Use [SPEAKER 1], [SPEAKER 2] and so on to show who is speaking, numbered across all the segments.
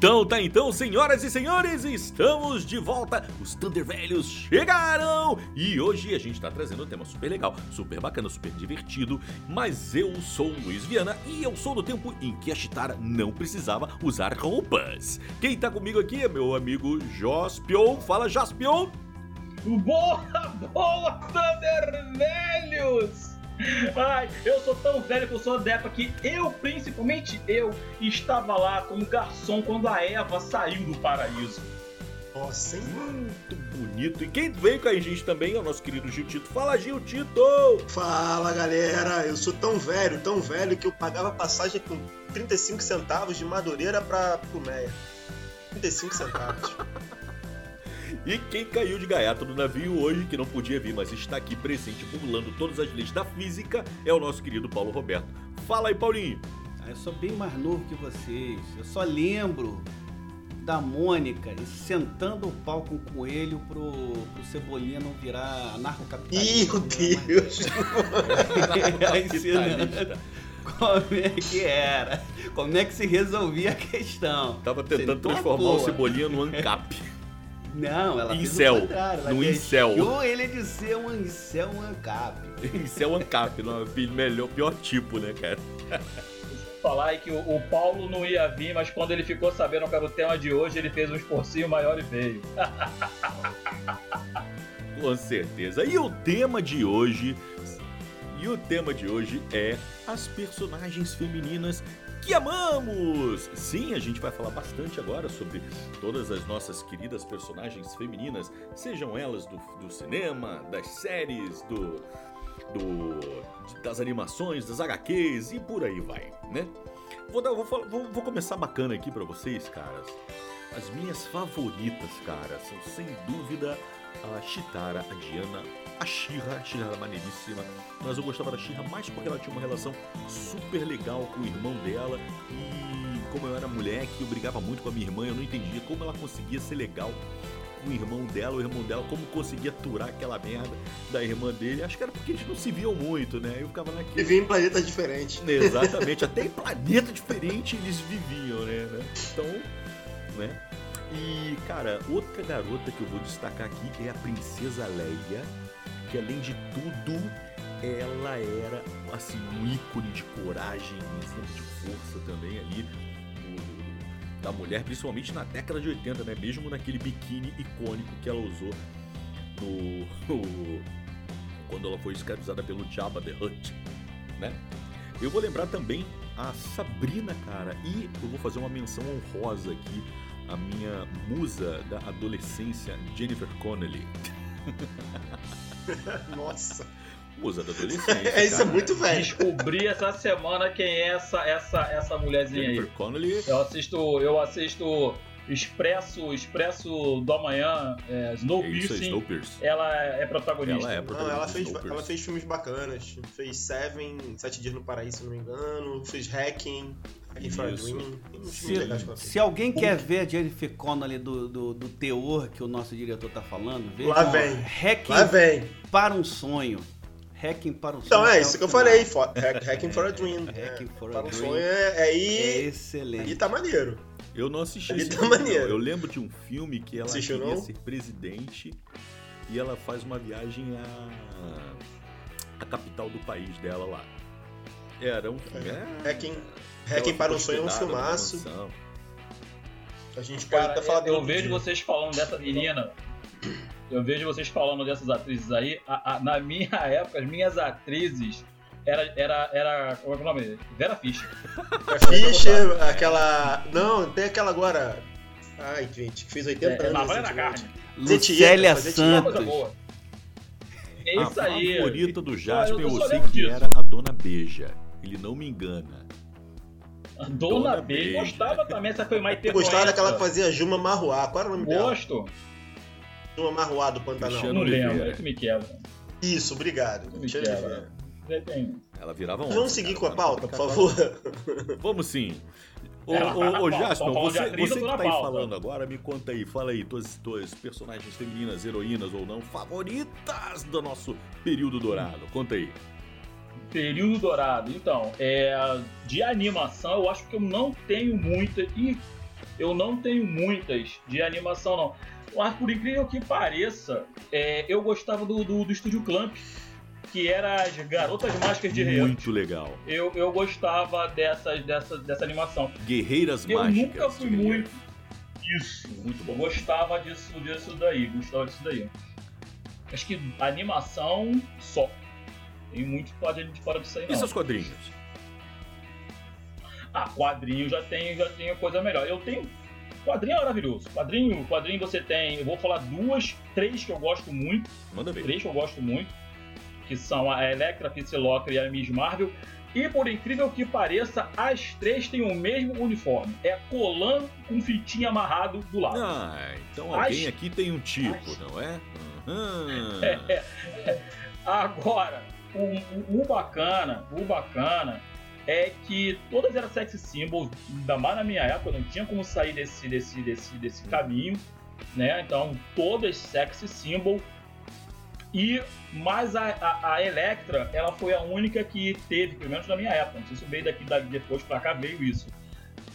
[SPEAKER 1] então, tá então, senhoras e senhores, estamos de volta. Os Thunder Velhos chegaram e hoje a gente tá trazendo um tema super legal, super bacana, super divertido. Mas eu sou o Luiz Viana e eu sou do tempo em que a Chitara não precisava usar roupas. Quem tá comigo aqui é meu amigo Jospion. Fala, Jospion!
[SPEAKER 2] Boa, boa, Thunder Velhos! Ai, eu sou tão velho que eu sou da época que eu, principalmente eu, estava lá como garçom quando a Eva saiu do paraíso.
[SPEAKER 1] Nossa, hein? Muito bonito. E quem veio com a gente também é o nosso querido Gil Tito. Fala, Gil Tito!
[SPEAKER 3] Fala, galera! Eu sou tão velho, tão velho, que eu pagava passagem com 35 centavos de Madureira pra Plumeia. 35 centavos.
[SPEAKER 1] E quem caiu de gaiato no navio hoje, que não podia vir, mas está aqui presente, burlando todas as leis da física, é o nosso querido Paulo Roberto. Fala aí, Paulinho.
[SPEAKER 4] Ah, eu sou bem mais novo que vocês. Eu só lembro da Mônica sentando o pau com o coelho pro, pro Cebolinha não virar anarcocapitalista.
[SPEAKER 3] Meu Deus!
[SPEAKER 4] Como é que era? Como é que se resolvia a questão?
[SPEAKER 1] Tava tentando transformar o Cebolinha no ANCAP.
[SPEAKER 4] Não, ela
[SPEAKER 1] incel,
[SPEAKER 4] fez o contrário.
[SPEAKER 1] no incel.
[SPEAKER 4] ele de ser um incel um ancap.
[SPEAKER 1] incel ancap, não, melhor, pior tipo, né, cara?
[SPEAKER 2] Falar aí que o, o, Paulo não ia vir, mas quando ele ficou sabendo que era o tema de hoje, ele fez um esforcinho maior e veio.
[SPEAKER 1] Com certeza. E o tema de hoje e o tema de hoje é as personagens femininas que amamos! Sim, a gente vai falar bastante agora sobre todas as nossas queridas personagens femininas, sejam elas do, do cinema, das séries, do, do, das animações, das HQs e por aí vai, né? Vou, dar, vou, vou, vou começar bacana aqui para vocês, caras. As minhas favoritas, cara, são sem dúvida a Chitara, a Diana, a Shira, a Shira era maneiríssima, mas eu gostava da Shira mais porque ela tinha uma relação super legal com o irmão dela e como eu era moleque, eu brigava muito com a minha irmã, eu não entendia como ela conseguia ser legal com o irmão dela, o irmão dela, como conseguia aturar aquela merda da irmã dele. Acho que era porque eles não se viam muito, né? Eu ficava naquele.
[SPEAKER 3] Viviam em planetas diferentes.
[SPEAKER 1] Exatamente, até em planeta diferente eles viviam, né? Então, né? E, cara, outra garota que eu vou destacar aqui é a Princesa Leia que além de tudo, ela era assim um ícone de coragem, um de força também ali da mulher, principalmente na década de 80, né? Mesmo naquele biquíni icônico que ela usou no quando ela foi escravizada pelo Jabba the Hutt, né? Eu vou lembrar também a Sabrina, cara, e eu vou fazer uma menção honrosa aqui a minha musa da adolescência, Jennifer Connelly.
[SPEAKER 3] Nossa.
[SPEAKER 1] Musa da adolescência.
[SPEAKER 3] É, isso é muito velho.
[SPEAKER 2] Descobri essa semana quem é essa, essa, essa mulherzinha Jennifer aí.
[SPEAKER 1] Connelly.
[SPEAKER 2] Eu assisto, eu assisto Expresso, Expresso do Amanhã, é, Snowpiercer. Snowpiercer. Ela é protagonista.
[SPEAKER 3] Ela é protagonista. Não, ela fez, ela fez filmes bacanas. Fez Seven, Sete Dias no Paraíso, se não me engano. Fez Hacking.
[SPEAKER 4] Se, se, alguém quer ver a Jennifer Connelly do, do, do, teor que o nosso diretor tá falando, veja.
[SPEAKER 3] Lá vem.
[SPEAKER 4] Hacking
[SPEAKER 3] Lá vem.
[SPEAKER 4] para um sonho. Hacking para um
[SPEAKER 3] então,
[SPEAKER 4] sonho.
[SPEAKER 3] Então é isso que eu falei. Hacking for a Dream.
[SPEAKER 4] Hacking for
[SPEAKER 3] a
[SPEAKER 4] Dream.
[SPEAKER 3] Um sonho é, é, aí,
[SPEAKER 4] é excelente.
[SPEAKER 3] E tá maneiro.
[SPEAKER 1] Eu não assisti
[SPEAKER 3] esse tá maneiro.
[SPEAKER 1] Eu lembro de um filme que ela
[SPEAKER 3] Assistiu,
[SPEAKER 1] queria
[SPEAKER 3] não?
[SPEAKER 1] ser presidente e ela faz uma viagem à, à capital do país dela lá. Era um filme.
[SPEAKER 3] É. Hacking, Hacking para um sonho é um filmaço. A gente pode
[SPEAKER 2] Cara,
[SPEAKER 3] até falar
[SPEAKER 2] Eu, eu vejo dia. vocês falando dessa menina. Eu vejo vocês falando dessas atrizes aí. A, a, na minha época, as minhas atrizes era, era, era. Como é o nome? Vera Fischer.
[SPEAKER 3] Vera Fischer, aquela. Não, tem aquela agora. Ai, gente, que fez 80 é, anos.
[SPEAKER 2] Navalha na carne.
[SPEAKER 4] Lucélia Santos.
[SPEAKER 2] É isso
[SPEAKER 1] a
[SPEAKER 2] aí.
[SPEAKER 1] A favorita do Jasper, eu, eu sei que disso. era a Dona Beija. Ele não me engana.
[SPEAKER 2] Dona, Dona B, gostava também, essa foi mais tempo.
[SPEAKER 3] Gostava daquela que fazia Juma Marruá. Qual era o nome
[SPEAKER 2] Gosto.
[SPEAKER 3] dela? Gosto. Juma Marruá do Pantanal.
[SPEAKER 2] Cristiano não lembro, é que me quebra.
[SPEAKER 3] Isso, obrigado.
[SPEAKER 2] Me quebra.
[SPEAKER 1] Ela virava
[SPEAKER 3] um. Vamos seguir com a pauta, por favor.
[SPEAKER 1] Vamos sim. Ô, ô, ô Jasper, você, você que tá aí falando agora, me conta aí, fala aí, tuas, tuas personagens femininas, heroínas ou não, favoritas do nosso período dourado. Conta aí.
[SPEAKER 2] Período Dourado. Então, é, de animação, eu acho que eu não tenho muita. E eu não tenho muitas de animação, não. Mas por incrível que pareça, é, eu gostava do, do, do Estúdio Clamp, que era as Garotas Mágicas de Rei.
[SPEAKER 1] Muito legal.
[SPEAKER 2] Eu, eu gostava dessas, dessa, dessa animação.
[SPEAKER 1] Guerreiras
[SPEAKER 2] Eu
[SPEAKER 1] Mágicas.
[SPEAKER 2] nunca fui
[SPEAKER 1] eu
[SPEAKER 2] muito. Isso.
[SPEAKER 1] Muito
[SPEAKER 2] Eu
[SPEAKER 1] bom.
[SPEAKER 2] gostava disso, disso daí. Gostava disso daí. Acho que animação só. Tem muito quadrinho de fora disso aí,
[SPEAKER 1] E
[SPEAKER 2] não.
[SPEAKER 1] seus quadrinhos?
[SPEAKER 2] Ah, quadrinho já tem, já tem coisa melhor. Eu tenho. Quadrinho é maravilhoso. Quadrinho, quadrinho você tem. Eu vou falar duas, três que eu gosto muito.
[SPEAKER 1] Manda ver.
[SPEAKER 2] Três que eu gosto muito. Que são a Electra, a Psylocke e a Miss Marvel. E por incrível que pareça, as três têm o mesmo uniforme. É colã com fitinha amarrado do lado.
[SPEAKER 1] Ah, então alguém
[SPEAKER 2] As-
[SPEAKER 1] aqui tem um tipo,
[SPEAKER 2] as-
[SPEAKER 1] não é? Aham.
[SPEAKER 2] Agora, o, o- o bacana, o bacana é que todas eram sexy symbols, ainda mais na minha época, não tinha como sair desse, desse, desse, desse caminho, né? Então, todas sexy symbol. E, mas a, a, a Electra, ela foi a única que teve, pelo menos na minha época, não sei se veio daqui, daqui depois pra cá, veio isso.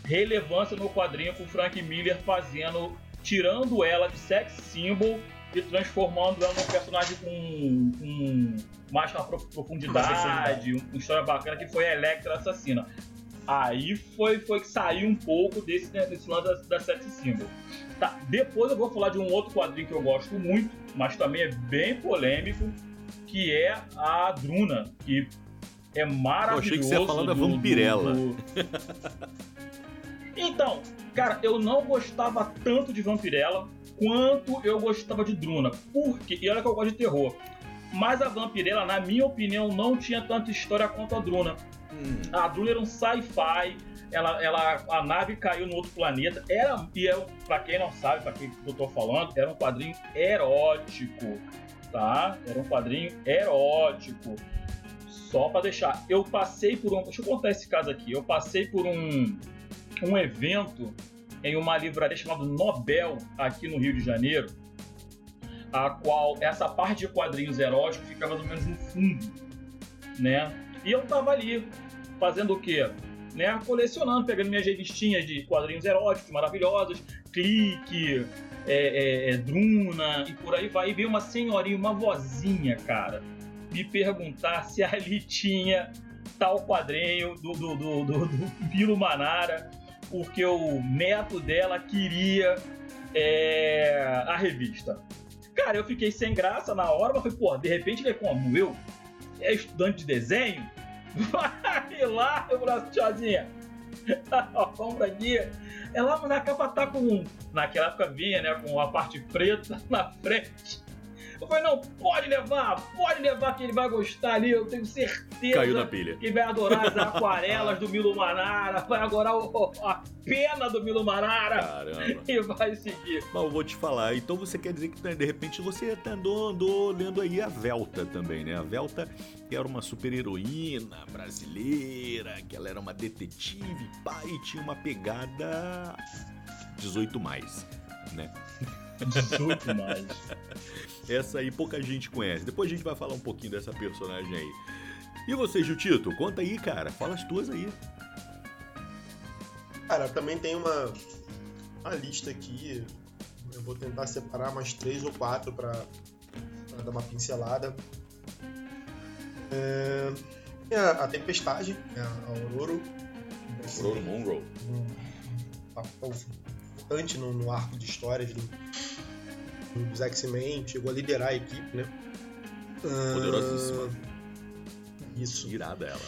[SPEAKER 2] Relevância no quadrinho com o Frank Miller fazendo, tirando ela de sex symbol e transformando ela num personagem com, com mais uma pro- profundidade, um- uma história bacana, que foi a Electra Assassina. Aí foi, foi que saiu um pouco desse, né, desse lance da, da sex symbol. Tá, depois eu vou falar de um outro quadrinho que eu gosto muito, mas também é bem polêmico, que é a Druna, que é maravilhoso.
[SPEAKER 1] Eu achei que você ia falar da Vampirella.
[SPEAKER 2] do- Então, cara, eu não gostava tanto de Vampirella quanto eu gostava de Druna. Por quê? E olha que eu gosto de terror. Mas a Vampirella, na minha opinião, não tinha tanta história quanto a Druna.
[SPEAKER 1] Hum,
[SPEAKER 2] A Druna era um sci-fi, ela, ela, a nave caiu no outro planeta. Era, e é, pra quem não sabe, pra quem eu tô falando, era um quadrinho erótico, tá? Era um quadrinho erótico. Só pra deixar. Eu passei por um. Deixa eu contar esse caso aqui. Eu passei por um, um evento em uma livraria chamada Nobel, aqui no Rio de Janeiro, a qual essa parte de quadrinhos eróticos fica mais ou menos no fundo, né? E eu tava ali, fazendo o quê? Né? Colecionando, pegando minhas revistinhas de quadrinhos eróticos maravilhosos, clique, é, é, é, Druna e por aí vai. E veio uma senhorinha, uma vozinha, cara, me perguntar se ali tinha tal quadrinho do, do, do, do, do Pilo Manara, porque o neto dela queria é, a revista. Cara, eu fiquei sem graça na hora, mas falei, pô, de repente ele é como eu, é estudante de desenho, vai lá, eu falei, tiazinha, compra aqui. Ela, mas a capa tá com, naquela época vinha, né, com a parte preta na frente. Eu falei, não, pode levar, pode levar que ele vai gostar ali, eu tenho certeza
[SPEAKER 1] caiu na pilha.
[SPEAKER 2] que vai adorar as aquarelas do Milo Manara, vai adorar o- a pena do Milo Manara
[SPEAKER 1] Caramba.
[SPEAKER 2] e vai seguir.
[SPEAKER 1] Mas eu vou te falar, então você quer dizer que né, de repente você até andou, andou lendo aí a Velta também, né? A Velta que era uma super heroína brasileira, que ela era uma detetive, pai, e tinha uma pegada 18 mais, né?
[SPEAKER 2] 18 mais.
[SPEAKER 1] Essa aí pouca gente conhece. Depois a gente vai falar um pouquinho dessa personagem aí. E você, Jutito? Conta aí, cara. Fala as tuas aí.
[SPEAKER 3] Cara, também tem uma, uma lista aqui. Eu vou tentar separar mais três ou quatro pra, pra dar uma pincelada. É, tem a, a Tempestade, né, a Aurora.
[SPEAKER 1] Aurora Monroe.
[SPEAKER 3] um papel importante no, no arco de histórias do- dos X-Men, chegou a liderar a equipe, né? Ah,
[SPEAKER 1] Poderosíssima.
[SPEAKER 3] Isso.
[SPEAKER 1] Irada ela.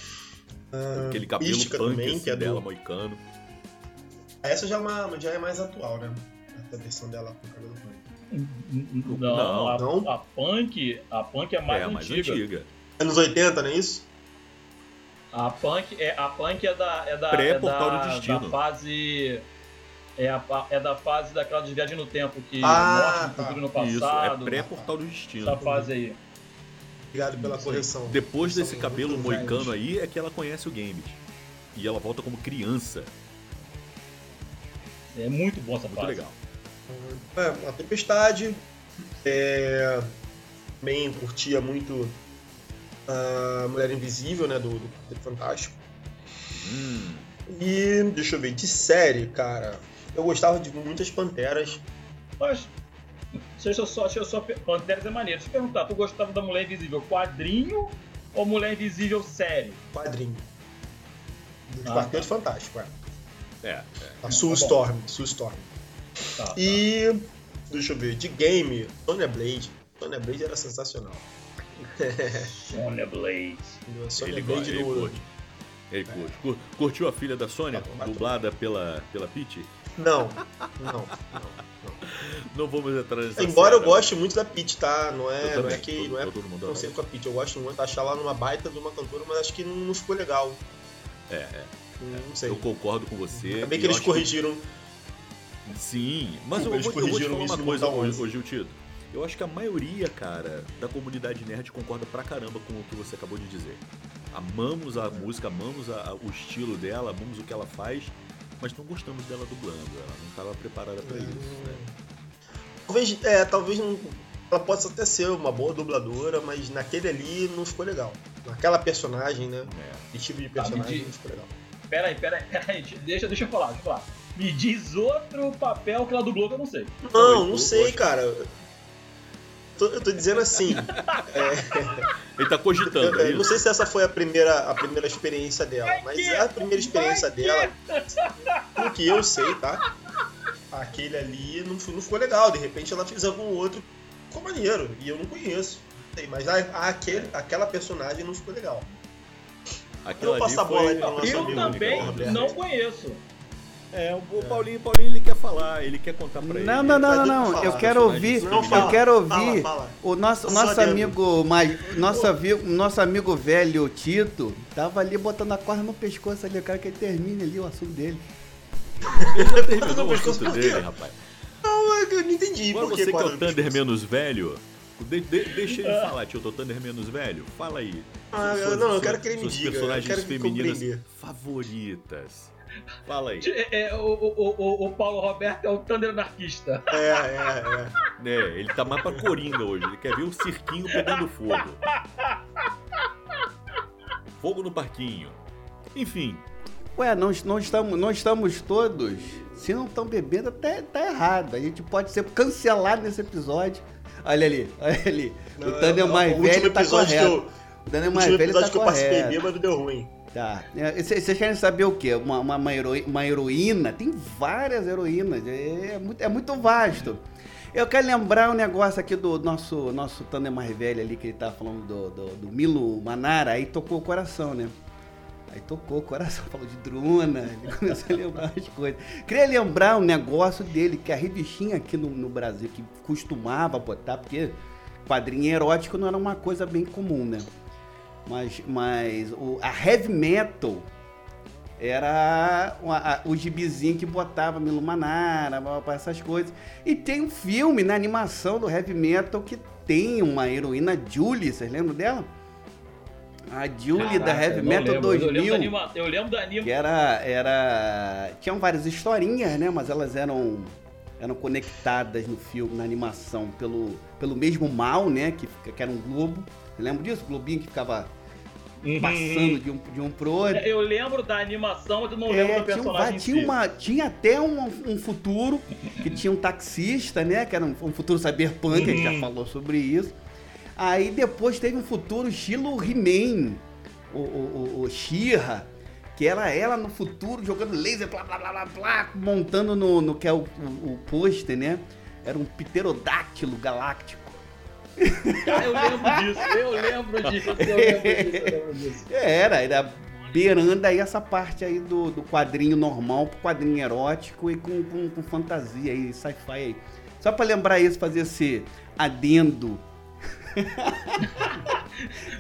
[SPEAKER 3] Ah,
[SPEAKER 1] Aquele cabelo
[SPEAKER 3] Mística
[SPEAKER 1] punk
[SPEAKER 3] também,
[SPEAKER 1] assim,
[SPEAKER 3] que é do-
[SPEAKER 1] dela, moicano.
[SPEAKER 3] Essa já é, uma, já é mais atual, né? Essa versão dela com cabelo punk.
[SPEAKER 2] Não,
[SPEAKER 1] Não.
[SPEAKER 2] a,
[SPEAKER 3] Não?
[SPEAKER 2] a punk, a punk é mais
[SPEAKER 1] é, a mais
[SPEAKER 2] antiga.
[SPEAKER 1] antiga.
[SPEAKER 3] Anos 80, não é isso?
[SPEAKER 2] A punk é a punk é da é da,
[SPEAKER 1] Pré-Portal
[SPEAKER 2] é
[SPEAKER 1] do
[SPEAKER 2] da,
[SPEAKER 1] Destino.
[SPEAKER 2] da fase é, a, é da fase daquela de viagem no tempo que
[SPEAKER 3] Ah,
[SPEAKER 2] morte no
[SPEAKER 3] tá.
[SPEAKER 2] futuro no
[SPEAKER 1] Isso, é
[SPEAKER 2] passado.
[SPEAKER 1] pré-portal do destino.
[SPEAKER 2] essa fase aí.
[SPEAKER 3] Obrigado pela correção.
[SPEAKER 1] Depois
[SPEAKER 3] São
[SPEAKER 1] desse cabelo moicano
[SPEAKER 3] velhos.
[SPEAKER 1] aí, é que ela conhece o Gambit. E ela volta como criança.
[SPEAKER 2] É muito bom essa
[SPEAKER 1] Muito
[SPEAKER 2] fase.
[SPEAKER 1] legal.
[SPEAKER 3] É, a Tempestade. É, também curtia muito a Mulher Invisível, né? Do, do Fantástico.
[SPEAKER 1] Hum,
[SPEAKER 3] E deixa eu ver, de série, cara. Eu gostava de muitas Panteras.
[SPEAKER 2] Mas, deixa eu só, deixa eu só. Panteras é maneiro. Deixa eu perguntar, tu gostava da Mulher Invisível quadrinho ou Mulher Invisível série?
[SPEAKER 3] Quadrinho. Dos
[SPEAKER 2] Ah,
[SPEAKER 3] Quartetos Fantásticos, é.
[SPEAKER 1] É, é.
[SPEAKER 3] A Sue
[SPEAKER 2] tá.
[SPEAKER 3] Storm. Sue Storm.
[SPEAKER 2] Tá, tá.
[SPEAKER 3] E. Deixa eu ver. De game, Sonya Blade. Sonya Blade era sensacional.
[SPEAKER 2] Sonya Blade.
[SPEAKER 3] Sonya
[SPEAKER 1] Ele
[SPEAKER 3] Blade
[SPEAKER 1] gosta, ele
[SPEAKER 3] no.
[SPEAKER 1] curte. Ele curte. Cur- Curtiu a filha da Sônia,
[SPEAKER 3] Tá tá
[SPEAKER 1] dublada pela, pela Peach?
[SPEAKER 3] Não, não, não.
[SPEAKER 1] Não vamos entrar nessa
[SPEAKER 3] Embora eu goste muito da Peach, tá? Não
[SPEAKER 1] Eu
[SPEAKER 3] é, não é que.
[SPEAKER 1] todo-
[SPEAKER 3] Não é
[SPEAKER 1] todo mundo
[SPEAKER 3] não sei com a Peach. Eu gosto muito, achar ela numa baita de uma cantora, mas acho que não, não ficou legal.
[SPEAKER 1] É, é.
[SPEAKER 3] Não sei.
[SPEAKER 1] Eu concordo com você.
[SPEAKER 3] Ainda bem que
[SPEAKER 1] eu
[SPEAKER 3] eles corrigiram.
[SPEAKER 1] Sim, mas eu,
[SPEAKER 3] Eles
[SPEAKER 1] vou, eu vou te
[SPEAKER 3] corrigiram
[SPEAKER 1] falar uma coisa,
[SPEAKER 3] Kombat.
[SPEAKER 1] ô Giltido. Eu acho que a maioria, cara, da comunidade nerd concorda pra caramba com o que você acabou de dizer. Amamos a música, amamos a- a- o estilo dela, amamos o que ela faz, mas não gostamos dela dublando. Ela não estava preparada pra isso, né?
[SPEAKER 3] Talvez, é, talvez não. Ela possa até ser uma boa dubladora, mas naquele ali não ficou legal. Naquela personagem, né?
[SPEAKER 1] É.
[SPEAKER 3] Esse tipo de
[SPEAKER 2] Tá,
[SPEAKER 3] personagem
[SPEAKER 2] diz.
[SPEAKER 3] não ficou legal.
[SPEAKER 2] Pera aí, pera aí, pera aí. Deixa, deixa eu falar, deixa eu falar. Me diz outro papel que ela dublou que eu não sei.
[SPEAKER 3] Não, não sei, cara. Tô- eu tô dizendo assim.
[SPEAKER 1] Ele tá cogitando,
[SPEAKER 3] eu,
[SPEAKER 1] é
[SPEAKER 3] eu não
[SPEAKER 1] isso?
[SPEAKER 3] sei se essa foi a primeira, a primeira experiência dela,
[SPEAKER 2] Vai
[SPEAKER 3] mas é a primeira experiência dela. Pelo que eu sei, tá? Aquele ali não, não ficou legal. De repente ela fez algum outro ficou maneiro. E eu não conheço. Não sei, Mas a, a- aquele, aquela personagem não ficou legal.
[SPEAKER 1] Aquela
[SPEAKER 3] eu passo a bola
[SPEAKER 1] foi-
[SPEAKER 3] aí nosso
[SPEAKER 2] Eu
[SPEAKER 3] amigo
[SPEAKER 2] também
[SPEAKER 3] Roberto.
[SPEAKER 2] não conheço.
[SPEAKER 1] É, o Paulinho, Paulinho ele quer falar, ele quer contar pra ele.
[SPEAKER 4] Não, não, não, não,
[SPEAKER 3] eu
[SPEAKER 4] não.
[SPEAKER 3] falar,
[SPEAKER 4] Eu quero ouvir,
[SPEAKER 1] Não,
[SPEAKER 4] eu quero ouvir
[SPEAKER 3] fala.
[SPEAKER 4] o nosso, nosso amigo, mais, nosso, amigo, nosso amigo velho Tito, tava ali botando a corda no pescoço ali, eu quero que ele termine ali o assunto dele.
[SPEAKER 1] Ele já terminou
[SPEAKER 3] Não,
[SPEAKER 1] o assunto dele, rapaz.
[SPEAKER 3] Não, é que eu não entendi.
[SPEAKER 1] Agora você que é o Thunder menos velho, de- de- deixa ele falar, tio, o Thunder menos velho. Fala aí.
[SPEAKER 3] Ah,
[SPEAKER 1] Suas-
[SPEAKER 3] não, eu
[SPEAKER 1] suas-
[SPEAKER 3] quero que ele me
[SPEAKER 1] suas
[SPEAKER 3] diga, eu
[SPEAKER 1] personagens
[SPEAKER 3] quero que
[SPEAKER 1] femininas
[SPEAKER 3] compreender.
[SPEAKER 1] favoritas. Fala aí.
[SPEAKER 2] É, é, o, o, o, o Paulo Roberto é o Thunder anarquista.
[SPEAKER 3] É, é, é.
[SPEAKER 1] É, ele tá mais pra Coringa hoje. Ele quer ver o cirquinho pegando fogo. Fogo no parquinho. Enfim,
[SPEAKER 4] Ué, não, não, estamos, não estamos todos. Se não estão bebendo, tá, tá errado. A gente pode ser cancelado nesse episódio. Olha ali, olha ali. o Thunder
[SPEAKER 3] Não,
[SPEAKER 4] mais
[SPEAKER 3] o último
[SPEAKER 4] velho tá
[SPEAKER 3] episódio que
[SPEAKER 4] correto.
[SPEAKER 3] eu-
[SPEAKER 4] O Thunder
[SPEAKER 3] O
[SPEAKER 4] mais
[SPEAKER 3] último
[SPEAKER 4] velho
[SPEAKER 3] episódio
[SPEAKER 4] tá
[SPEAKER 3] que eu participei
[SPEAKER 4] correto.
[SPEAKER 3] bêbado deu ruim.
[SPEAKER 4] Tá. Vocês querem saber o quê? Uma, uma, uma, heroi- uma heroína? Tem várias heroínas. É, é muito, é muito vasto. Eu quero lembrar um negócio aqui do nosso, nosso Thunder mais velho ali, que ele tava falando do, do, do Milo Manara, aí tocou o coração, né? Aí tocou o coração, falou de Druna, ele começou a lembrar as coisas. Queria lembrar um negócio dele, que a revistinha aqui no, no Brasil, que costumava botar, porque quadrinho erótico não era uma coisa bem comum, né? Mas, mas o, a heavy metal era o- a- o gibizinho que botava Milo Manara, blá, blá, blá, essas coisas. E tem um filme na animação do heavy metal que tem uma heroína Julie, vocês lembram dela? A Julie da
[SPEAKER 2] Caraca,
[SPEAKER 4] Heavy
[SPEAKER 2] eu não
[SPEAKER 4] Metal
[SPEAKER 2] lembro, Eu lembro,
[SPEAKER 4] 2000
[SPEAKER 2] da anima, eu lembro da anima.
[SPEAKER 4] que era era tinham várias historinhas, né, mas elas eram eram conectadas no filme, na animação pelo pelo mesmo mal, né, que que era um globo. Você lembra disso? O globinho que ficava passando de um de um pro outro.
[SPEAKER 2] Eu lembro da animação, mas eu não lembro
[SPEAKER 4] É,
[SPEAKER 2] do
[SPEAKER 4] tinha, um-
[SPEAKER 2] personagem. em
[SPEAKER 4] tinha uma, tinha até um, um futuro que tinha um taxista, né? Que era um, um futuro cyberpunk, a gente já
[SPEAKER 2] Uhum.
[SPEAKER 4] falou sobre isso. Aí depois teve um futuro estilo He-Man, o, o, o, o She-Ra, que era ela no futuro jogando laser, blá blá blá blá, blá montando no, no que é o, o, o pôster, né? Era um pterodáctilo galáctico.
[SPEAKER 2] Eu lembro disso, eu lembro disso, eu lembro disso, eu lembro disso.
[SPEAKER 4] É, Era, era beirando aí essa parte aí do, do quadrinho normal pro quadrinho erótico e com, com, com fantasia aí, sci-fi aí. Só pra lembrar isso, fazer esse adendo.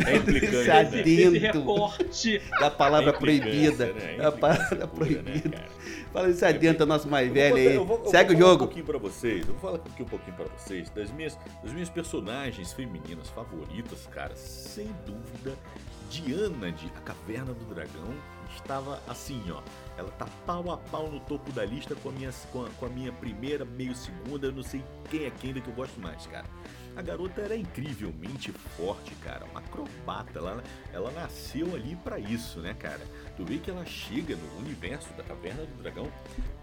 [SPEAKER 1] É implicante.
[SPEAKER 4] Esse
[SPEAKER 1] né?
[SPEAKER 4] adendo.
[SPEAKER 2] Esse, esse recorte.
[SPEAKER 4] Da palavra
[SPEAKER 1] É
[SPEAKER 4] proibida.
[SPEAKER 1] né? É
[SPEAKER 4] Da palavra
[SPEAKER 1] pura, né,
[SPEAKER 4] proibida.
[SPEAKER 1] cara?
[SPEAKER 4] Fala esse adendo nosso mais velho aí.
[SPEAKER 1] eu vou- eu
[SPEAKER 4] Segue
[SPEAKER 1] vou
[SPEAKER 4] o
[SPEAKER 1] falar
[SPEAKER 4] jogo.
[SPEAKER 1] Um pouquinho pra vocês. Eu vou falar aqui um pouquinho pra vocês das minhas, das minhas personagens femininas favoritas, cara. Sem dúvida, Diana de A Caverna do Dragão estava assim, ó. Ela tá pau a pau no topo da lista com a minha, com a, com a minha primeira, meio segunda. Eu não sei quem é quem da que eu gosto mais, cara. A garota era incrivelmente forte, cara, uma acrobata. Ela, ela nasceu ali para isso, né, cara? Tu vê que ela chega no universo da Caverna do Dragão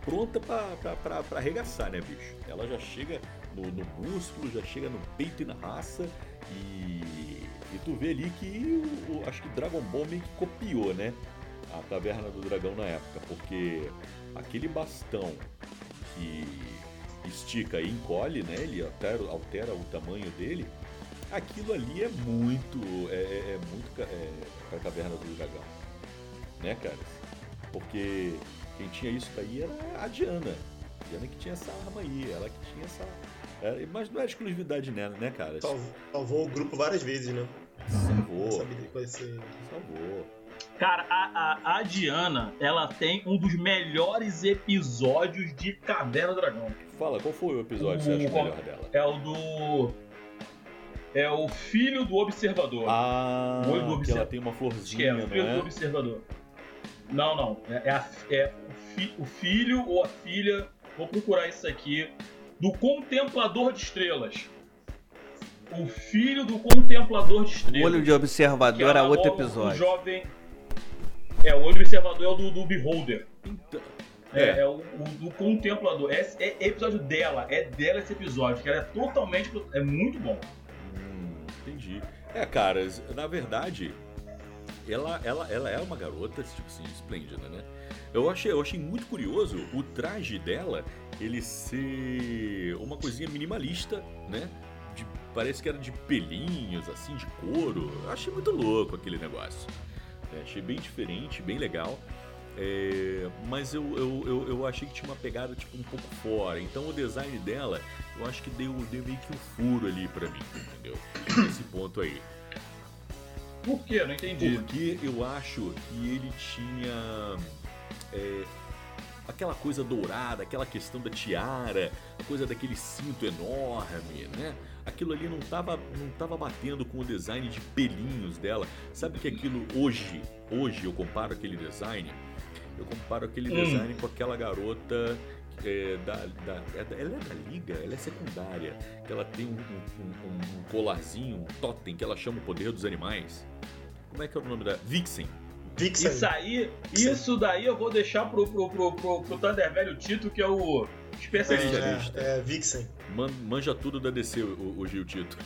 [SPEAKER 1] pronta para arregaçar, né, bicho? Ela já chega no, no, músculo, já chega no peito e na raça e, e tu vê ali que o, acho que Dragon Ball meio que copiou, né? A Caverna do Dragão na época, porque aquele bastão que estica e encolhe, né? Ele altera, altera o tamanho dele. Aquilo ali é muito, é, é, é muito é, para a caverna do dragão, né, cara? Porque quem tinha isso daí era a Diana, a Diana que tinha essa arma aí, ela que tinha essa, é, mas não é exclusividade nela, né, cara?
[SPEAKER 3] Salvou o grupo várias vezes, né?
[SPEAKER 1] Salvou. Salvou.
[SPEAKER 2] Cara, a, a, a, Diana, ela tem um dos melhores episódios de Caverna do Dragão.
[SPEAKER 1] Fala, qual foi o episódio que você acha melhor dela?
[SPEAKER 2] É o do. É o filho do observador.
[SPEAKER 1] Ah, o do observador. ela tem uma florzinha,
[SPEAKER 2] é, o filho
[SPEAKER 1] é?
[SPEAKER 2] do observador. Não, não. É, é, a, é o, fi, o filho ou a filha. Vou procurar isso aqui. Do Contemplador de Estrelas o filho do contemplador de estrelas.
[SPEAKER 4] O olho de observador é outro episódio.
[SPEAKER 2] O jovem. É, o olho observador é o do, do Beholder. Então, é, é, é o, o, do contemplador. É, é, é, episódio dela, é dela esse episódio, que ela é totalmente. É muito bom.
[SPEAKER 1] Hum, entendi. É, cara, na verdade, ela, ela, ela é uma garota, tipo assim, esplêndida, né? Eu achei, eu achei muito curioso o traje dela, ele ser uma coisinha minimalista, né? parece que era de pelinhos, assim, de couro. Eu achei muito louco aquele negócio. É, achei bem diferente, bem legal. É, mas eu, eu, eu, eu, achei que tinha uma pegada tipo um pouco fora. Então o design dela, eu acho que deu, deu meio que um furo ali para mim, entendeu? Nesse ponto aí.
[SPEAKER 2] Por quê? Não entendi.
[SPEAKER 1] Porque eu acho que ele tinha. É, aquela coisa dourada, aquela questão da tiara, a coisa daquele cinto enorme, né? Aquilo ali não estava não tava batendo com o design de pelinhos dela. Sabe que aquilo hoje, hoje eu comparo aquele design, eu comparo aquele hum. design com aquela garota é, da, da, é ela é da liga, ela é secundária, que ela tem um, um, um, colarzinho, um totem que ela chama o poder dos animais. Como é que é o nome da Vixen?
[SPEAKER 2] Vixen. Isso aí, isso daí eu vou deixar pro, pro, pro, pro, pro Thunder Velho Tito, que é o especialista.
[SPEAKER 3] É, é, é Vixen.
[SPEAKER 1] Man, manja tudo da DC, o, o Gil Tito.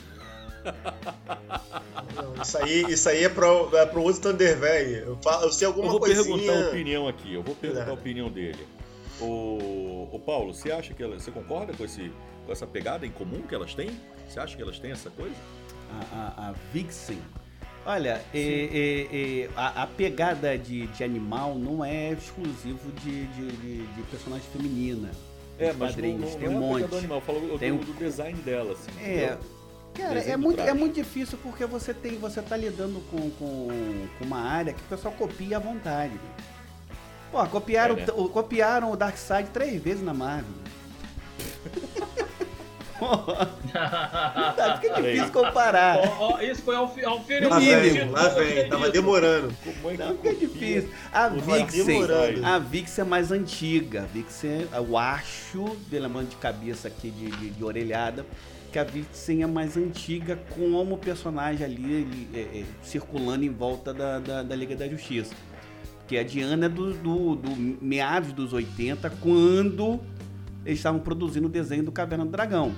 [SPEAKER 3] Não, isso aí, isso aí é pro, é pro outro Thunder Velho. Eu, eu sei alguma
[SPEAKER 1] Eu vou
[SPEAKER 3] coisinha...
[SPEAKER 1] perguntar a opinião aqui, eu vou perguntar Não. a opinião dele. O, o Paulo, você acha que ela, você concorda com, esse, com essa pegada em comum que elas têm? Você acha que elas têm essa coisa?
[SPEAKER 4] A, a, a Vixen Olha, é, é, é, a, a, pegada de, de, animal não é exclusivo de, de, de, de personagem feminina.
[SPEAKER 1] É, mas quadrinhos, não, não, tem um é monte. animal, falou tem do, do, design dela, assim.
[SPEAKER 4] É. Cara, é muito, é muito difícil porque você tem, você tá lidando com, com, com uma área que o pessoal copia à vontade. Pô, copiaram, é, né? o, copiaram o Darkseid três vezes na Marvel. tá, fica difícil comparar.
[SPEAKER 2] Oh, oh, isso foi ao, ao
[SPEAKER 3] filho Lá vem, lá vem, tava demorando.
[SPEAKER 4] Como é que Não, fica difícil. A Vixen, a Vixen é mais antiga. A Vixen, eu acho, lembrando de cabeça aqui, de, de, de, orelhada, que a Vixen é mais antiga como personagem ali ele, é, é, circulando em volta da, da, da, Liga da Justiça. Porque a Diana é do, do, do meados dos 80, quando eles estavam produzindo o desenho do Caverna do Dragão.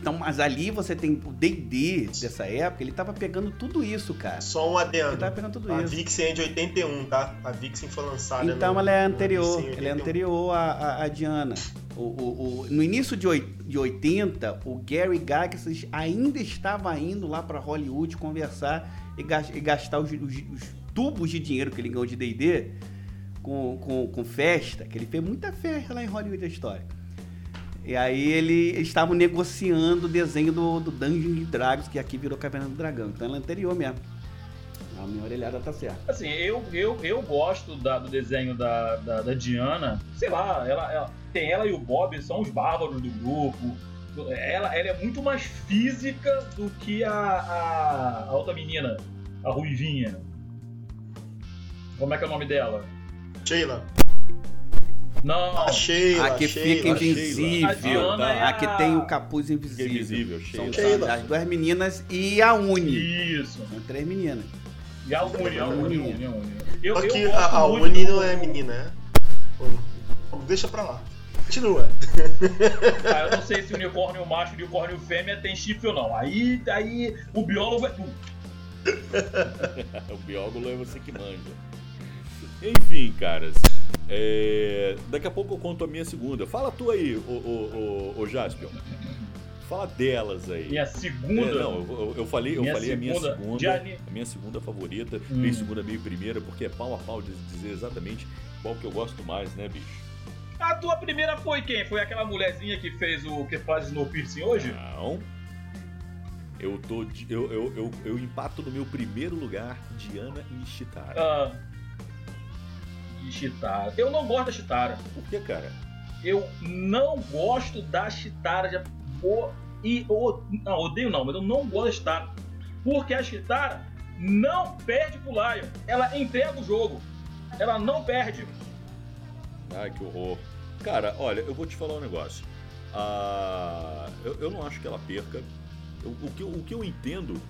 [SPEAKER 4] Então, mas ali você tem o D&D dessa época, ele tava pegando tudo isso, cara.
[SPEAKER 3] Só um adendo.
[SPEAKER 4] Ele tava pegando tudo
[SPEAKER 3] a
[SPEAKER 4] isso.
[SPEAKER 3] A Vixen é de 81, tá? A Vixen foi lançada
[SPEAKER 4] Então no, ela é anterior, ela é anterior à, Diana. O, o, o, no início de, de 80, o Gary Gygax ainda estava indo lá para Hollywood conversar e, gastar os, os, os, tubos de dinheiro que ele ganhou de D&D com, com, com festa, que ele fez muita festa lá em Hollywood da história. E aí ele, eles estavam negociando o desenho do, do Dungeon Dragons, que aqui virou Caverna do Dragão. Então ela é anterior mesmo. A minha orelhada tá certa.
[SPEAKER 2] Assim, eu, eu, eu gosto da, do desenho da, da, da, Diana. Sei lá, ela, ela, tem ela e o Bob, são os bárbaros do grupo. Ela, ela é muito mais física do que a, a, a outra menina, a Ruivinha. Como é que é o nome dela?
[SPEAKER 3] Sheila.
[SPEAKER 2] Não.
[SPEAKER 3] A Sheila,
[SPEAKER 4] A que
[SPEAKER 3] Sheila,
[SPEAKER 4] fica invisível.
[SPEAKER 2] A é
[SPEAKER 4] A que tem o capuz invisível.
[SPEAKER 1] Invisível,
[SPEAKER 4] São
[SPEAKER 3] Sheila.
[SPEAKER 4] as duas meninas e a Uni.
[SPEAKER 2] Isso.
[SPEAKER 4] São três meninas.
[SPEAKER 2] E a Uni, a Uni, a Uni, a Uni. Eu,
[SPEAKER 3] Só
[SPEAKER 2] eu
[SPEAKER 3] que
[SPEAKER 2] gosto
[SPEAKER 3] a, a Uni
[SPEAKER 2] do-
[SPEAKER 3] não é menina, né? Deixa pra lá. Continua.
[SPEAKER 2] Ah, eu não sei se unicórnio macho e unicórnio fêmea tem chifre ou não. Aí, aí o biólogo é tu.
[SPEAKER 1] o biólogo é você que manja. Enfim, caras. é, Daqui a pouco eu conto a minha segunda. Fala tu aí, ô, ô, ô, ô Jaspion. Fala delas aí.
[SPEAKER 2] Minha segunda.
[SPEAKER 1] É, não, eu, eu falei, eu
[SPEAKER 2] Minha
[SPEAKER 1] falei a minha
[SPEAKER 2] segunda
[SPEAKER 1] a minha segunda favorita,
[SPEAKER 2] Hum.
[SPEAKER 1] meio segunda, meio primeira, porque é pau a pau de dizer exatamente qual que eu gosto mais, né, bicho?
[SPEAKER 2] A tua primeira foi quem? Foi aquela mulherzinha que fez o que faz Snow Piercing hoje?
[SPEAKER 1] Não. Eu tô. Eu, eu, eu, eu empato no meu primeiro lugar Diana e Chitara.
[SPEAKER 2] Ah. Chitara. Eu não gosto da Chitara.
[SPEAKER 1] Por que, cara?
[SPEAKER 2] Eu não gosto da Chitara. Já... O... E o... Não, odeio não, mas eu não gosto da Chitara. Porque a Chitara não perde pro Lion. Ela entrega o jogo. Ela não perde.
[SPEAKER 1] Ai, que horror. Cara, olha, eu vou te falar um negócio. Ah, eu, eu não acho que ela perca. Eu- o, que, o que eu entendo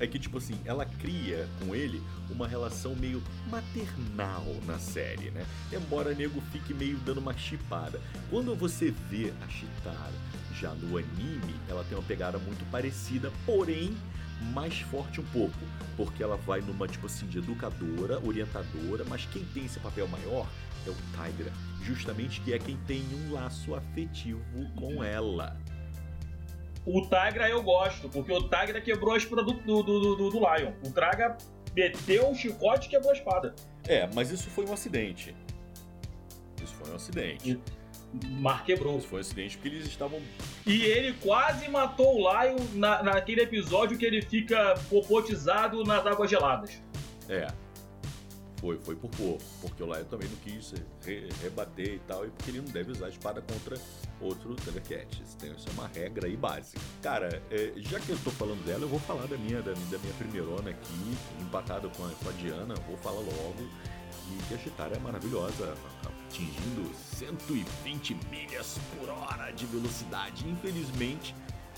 [SPEAKER 1] é que, tipo assim, ela cria com ele uma relação meio maternal na série, né? Embora nego fique meio dando uma chipada. Quando você vê a Chitara já no anime, ela tem uma pegada muito parecida, porém mais forte um pouco. Porque ela vai numa, tipo assim, de educadora, orientadora, mas quem tem esse papel maior é o Tigra. Justamente que é quem tem um laço afetivo com ela.
[SPEAKER 2] O Tigra eu gosto, porque o Tigra quebrou a espada do, do, do, do, do Lion. O Traga meteu um chicote e quebrou a espada.
[SPEAKER 1] É, mas isso foi um acidente. Isso foi um acidente.
[SPEAKER 2] Mar quebrou.
[SPEAKER 1] Isso foi um acidente porque eles estavam.
[SPEAKER 2] E ele quase matou o Lion na, naquele episódio que ele fica popotizado nas águas geladas.
[SPEAKER 1] É. Foi, foi por pouco. Porque o Lion também não quis re- rebater e tal, e porque ele não deve usar espada contra outro Thundercat. Tem- isso é uma regra aí básica. Cara, é, já que eu tô falando dela, eu vou falar da minha, da, da minha primeirona aqui, empatada com a, com a Diana, vou falar logo. E que a Chitara é maravilhosa, atingindo 120 milhas por hora de velocidade. Infelizmente,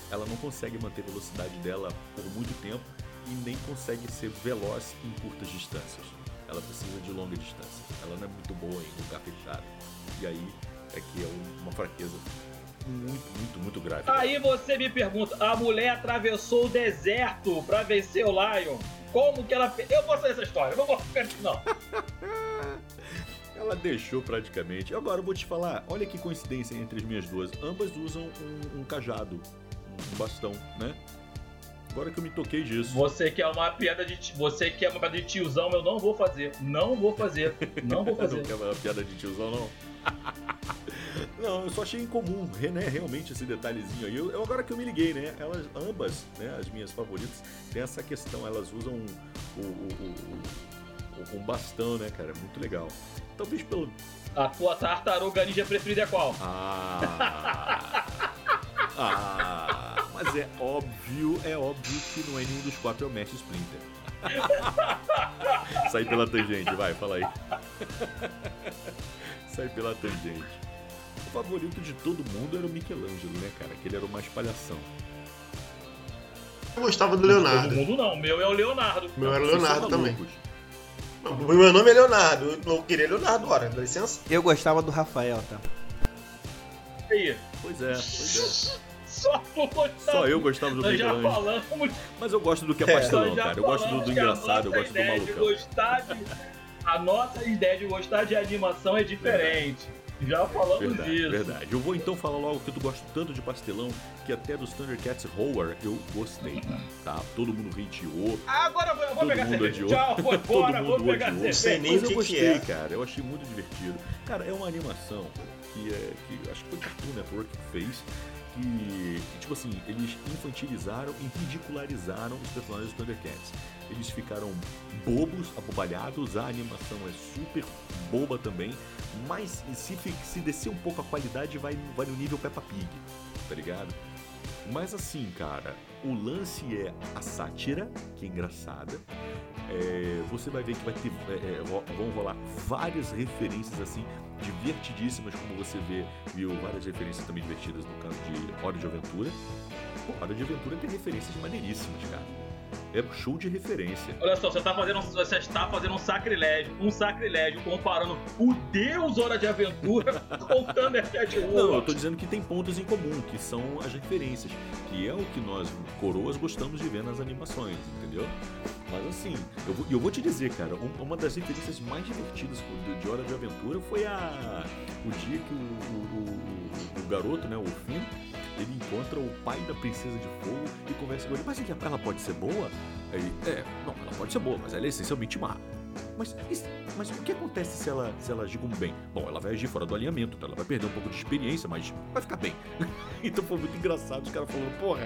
[SPEAKER 1] ela não consegue manter a velocidade dela por muito tempo e nem consegue ser veloz em curtas distâncias. Ela precisa de longa distância. Ela não é muito boa em lugar fechado. E aí é que é um- uma fraqueza muito, muito, muito grave.
[SPEAKER 2] Aí você me pergunta: a mulher atravessou o deserto pra vencer o Lion. Como que ela fez? Eu vou saber essa história, não vou ficar não.
[SPEAKER 1] Ela deixou praticamente. Agora eu vou te falar, olha que coincidência entre as minhas duas. Ambas usam um, um cajado, um bastão, né? Agora que eu me toquei disso.
[SPEAKER 2] Você quer uma piada de ti- você quer uma piada de tiozão, eu não vou fazer. Não vou fazer. Não vou fazer.
[SPEAKER 1] Não quer uma piada de tiozão, não? não, eu só achei incomum, né? Realmente esse detalhezinho aí. Eu, eu- agora que eu me liguei, né? Elas, ambas, né? As minhas favoritas, tem essa questão. Elas usam o, o, o- o- um bastão, né, cara? Muito legal. Talvez pelo.
[SPEAKER 2] A tua tartaruga ninja preferida é qual?
[SPEAKER 1] Ah! Ah! Mas é óbvio, é óbvio que não é nenhum dos quatro é o Mestre Splinter. Sai pela tangente, vai, fala aí. Sai pela tangente. O favorito de todo mundo era o Michelangelo, né, cara? Que ele era o mais palhação.
[SPEAKER 3] Eu gostava do
[SPEAKER 2] Todo
[SPEAKER 3] Leonardo.
[SPEAKER 2] mundo não. O meu é o Leonardo.
[SPEAKER 3] O meu era o Leonardo também. Não, meu nome é Leonardo. Eu não queria Leonardo agora, dá licença.
[SPEAKER 4] Eu gostava do Rafael, tá?
[SPEAKER 2] Aí.
[SPEAKER 1] Pois é, pois
[SPEAKER 2] Só tu
[SPEAKER 1] é.
[SPEAKER 2] gostava.
[SPEAKER 1] Só eu gostava do
[SPEAKER 2] Nós já
[SPEAKER 1] Michelangelo.
[SPEAKER 2] falamos.
[SPEAKER 1] Mas eu gosto do que é
[SPEAKER 3] É.
[SPEAKER 1] pastelão,
[SPEAKER 2] já
[SPEAKER 1] cara. Eu gosto do, do engraçado, eu gosto do
[SPEAKER 2] ideia de
[SPEAKER 1] malucão.
[SPEAKER 2] gostar de... A nossa ideia de gostar de animação é diferente. Já falamos
[SPEAKER 1] Verdade,
[SPEAKER 2] disso.
[SPEAKER 1] verdade. Eu vou então falar logo que tu gosta tanto de pastelão que até dos Thundercats Roar eu gostei, tá? Todo mundo hateou.
[SPEAKER 2] Agora eu vou, eu vou
[SPEAKER 1] Todo
[SPEAKER 2] pegar
[SPEAKER 1] mundo
[SPEAKER 2] cerveja.
[SPEAKER 1] odiou.
[SPEAKER 2] Tchau, vou
[SPEAKER 1] Todo
[SPEAKER 2] embora, vou
[SPEAKER 1] mundo
[SPEAKER 2] pegar
[SPEAKER 1] odiou.
[SPEAKER 2] cerveja.
[SPEAKER 1] Mas eu gostei,
[SPEAKER 3] é.
[SPEAKER 1] cara. Eu achei muito divertido. Cara, é uma animação que é. Que acho que foi Cartoon Network que fez. Que, tipo assim, eles infantilizaram e ridicularizaram os personagens do Thundercats. Eles ficaram bobos, abobalhados, a animação é super boba também, mas se, se descer um pouco a qualidade, vai, vai no nível Peppa Pig, tá ligado? Mas assim, cara, o lance é a sátira, que é engraçada. É, você vai ver que vai ter, é, é, vão rolar várias referências assim, divertidíssimas, como você vê, viu várias referências também divertidas no caso de Hora de Aventura. Pô, Hora de Aventura tem referências maneiríssimas, cara. É show de referência.
[SPEAKER 2] Olha só, você está fazendo, um, você está fazendo um sacrilégio, um sacrilégio comparando o Deus Hora de Aventura com o Thundercat Robot.
[SPEAKER 1] Não, eu tô dizendo que tem pontos em comum, que são as referências, que é o que nós, coroas, gostamos de ver nas animações, entendeu? Mas assim, eu vou, eu vou te dizer, cara, uma das referências mais divertidas de Hora de Aventura foi a o dia que o, o, o, o garoto, né, o Finn, ele encontra o pai da princesa de fogo e conversa com ele. Mas ela pode ser boa? Aí, é, não, ela pode ser boa, mas ela é essencialmente má. Mas, mas o que acontece se ela, se ela agir como bem? Bom, ela vai agir fora do alinhamento, então ela vai perder um pouco de experiência, mas vai ficar bem. então foi muito engraçado os caras falando, porra,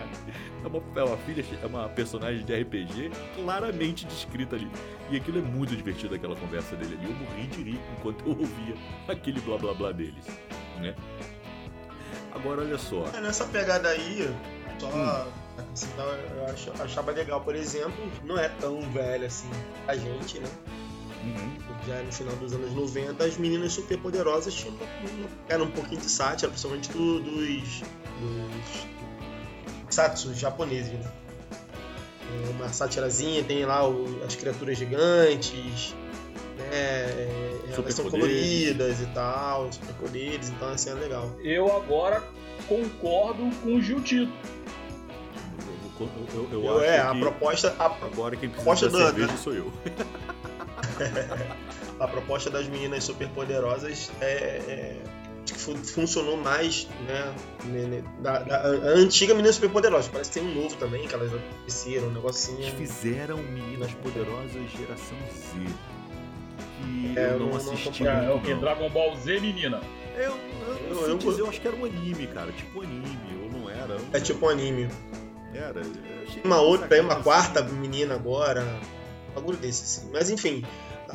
[SPEAKER 1] é uma, é uma filha, é uma personagem de RPG claramente descrita ali. E aquilo é muito divertido, aquela conversa dele ali. Eu morri de rir enquanto eu ouvia aquele blá blá blá deles, né? Agora olha só.
[SPEAKER 3] É, nessa pegada aí, só hum. Eu achava legal, por exemplo, não é tão velho assim a gente, né? Uhum. Já no final dos anos 90, as meninas super poderosas tinham era um pouquinho de sátira, principalmente do, dos, dos satsu japoneses, né? Uma sátirazinha, tem lá o, as criaturas gigantes, né? Elas são coloridas e tal, superpoderes, então assim é legal.
[SPEAKER 2] Eu agora concordo com o Jutito.
[SPEAKER 1] Eu, eu, eu, eu
[SPEAKER 3] é,
[SPEAKER 1] a
[SPEAKER 3] proposta. A
[SPEAKER 1] agora quem precisa da cerveja da... sou eu.
[SPEAKER 3] a proposta das meninas superpoderosas é, é funcionou mais, né? Da, da, a antiga Menina Superpoderosa. Parece que tem um novo também, que elas apareceram, um negocinho. Eles
[SPEAKER 1] fizeram Meninas Poderosas geração Z que é, eu não, não assisti. Não
[SPEAKER 2] é o que? Dragon Ball Z, menina?
[SPEAKER 1] Eu, eu, eu, eu, dizer, eu acho que era um anime, cara. Tipo anime, ou não era?
[SPEAKER 3] É tipo anime.
[SPEAKER 1] Era.
[SPEAKER 3] Uma outra, tem uma quarta menina agora. Um bagulho desse, assim. Mas enfim,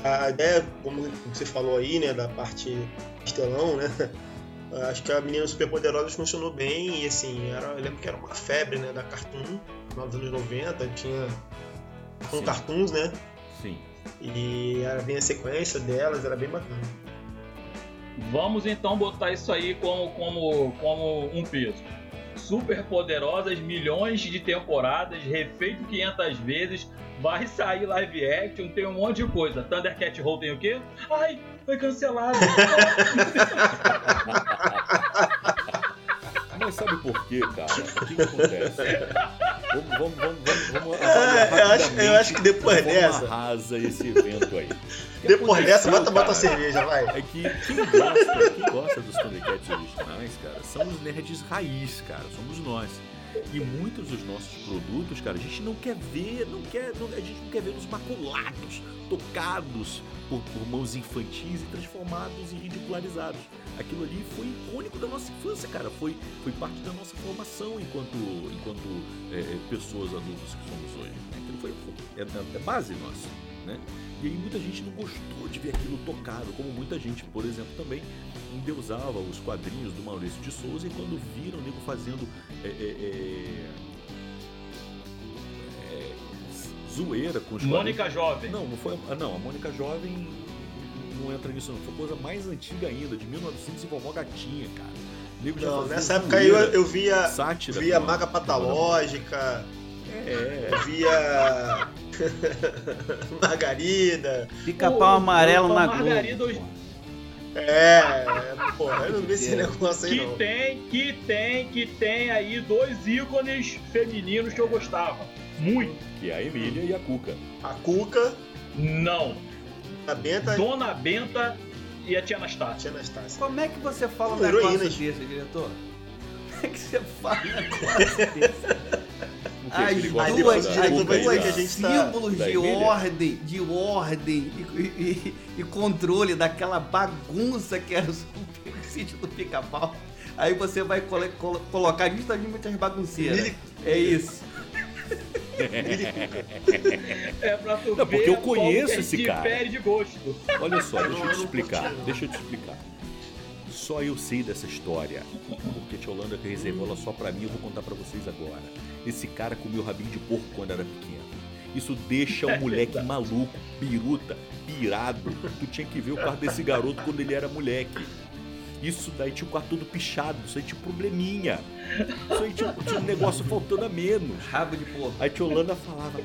[SPEAKER 3] a ideia, como você falou aí, né, da parte estelão, né? Acho que a Menina Superpoderosa funcionou bem e assim, era, eu lembro que era uma febre, né, da Cartoon, no final dos anos 90, tinha com cartoons, né?
[SPEAKER 1] Sim.
[SPEAKER 3] E era bem a sequência delas, era bem bacana.
[SPEAKER 2] Vamos então botar isso aí como, como, como um peso. Super poderosas, milhões de temporadas, refeito 500 vezes, vai sair live action, tem um monte de coisa. Thundercat Roll tem o quê? Ai, foi cancelado.
[SPEAKER 1] Mas sabe por quê, cara? O que, acontece? Vamos, vamos, vamos, vamos,
[SPEAKER 3] é, eu, acho, eu acho que depois dessa.
[SPEAKER 1] arrasa esse evento aí.
[SPEAKER 3] Depois dessa, bota, bota a cerveja, vai.
[SPEAKER 1] É que quem gosta, quem gosta dos Thundercats originais, cara, são os nerds raiz, cara. Somos nós. E muitos dos nossos produtos, cara, a gente não quer ver, não quer, não, a gente não quer ver os maculados, tocados por, por mãos infantis e transformados e ridicularizados. Aquilo ali foi icônico da nossa infância, cara. Foi, foi parte da nossa formação enquanto, enquanto é, é pessoas adultas que somos hoje. Aquilo foi, é, é base nossa, né? E aí muita gente não gostou de ver aquilo tocado, como muita gente, por exemplo, também endeusava os quadrinhos do Maurício de Souza e quando viram o nego fazendo é, é, é, é zoeira com os
[SPEAKER 2] Mônica quadrinhos. Jovem.
[SPEAKER 1] Não, não foi. Não, a Mônica Jovem não entra nisso, não. Foi coisa mais antiga ainda, de 1900 e vovó Gatinha, cara.
[SPEAKER 3] Não, nessa época aí eu, eu via, sátira, via Maga Patológica.
[SPEAKER 1] É.
[SPEAKER 3] Via. Margarida.
[SPEAKER 4] Pica-pau amarelo na
[SPEAKER 2] Margarida
[SPEAKER 4] Globo.
[SPEAKER 3] É, porra, eu não vi esse negócio aí
[SPEAKER 2] que
[SPEAKER 3] não.
[SPEAKER 2] tem, que tem, que tem aí dois ícones femininos que eu gostava. Muito.
[SPEAKER 1] Que é a Emília e a Cuca.
[SPEAKER 3] A Cuca.
[SPEAKER 2] Não.
[SPEAKER 3] A Benta.
[SPEAKER 2] Dona Benta e a tia Anastácia.
[SPEAKER 3] Tia Anastácia.
[SPEAKER 4] Como é que você fala um negócio desse, diretor? Como é que você fala um negócio desse? As duas, as duas símbolos de ordem, de ordem e, e, e, controle daquela bagunça que era o sítio do pica-pau. Aí você vai colo colo colocar justamente as bagunceiras. É isso.
[SPEAKER 2] é pra tu
[SPEAKER 1] Não, porque eu conheço esse cara.
[SPEAKER 2] de gosto.
[SPEAKER 1] Olha só, deixa eu te explicar. Deixa eu te explicar. Só eu sei dessa história. Porque a tia Holanda reservou ela só pra mim, eu vou contar pra vocês agora. Esse cara comeu rabinho de porco quando era pequeno. Isso deixa o moleque maluco, biruta, pirado. Tu tinha que ver o quarto desse garoto quando ele era moleque. Isso daí tinha o quarto todo pichado, isso aí tinha probleminha. Isso aí tinha, tinha um negócio faltando a menos.
[SPEAKER 4] Rabo de porco.
[SPEAKER 1] Aí a tia Holanda falava,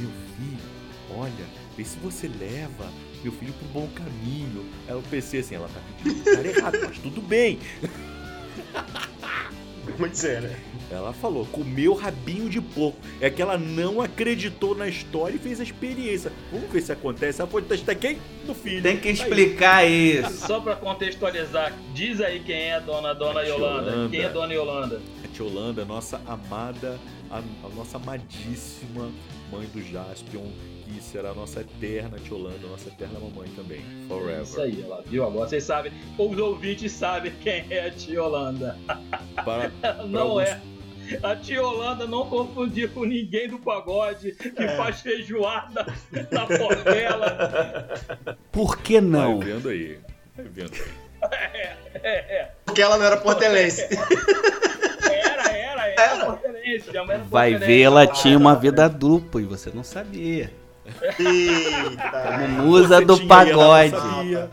[SPEAKER 1] meu filho, olha, vê se você leva meu filho pro bom caminho. Aí eu pensei assim, ela tá pedindo o cara errado, mas tudo bem.
[SPEAKER 3] Vamos dizer, né?
[SPEAKER 1] Ela falou, comeu rabinho de porco. É que ela não acreditou na história e fez a experiência. Vamos ver se acontece. Ela foi testar quem? No filho.
[SPEAKER 4] Tem que
[SPEAKER 1] Aí.
[SPEAKER 4] explicar isso.
[SPEAKER 2] Só pra contextualizar, diz aí quem é a dona, dona
[SPEAKER 1] Tia
[SPEAKER 2] Yolanda.
[SPEAKER 1] Yolanda.
[SPEAKER 2] Quem é dona Yolanda?
[SPEAKER 1] A tia Holanda, nossa amada, a, a nossa amadíssima mãe do Jaspion, que será a nossa eterna tia Holanda, nossa eterna mamãe também. Forever.
[SPEAKER 2] Isso aí, ela viu agora. Vocês sabem, os ouvintes sabem quem é a tia Yolanda.
[SPEAKER 1] Para,
[SPEAKER 2] Não
[SPEAKER 1] alguns-
[SPEAKER 2] é. A tia Holanda não confundia com ninguém do pagode que
[SPEAKER 3] É.
[SPEAKER 2] faz feijoada na portela.
[SPEAKER 4] Por que não?
[SPEAKER 1] Vai vendo aí. Vai vendo aí.
[SPEAKER 2] É, é.
[SPEAKER 3] Porque ela não era portelense.
[SPEAKER 2] Era, era, era portelense. minha mãe era
[SPEAKER 4] Vai
[SPEAKER 2] portelense.
[SPEAKER 4] ver, ela tinha uma vida dupla e você não sabia. Como
[SPEAKER 3] Eita.
[SPEAKER 4] musa
[SPEAKER 1] Você
[SPEAKER 4] do pagode.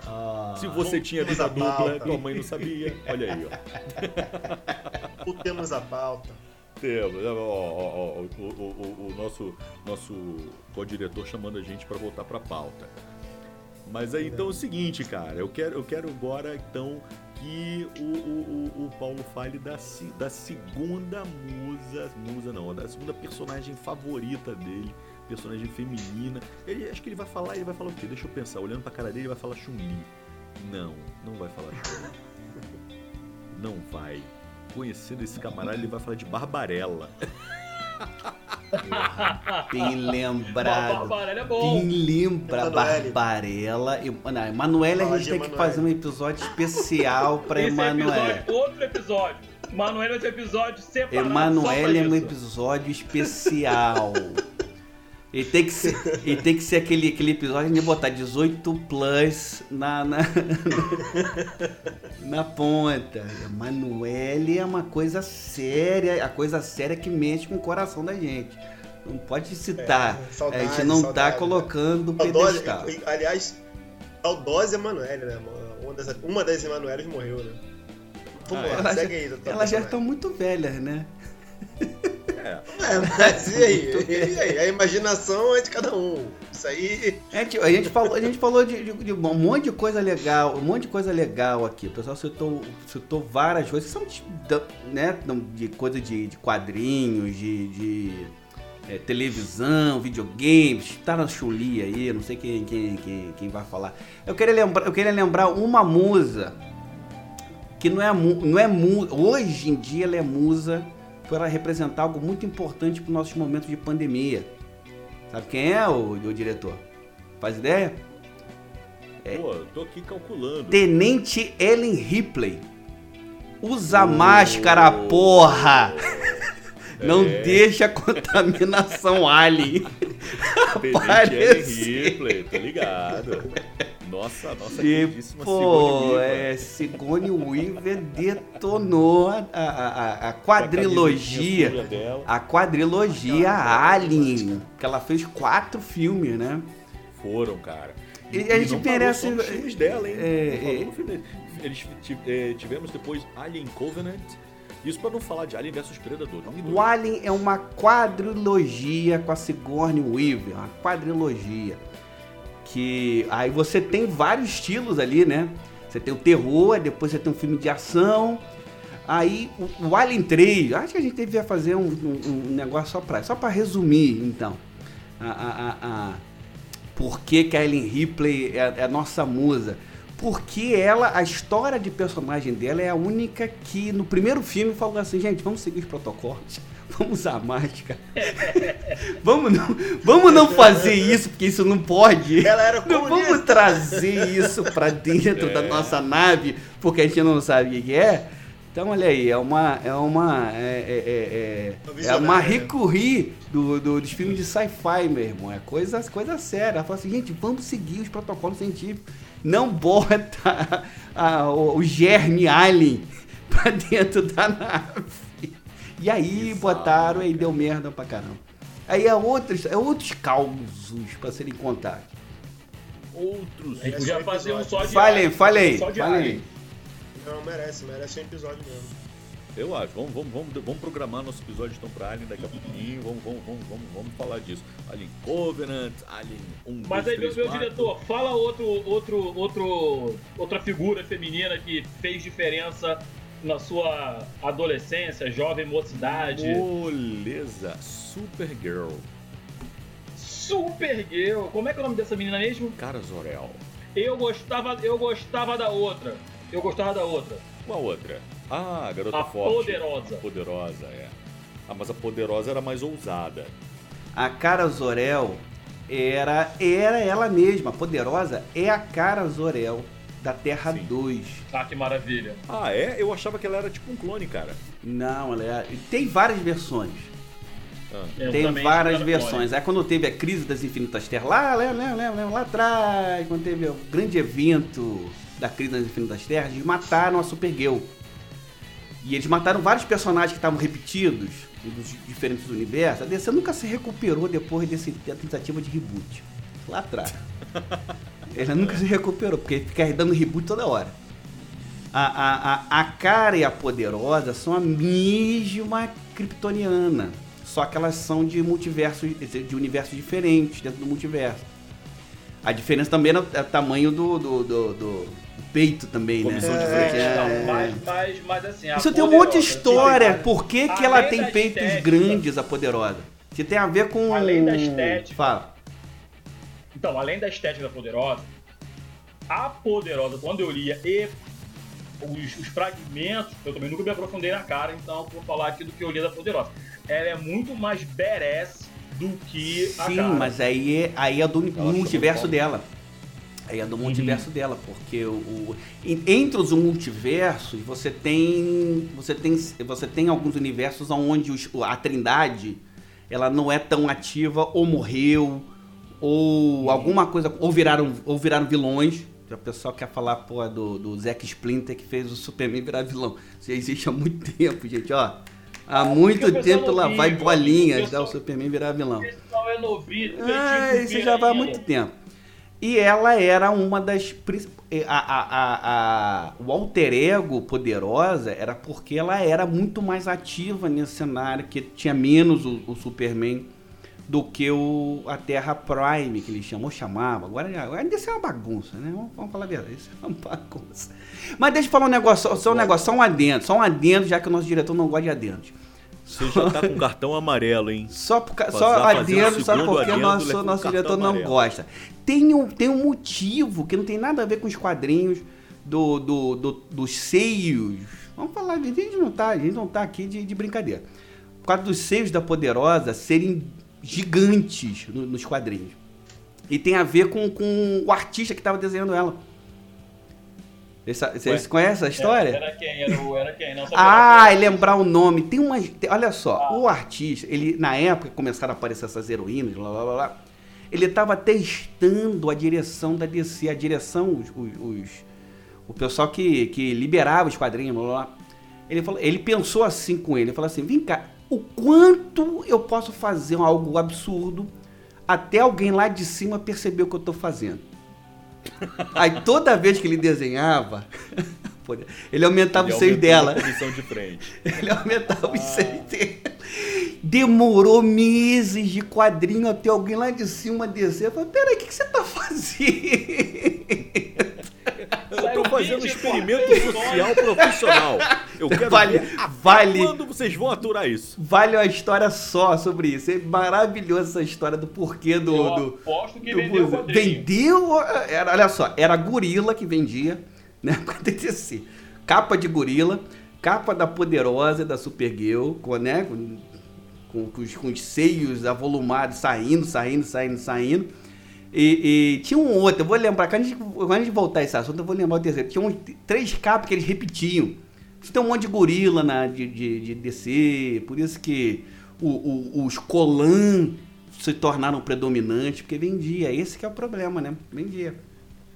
[SPEAKER 4] Ah.
[SPEAKER 1] Se você tinha vida dupla,
[SPEAKER 3] pauta.
[SPEAKER 1] tua mãe não sabia. Olha aí, ó.
[SPEAKER 3] Voltemos à pauta.
[SPEAKER 1] Temos. Ó, ó, ó, ó, o, o- o- o nosso, nosso co-diretor chamando a gente pra voltar pra pauta. Mas aí então é o seguinte, cara. Eu quero, eu quero agora então que o, o, o- o Paulo fale da, da segunda musa. Musa não, da segunda personagem favorita dele. Personagem feminina. Ele, acho que ele vai falar, ele vai falar o quê? Deixa eu pensar. Olhando pra cara dele, ele vai falar Chun-Li. Não, não vai falar Chun-Li. Não vai. Conhecendo esse camarada, ele vai falar de Barbarella.
[SPEAKER 4] Bem lembrado.
[SPEAKER 2] Barbarella é bom.
[SPEAKER 4] Quem lembra. Barbarella? Não, Emanuele a gente tem que fazer um episódio especial pra
[SPEAKER 2] é
[SPEAKER 4] Emanuele.
[SPEAKER 2] outro episódio. Manoel é um episódio separado. só
[SPEAKER 4] Emanuele é um episódio especial. E tem que ser, e tem que ser aquele, aquele episódio de botar 18 plus na, na, na ponta. Emanuele é uma coisa séria, a coisa séria que mexe com o coração da gente. Não pode citar.
[SPEAKER 3] É, saudade,
[SPEAKER 4] a gente não tá
[SPEAKER 3] saudade.
[SPEAKER 4] colocando
[SPEAKER 3] Saudose,
[SPEAKER 4] pedestal.
[SPEAKER 3] aliás, Saudose Emanuele, né? Uma das, uma das Emanueles morreu, né? Vamos
[SPEAKER 1] Ah,
[SPEAKER 3] lá,
[SPEAKER 4] Elas
[SPEAKER 3] segue
[SPEAKER 4] já,
[SPEAKER 3] aí.
[SPEAKER 4] elas já estão muito velhas, né?
[SPEAKER 1] É,
[SPEAKER 3] É, mas e aí? E aí? A imaginação é de cada um. Isso aí.
[SPEAKER 4] É, tio, a gente falou, a gente falou de, de- de um monte de coisa legal, um monte de coisa legal aqui. O pessoal citou, citou várias coisas são de, né, de coisa de, de quadrinhos, de, de, é, televisão, videogames. Tá na Chuli aí, não sei quem, quem, quem, quem vai falar. Eu queria lembrar, eu queria lembrar uma musa que não é, não é mu- hoje em dia ela é musa por ela representar algo muito importante para os nossos momentos de pandemia. Sabe quem é o, o diretor? Faz ideia?
[SPEAKER 1] pô, eu tô aqui calculando.
[SPEAKER 4] Tenente Ellen Ripley. Usa máscara, porra! Não
[SPEAKER 1] É.
[SPEAKER 4] deixa a contaminação alien.
[SPEAKER 1] Tenente. Ellen Ripley, tô ligado. Nossa, nossa
[SPEAKER 4] E, pô, é, Sigourney Weaver detonou a, a, a- a quadrilogia.
[SPEAKER 1] A
[SPEAKER 4] quadrilogia Alien. Que ela fez quatro filmes, né?
[SPEAKER 1] Foram, cara.
[SPEAKER 4] E a gente merece-
[SPEAKER 1] nos filmes dela, hein?
[SPEAKER 4] É, é.
[SPEAKER 1] Eles é, tivemos depois Alien Covenant. Isso pra não falar de Alien vs Predador. Não me
[SPEAKER 4] O Alien é uma quadrilogia com a Sigourney Weaver, uma quadrilogia. Que aí você tem vários estilos ali, né? Você tem o terror, depois você tem um filme de ação. Aí o, o Alien 3, acho que a gente devia fazer um, um- um negócio só pra, só pra resumir, então. A, a, a, a- por que, que a Ellen Ripley é, é a nossa musa? Porque ela, a história de personagem dela é a única que no primeiro filme falou assim, gente, vamos seguir os protocolos, vamos usar máscara. vamos, não, vamos não fazer isso, porque isso não pode.
[SPEAKER 3] Ela era
[SPEAKER 4] Não vamos trazer isso pra dentro da
[SPEAKER 1] É.
[SPEAKER 4] nossa nave, porque a gente não sabe o que é. Então, olha aí, é uma. É uma. É, é, é,
[SPEAKER 3] Uma
[SPEAKER 4] é, é uma recurrir do, do- dos filmes de sci-fi, meu irmão. É coisa, coisa séria. Ela fala assim, gente, vamos seguir os protocolos científicos. não bota a, o, o germe alien pra dentro da nave. E aí
[SPEAKER 1] Exato,
[SPEAKER 4] botaram e
[SPEAKER 1] cara.
[SPEAKER 4] deu merda pra caramba. Aí é outros, é outros causos pra serem contados.
[SPEAKER 1] Outros.
[SPEAKER 2] A gente podia fazer um só de
[SPEAKER 4] Fale aí,
[SPEAKER 2] Alien,
[SPEAKER 4] fale aí,
[SPEAKER 2] Só de.
[SPEAKER 3] Não, merece, merece um episódio mesmo.
[SPEAKER 1] Eu acho. Vamos, vamos, vamos, vamos programar nosso episódio então pra Alien daqui a pouquinho. Vamos, vamos, vamos, vamos, vamos falar disso. Alien Covenant, Alien 1,
[SPEAKER 2] Mas
[SPEAKER 1] 2,
[SPEAKER 2] aí,
[SPEAKER 1] 3,
[SPEAKER 2] meu, meu
[SPEAKER 1] 4.
[SPEAKER 2] diretor, fala outro, outro, outro, outra figura feminina que fez diferença na sua adolescência, jovem mocidade.
[SPEAKER 1] Moleza. Supergirl.
[SPEAKER 2] Supergirl. Como é que é o nome dessa menina mesmo?
[SPEAKER 1] Cara Zorel.
[SPEAKER 2] Eu gostava, eu gostava da outra. Eu gostava da outra.
[SPEAKER 1] Qual outra? Ah, a garota
[SPEAKER 2] A
[SPEAKER 1] forte.
[SPEAKER 2] poderosa.
[SPEAKER 1] Poderosa, é. Ah, mas a poderosa era mais ousada.
[SPEAKER 4] A Cara Zorel era, era ela mesma, a poderosa é a Cara Zorel da Terra
[SPEAKER 1] Sim.
[SPEAKER 4] 2.
[SPEAKER 2] Ah, que maravilha.
[SPEAKER 1] Ah, é? Eu achava que ela era tipo um clone, cara.
[SPEAKER 4] Não, ela é, tem várias versões.
[SPEAKER 1] Ah.
[SPEAKER 4] Tem várias
[SPEAKER 2] era
[SPEAKER 4] versões. Aí quando teve a crise das infinitas terras, lá, lembra, lembra, lembra, lembra, lá atrás, quando teve o grande evento da crise das infinitas terras, eles mataram a Supergirl. E eles mataram vários personagens que estavam repetidos dos diferentes universos. A DC nunca se recuperou depois desse, da tentativa de reboot. Lá atrás. Ela nunca se recuperou, porque fica dando reboot toda hora. A, a, a, a cara e a poderosa são a mesma kryptoniana. Só que elas são de multiversos, de universos diferentes dentro do multiverso. A diferença também é o tamanho do, do, do- do peito também, né?
[SPEAKER 3] É.
[SPEAKER 4] É.
[SPEAKER 2] Não, mas, mas, mas assim,
[SPEAKER 4] Isso tem um monte de
[SPEAKER 2] poderosa,
[SPEAKER 4] história.
[SPEAKER 2] tipo,
[SPEAKER 4] Por que, que ela tem peitos
[SPEAKER 2] estética-
[SPEAKER 4] grandes, a poderosa? Se tem a ver com.
[SPEAKER 2] Além da estética.
[SPEAKER 4] Fala.
[SPEAKER 2] Então, além da estética da Poderosa, a Poderosa, quando eu lia e os, os fragmentos, eu também nunca me aprofundei na cara, então vou falar aqui do que eu li da Poderosa. Ela é muito mais badass do que a
[SPEAKER 4] Sim,
[SPEAKER 2] cara.
[SPEAKER 4] mas aí é, aí é do multiverso dela. Aí é
[SPEAKER 2] Uhum.
[SPEAKER 4] do multiverso dela, porque o, o- en- entre os multiversos você tem você tem você tem alguns universos onde os- a Trindade ela não é tão ativa ou morreu ou alguma coisa ou viraram ou viraram vilões. O pessoal quer falar pô, do, do Zack Splinter que fez o Superman virar vilão. Isso já existe há muito tempo, gente, ó. Há muito
[SPEAKER 2] o pessoal
[SPEAKER 4] tempo lá vai bolinhas dar o Superman virar vilão.
[SPEAKER 2] O pessoal é novinho,
[SPEAKER 4] Ah, isso já vai há muito tempo. E ela era uma das. prin- A, a, a, a- o alter ego poderosa era porque ela era muito mais ativa nesse cenário, que tinha menos o, o Superman do que o, a Terra Prime, que eles chamam, ou chamavam. Agora, agora isso é uma bagunça, né? Vamos, vamos falar a verdade, isso é uma bagunça. Mas deixa eu falar um negócio, só, só um negócio, só um adendo, só um adendo, já que o nosso diretor não gosta de adendos.
[SPEAKER 1] Você já tá com cartão amarelo, hein?
[SPEAKER 4] Só, por, só adendo,
[SPEAKER 1] o
[SPEAKER 4] sabe
[SPEAKER 1] segundo
[SPEAKER 4] por que
[SPEAKER 1] adendo,
[SPEAKER 4] nosso, nosso diretor não
[SPEAKER 1] amarelo.
[SPEAKER 4] gosta. Tem um, tem um motivo que não tem nada a ver com os quadrinhos do, do, do- dos seios. Vamos falar, a gente não tá, a gente não tá aqui de, de brincadeira. Por causa dos seios da Poderosa serem gigantes no- nos quadrinhos. E tem a ver com, com o artista que estava desenhando ela. Vocês
[SPEAKER 1] Ué?
[SPEAKER 4] conhecem a história?
[SPEAKER 2] Era, era quem? Era, o- era quem? Não
[SPEAKER 4] Ah, e lembrar o nome. Tem umas. tem- olha só, o artista, ele, na época que começaram a aparecer essas heroínas, lá, lá, lá, lá, ele estava testando a direção da DC, a direção, os, os- os- o pessoal que, que liberava os quadrinhos, lá, lá, lá. Ele, falou, ele pensou assim com ele, ele falou assim, vem cá, o quanto eu posso fazer algo absurdo até alguém lá de cima perceber o que eu estou fazendo. Aí toda vez que ele desenhava, ele aumentava
[SPEAKER 1] Ele
[SPEAKER 4] os
[SPEAKER 1] aumentou
[SPEAKER 4] dela.
[SPEAKER 1] de.
[SPEAKER 4] Ele aumentava os seios dele. Demorou meses de quadrinho até alguém lá de cima descer. Eu falei, peraí, o que, que você tá fazendo?
[SPEAKER 1] Eu tô fazendo um
[SPEAKER 2] 24
[SPEAKER 1] experimento social profissional. Eu quero
[SPEAKER 4] Vale-
[SPEAKER 1] ver
[SPEAKER 4] vale-
[SPEAKER 1] quando vocês vão aturar isso.
[SPEAKER 4] Vale uma história só sobre isso. É maravilhosa essa história do porquê do.
[SPEAKER 2] Eu
[SPEAKER 4] do
[SPEAKER 2] aposto que
[SPEAKER 4] do
[SPEAKER 2] vendeu o
[SPEAKER 4] museu.
[SPEAKER 2] quadrinho.
[SPEAKER 4] Vendeu. Era, olha só, era gorila que vendia, né? Com a DTC. Capa de gorila, capa da poderosa da Supergirl, com, né? Com, com, com os, com os seios avolumados, saindo, saindo, saindo, saindo. E, e tinha um outro, eu vou lembrar, quando a, gente, quando a gente voltar esse assunto, eu vou lembrar o terceiro. Tinha uns três capas que eles repetiam. Tem um monte de gorila na, de, de, de DC, por isso que o- o- os Colan se tornaram predominantes, porque vendia. Esse que é o problema, né? Vendia.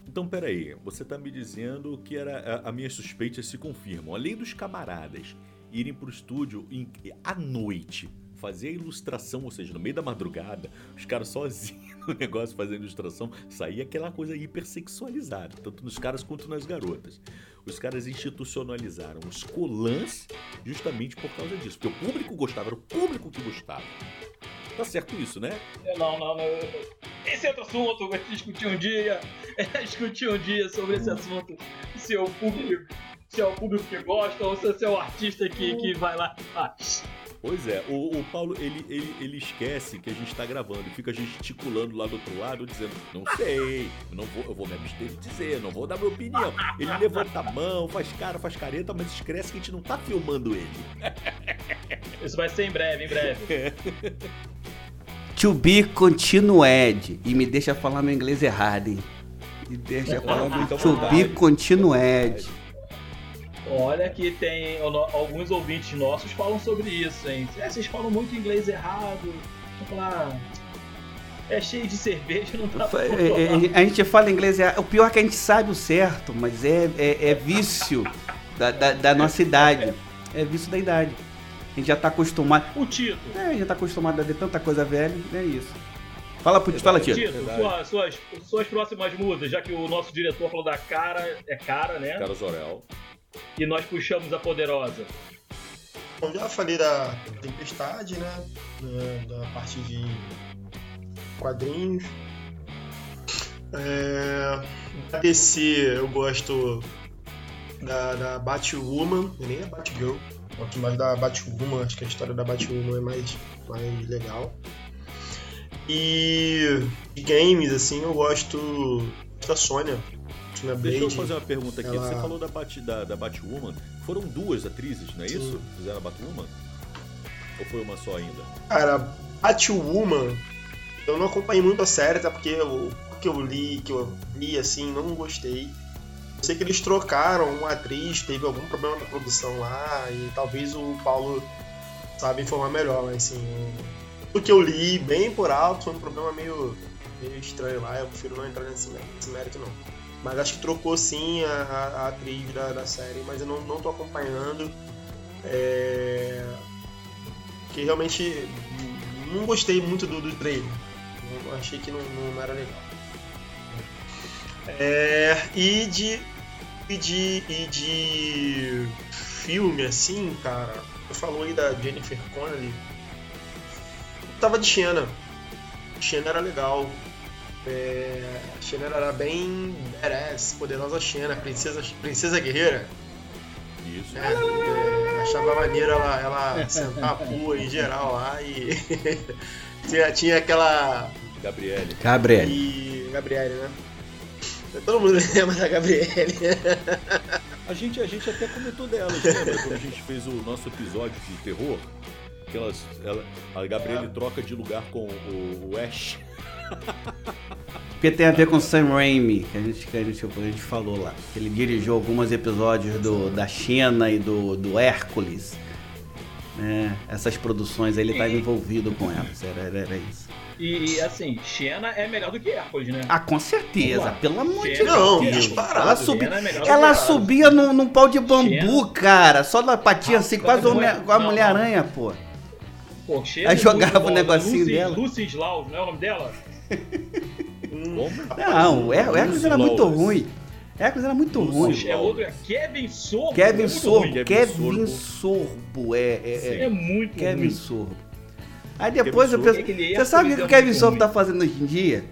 [SPEAKER 1] Então, peraí, você tá me dizendo que era a, a minhas suspeitas se confirmam. Além dos camaradas irem pro estúdio em- à noite fazer a ilustração, ou seja, no meio da madrugada, os caras sozinhos no negócio fazendo ilustração, saía aquela coisa hipersexualizada, tanto nos caras quanto nas garotas. Os caras institucionalizaram os colãs justamente por causa disso, porque o público gostava, era o público que gostava. Tá certo isso, né?
[SPEAKER 2] Não, não, não. Esse é outro assunto, vai discutir um dia. Discutir um dia sobre esse assunto. Se é o público, se é o público que gosta ou se é o artista que, que vai lá e faz.
[SPEAKER 1] Pois é, o, o Paulo ele, ele, ele esquece que a gente tá gravando e fica gesticulando lá do outro lado, dizendo, não sei, eu não vou, eu vou me abster de dizer, não vou dar minha opinião. Ele levanta a mão, faz cara, faz careta, mas esquece que a gente não tá filmando ele.
[SPEAKER 2] Isso vai ser em breve, em breve.
[SPEAKER 4] To be continued. E me deixa falar meu inglês errado, hein? Me deixa falar meu to be continued.
[SPEAKER 2] Olha que tem alguns ouvintes nossos falam sobre isso, hein? É, vocês falam muito inglês errado. Falar. É cheio de cerveja, não dá pra
[SPEAKER 4] É,
[SPEAKER 2] controlar.
[SPEAKER 4] é, A gente fala inglês errado. O pior é que a gente sabe o certo, mas é, é, é vício da, da, da nossa idade. É vício da idade. A gente já tá acostumado.
[SPEAKER 2] O Tito.
[SPEAKER 4] É, já tá acostumado a ver tanta coisa velha, é isso. Fala, Putz, fala, Tito.
[SPEAKER 2] Tito, sua- suas, suas próximas mudas, já que o nosso diretor falou da cara, é cara, né?
[SPEAKER 1] Cara Zorel.
[SPEAKER 2] E nós puxamos a poderosa.
[SPEAKER 3] Eu já falei da Tempestade, né? Da, da parte de quadrinhos. É, da DC eu gosto da, da Batwoman, nem a Batgirl. Gosto mais da Batwoman, acho que a história da Batwoman é mais, mais legal. E de games, assim, eu gosto da Sônia. Sônia
[SPEAKER 1] Deixa eu
[SPEAKER 3] Blade.
[SPEAKER 1] fazer uma pergunta aqui.
[SPEAKER 3] ela-
[SPEAKER 1] Você falou da, Bat, da, da Batwoman. Foram duas atrizes, não é
[SPEAKER 3] Sim.
[SPEAKER 1] isso? Fizeram a Batwoman? Ou foi uma só ainda?
[SPEAKER 3] Cara, Batwoman, eu não acompanhei muito a série, até porque o que eu li, que eu vi assim, não gostei. Eu sei que eles trocaram uma atriz, teve algum problema na produção lá, e talvez o Paulo sabe informar melhor, mas assim, o que eu li bem por alto foi um problema meio, meio estranho lá, eu prefiro não entrar nesse, nesse mérito não. Mas acho que trocou sim a, a- atriz da, da série, mas eu não, não tô acompanhando. É que realmente não gostei muito do, do trailer. Eu achei que não, não era legal. É, e de. E de. E de filme assim, cara. Você falou aí da Jennifer Connelly. Tava de Xena. Xena era legal. É, Xena era bem badass, poderosa Xena, princesa, princesa guerreira.
[SPEAKER 1] Isso.
[SPEAKER 3] É, é, achava maneiro ela, ela sentar a pua em geral lá e. tinha, tinha aquela.
[SPEAKER 1] Gabriele.
[SPEAKER 4] Gabriel.
[SPEAKER 3] E. Gabriele, né? Todo mundo lembra da Gabriele.
[SPEAKER 1] A gente, a gente até comentou delas, lembra? Quando a gente fez o nosso episódio de terror. Que elas, ela, a Gabriele troca de lugar com o, o Ash.
[SPEAKER 4] Porque tem a ver com Sam Raimi, que a gente, que a gente, a gente falou lá. Ele dirigiu alguns episódios do, da Xena e do, do Hércules. né? essas produções aí ele estava envolvido com elas. Era, era, era isso.
[SPEAKER 2] E, assim, Xena é melhor do que Hércules, né?
[SPEAKER 4] Ah, com certeza,
[SPEAKER 2] lá.
[SPEAKER 4] pelo amor de
[SPEAKER 3] Não,
[SPEAKER 4] Deus.
[SPEAKER 3] disparado.
[SPEAKER 4] Ela, subi...
[SPEAKER 2] É
[SPEAKER 4] ela subia num, num pau de bambu,
[SPEAKER 2] Xena.
[SPEAKER 4] cara. Só na patinha assim,
[SPEAKER 2] Ah,
[SPEAKER 4] quase uma-
[SPEAKER 2] não,
[SPEAKER 4] com a
[SPEAKER 2] não.
[SPEAKER 4] Mulher-Aranha, pô.
[SPEAKER 2] Pô, Xena
[SPEAKER 4] Aí
[SPEAKER 2] é
[SPEAKER 4] jogava o negocinho
[SPEAKER 2] Lucy,
[SPEAKER 4] dela.
[SPEAKER 2] Lucy Slaus, não é o nome dela?
[SPEAKER 1] Como?
[SPEAKER 4] Não, o Hércules era muito ruim. Hércules era muito ruim.
[SPEAKER 2] É outro, é Kevin Sorbo.
[SPEAKER 4] Kevin
[SPEAKER 2] é
[SPEAKER 4] Sorbo.
[SPEAKER 1] Kevin Sorbo.
[SPEAKER 4] É, é,
[SPEAKER 2] É
[SPEAKER 4] é.
[SPEAKER 2] muito
[SPEAKER 4] Kevin
[SPEAKER 2] ruim.
[SPEAKER 4] Sorbo. Aí depois
[SPEAKER 1] Kevin
[SPEAKER 4] eu
[SPEAKER 1] Sorbo.
[SPEAKER 4] penso,
[SPEAKER 2] Aquele
[SPEAKER 4] você sabe o que o
[SPEAKER 2] é
[SPEAKER 4] Kevin Sorbo tá fazendo hoje em dia?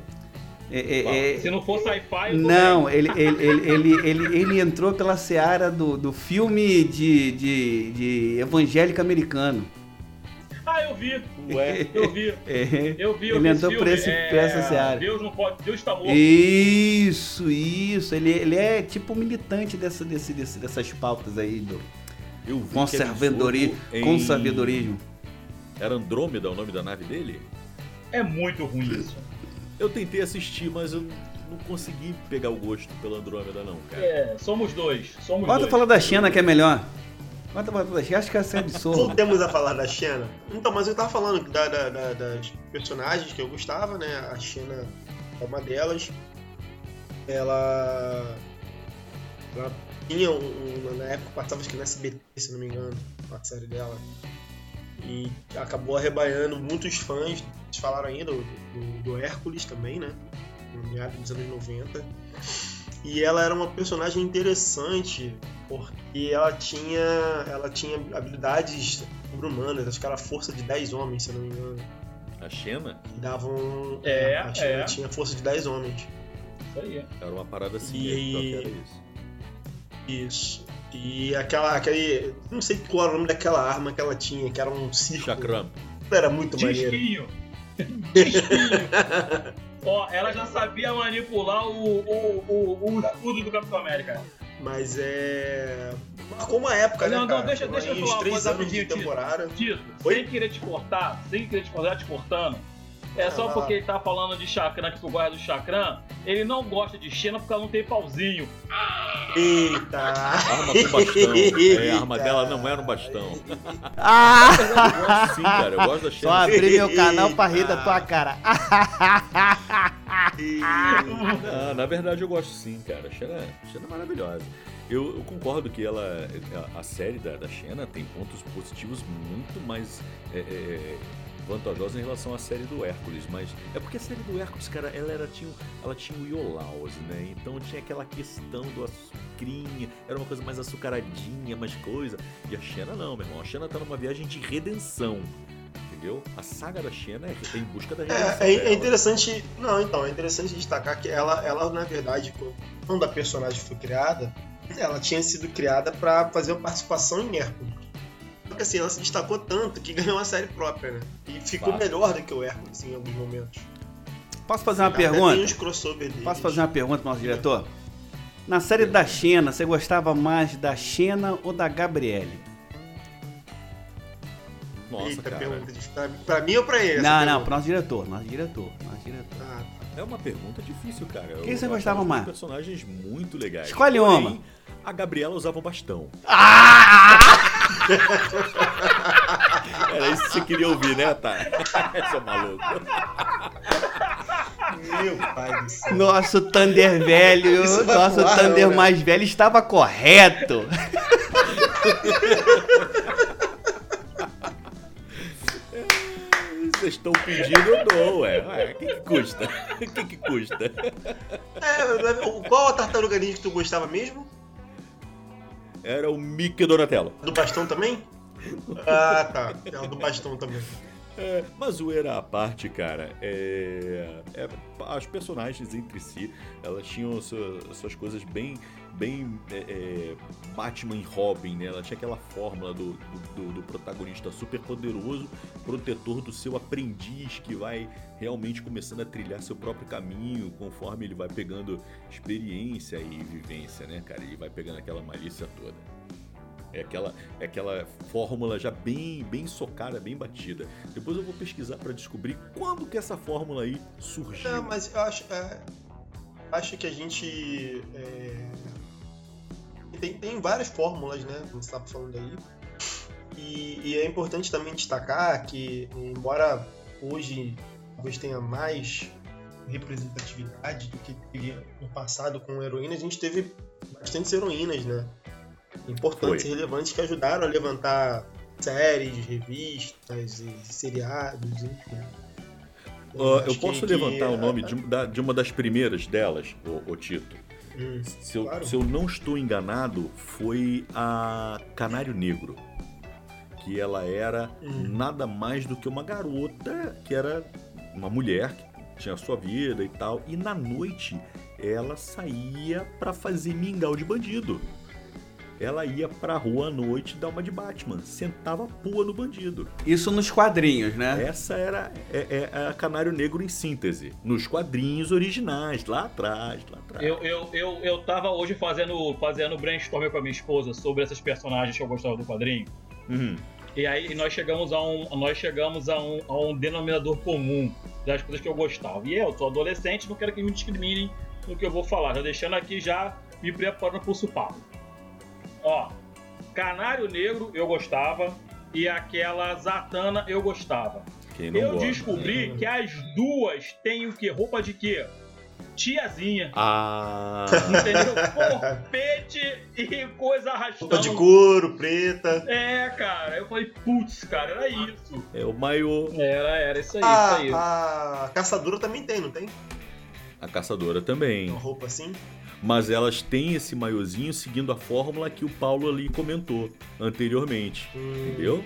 [SPEAKER 4] É, é, é,
[SPEAKER 2] Se não for sci-fi,
[SPEAKER 4] não, ele, ele, ele, ele, ele entrou pela seara do, do filme de, de, de evangélico americano.
[SPEAKER 2] Ah, eu vi.
[SPEAKER 1] Ué.
[SPEAKER 2] Eu vi.
[SPEAKER 4] É,
[SPEAKER 2] Eu vi. eu
[SPEAKER 4] ele
[SPEAKER 2] vi
[SPEAKER 4] entrou por, esse,
[SPEAKER 2] é,
[SPEAKER 4] por essa seara.
[SPEAKER 2] Deus não pode. Deus está morto.
[SPEAKER 4] Isso, isso. Ele, ele é tipo militante dessa, desse, desse, dessas pautas aí do
[SPEAKER 1] Eu vi
[SPEAKER 4] conservadorismo.
[SPEAKER 1] Kevin Sorbo em-
[SPEAKER 4] conservadorismo.
[SPEAKER 1] Era Andrômeda o nome da nave dele?
[SPEAKER 2] É muito ruim isso.
[SPEAKER 1] Eu tentei assistir, mas eu não consegui pegar o gosto pela Andrômeda, não, cara.
[SPEAKER 2] É, somos dois. Somos
[SPEAKER 4] Bota
[SPEAKER 2] dois.
[SPEAKER 4] falar da Xena que é melhor. Xena, acho que essa é absurda.
[SPEAKER 3] Voltemos a falar da Xena. Então, mas eu tava falando da- da- da- das personagens que eu gostava, né? A Xena é uma delas. ela. Ela tinha um, na época passava acho que na SBT, se não me engano, a série dela. E acabou arrebanhando muitos fãs, eles falaram ainda, do, do, do Hércules também, né? No meados dos anos 90. E ela era uma personagem interessante porque ela tinha, ela tinha habilidades sobre-humanas, acho que era a força de 10 homens, se eu não me engano.
[SPEAKER 1] A Xena
[SPEAKER 3] Que davam.
[SPEAKER 2] É,
[SPEAKER 3] acho que ela
[SPEAKER 2] é.
[SPEAKER 3] tinha força de 10 homens.
[SPEAKER 2] Isso aí.
[SPEAKER 1] era uma parada assim,
[SPEAKER 3] E-
[SPEAKER 1] era isso.
[SPEAKER 3] Isso. E aquela. Aquele. Não sei qual era o nome daquela arma que ela tinha, que era um círculo.
[SPEAKER 1] Chakram.
[SPEAKER 3] Era muito maneiro.
[SPEAKER 2] Disquinho. Ó, ela já sabia manipular o, o, o, o escudo do Capitão América.
[SPEAKER 3] Mas é. Marcou uma época,
[SPEAKER 2] Não,
[SPEAKER 3] né?
[SPEAKER 2] não,
[SPEAKER 3] cara?
[SPEAKER 2] deixa- deixa eu falar uma
[SPEAKER 3] três
[SPEAKER 2] coisa rapidinho, Tito. sem querer te cortar, sem querer te cortar, te cortando. É só porque ele tá falando de chakram, que tu gosta do chakram. Ele não gosta de Xena porque ela não tem pauzinho.
[SPEAKER 3] Eita!
[SPEAKER 1] Arma com bastão. É, a arma dela não era um bastão.
[SPEAKER 4] Ah!
[SPEAKER 1] Eu gosto sim, cara. Eu gosto da
[SPEAKER 4] Só
[SPEAKER 1] Xena.
[SPEAKER 4] abri meu canal pra rir da tua cara.
[SPEAKER 1] Ah, na verdade eu gosto sim, cara. A Xena, Xena é maravilhosa. Eu, eu concordo que ela, a, a série da, da Xena tem pontos positivos muito mais é, é, vantajosos em relação à série do Hércules, mas é porque a série do Hércules, cara, ela era tinha, ela tinha o Iolaus, né? Então tinha aquela questão do açucrinha, era uma coisa mais açucaradinha, mais coisa. E a Xena não, meu irmão. A Xena tá numa viagem de redenção. Entendeu? A saga da Xena é em busca da redenção.
[SPEAKER 3] É, é- é interessante. Não, então, é interessante destacar que ela, ela na verdade, quando a personagem foi criada, ela tinha sido criada pra fazer uma participação em Hércules. Só que assim, ela se destacou tanto que ganhou uma série própria, né? E ficou melhor do que o Hércules em alguns momentos.
[SPEAKER 4] Posso fazer uma
[SPEAKER 3] Tem
[SPEAKER 4] pergunta?
[SPEAKER 3] uns crossover deles.
[SPEAKER 4] Posso fazer uma pergunta pro nosso diretor? Na série da Xena, você gostava mais da Xena ou da Gabriele?
[SPEAKER 1] Nossa,
[SPEAKER 3] Eita,
[SPEAKER 1] cara.
[SPEAKER 3] pergunta difícil. Pra, pra mim ou pra ele?
[SPEAKER 4] não, não, pro nosso diretor, nosso diretor, nosso diretor.
[SPEAKER 3] Ah,
[SPEAKER 1] É uma pergunta difícil, cara. Eu
[SPEAKER 4] Quem você gostava
[SPEAKER 1] os
[SPEAKER 4] mais?
[SPEAKER 1] personagens muito legais.
[SPEAKER 4] Escolhe
[SPEAKER 1] Porém,
[SPEAKER 4] uma.
[SPEAKER 1] A Gabriela usava um bastão.
[SPEAKER 4] Ah!
[SPEAKER 1] Era isso que você queria ouvir, né, tá? Seu maluco.
[SPEAKER 3] meu pai do céu.
[SPEAKER 4] Nosso Thunder velho, nosso
[SPEAKER 3] pro ar,
[SPEAKER 4] Thunder
[SPEAKER 3] não, né?
[SPEAKER 4] mais velho estava correto.
[SPEAKER 1] Vocês estão pedindo, eu dou, ué. O que, que custa? O que, que custa?
[SPEAKER 3] É, o- qual a tartaruga ninja que tu gostava mesmo?
[SPEAKER 1] Era o Mickey Donatello.
[SPEAKER 3] Do bastão também? Ah, tá. É o do bastão também.
[SPEAKER 1] É, mas zoeira à parte, cara, é, é- as personagens entre si, elas tinham sua- suas coisas bem, bem é, é, Batman e Robin, né? Ela tinha aquela fórmula do, do- do- protagonista super poderoso, protetor do seu aprendiz, que vai realmente começando a trilhar seu próprio caminho conforme ele vai pegando experiência e vivência, né, cara? Ele vai pegando aquela malícia toda. É aquela, é aquela fórmula já bem, bem socada, bem batida. Depois eu vou pesquisar para descobrir quando que essa fórmula aí surgiu.
[SPEAKER 3] É, mas eu acho, é, acho que a gente. é, tem, tem várias fórmulas, né? Como você estava falando aí. E, e é importante também destacar que, embora hoje talvez tenha mais representatividade do que teve no passado com heroínas, a gente teve bastantes heroínas, né? Importantes
[SPEAKER 1] Foi.
[SPEAKER 3] e relevantes que ajudaram a levantar séries, revistas e seriados, enfim.
[SPEAKER 1] Ah, eu
[SPEAKER 3] que-
[SPEAKER 1] posso
[SPEAKER 3] que
[SPEAKER 1] levantar o
[SPEAKER 3] a-
[SPEAKER 1] nome de, de uma das primeiras delas, o, Tito.
[SPEAKER 3] Hum,
[SPEAKER 1] Se eu,
[SPEAKER 3] Claro.
[SPEAKER 1] se eu não estou enganado, foi a Canário Negro. Que ela era
[SPEAKER 3] Hum.
[SPEAKER 1] nada mais do que uma garota que era uma mulher que tinha a sua vida e tal. E na noite ela saía pra fazer mingau de bandido. Ela ia pra rua à noite dar uma de Batman, sentava a pua no bandido.
[SPEAKER 4] Isso nos quadrinhos, né?
[SPEAKER 1] Essa era é, é a Canário Negro em síntese, nos quadrinhos originais, lá atrás, lá atrás.
[SPEAKER 2] Eu, eu, eu, eu tava hoje fazendo, fazendo brainstorming com a minha esposa sobre essas personagens que eu gostava do quadrinho.
[SPEAKER 1] Uhum.
[SPEAKER 2] E aí nós chegamos a um, nós chegamos a um, a um denominador comum das coisas que eu gostava. E eu sou adolescente, não quero que me discriminem no que eu vou falar. Já deixando aqui já me preparando pro supapo. Ó, Canário Negro eu gostava e aquela Zatanna eu gostava.
[SPEAKER 1] Quem não
[SPEAKER 2] eu
[SPEAKER 1] gosta.
[SPEAKER 2] descobri que as duas têm o que? Roupa de quê? tiazinha.
[SPEAKER 1] Ah.
[SPEAKER 2] Entendeu? Corpete e coisa arrastando.
[SPEAKER 3] Roupa de couro, preta.
[SPEAKER 2] É, cara. Eu falei, putz, cara, era isso.
[SPEAKER 1] É o maiô.
[SPEAKER 2] Era, era isso aí,
[SPEAKER 3] A,
[SPEAKER 2] isso aí.
[SPEAKER 3] a caçadora também tem, não tem?
[SPEAKER 1] A caçadora também.
[SPEAKER 3] Uma roupa assim.
[SPEAKER 1] Mas elas têm esse maiôzinho seguindo a fórmula que o Paulo ali comentou anteriormente.
[SPEAKER 3] Hum,
[SPEAKER 1] Entendeu?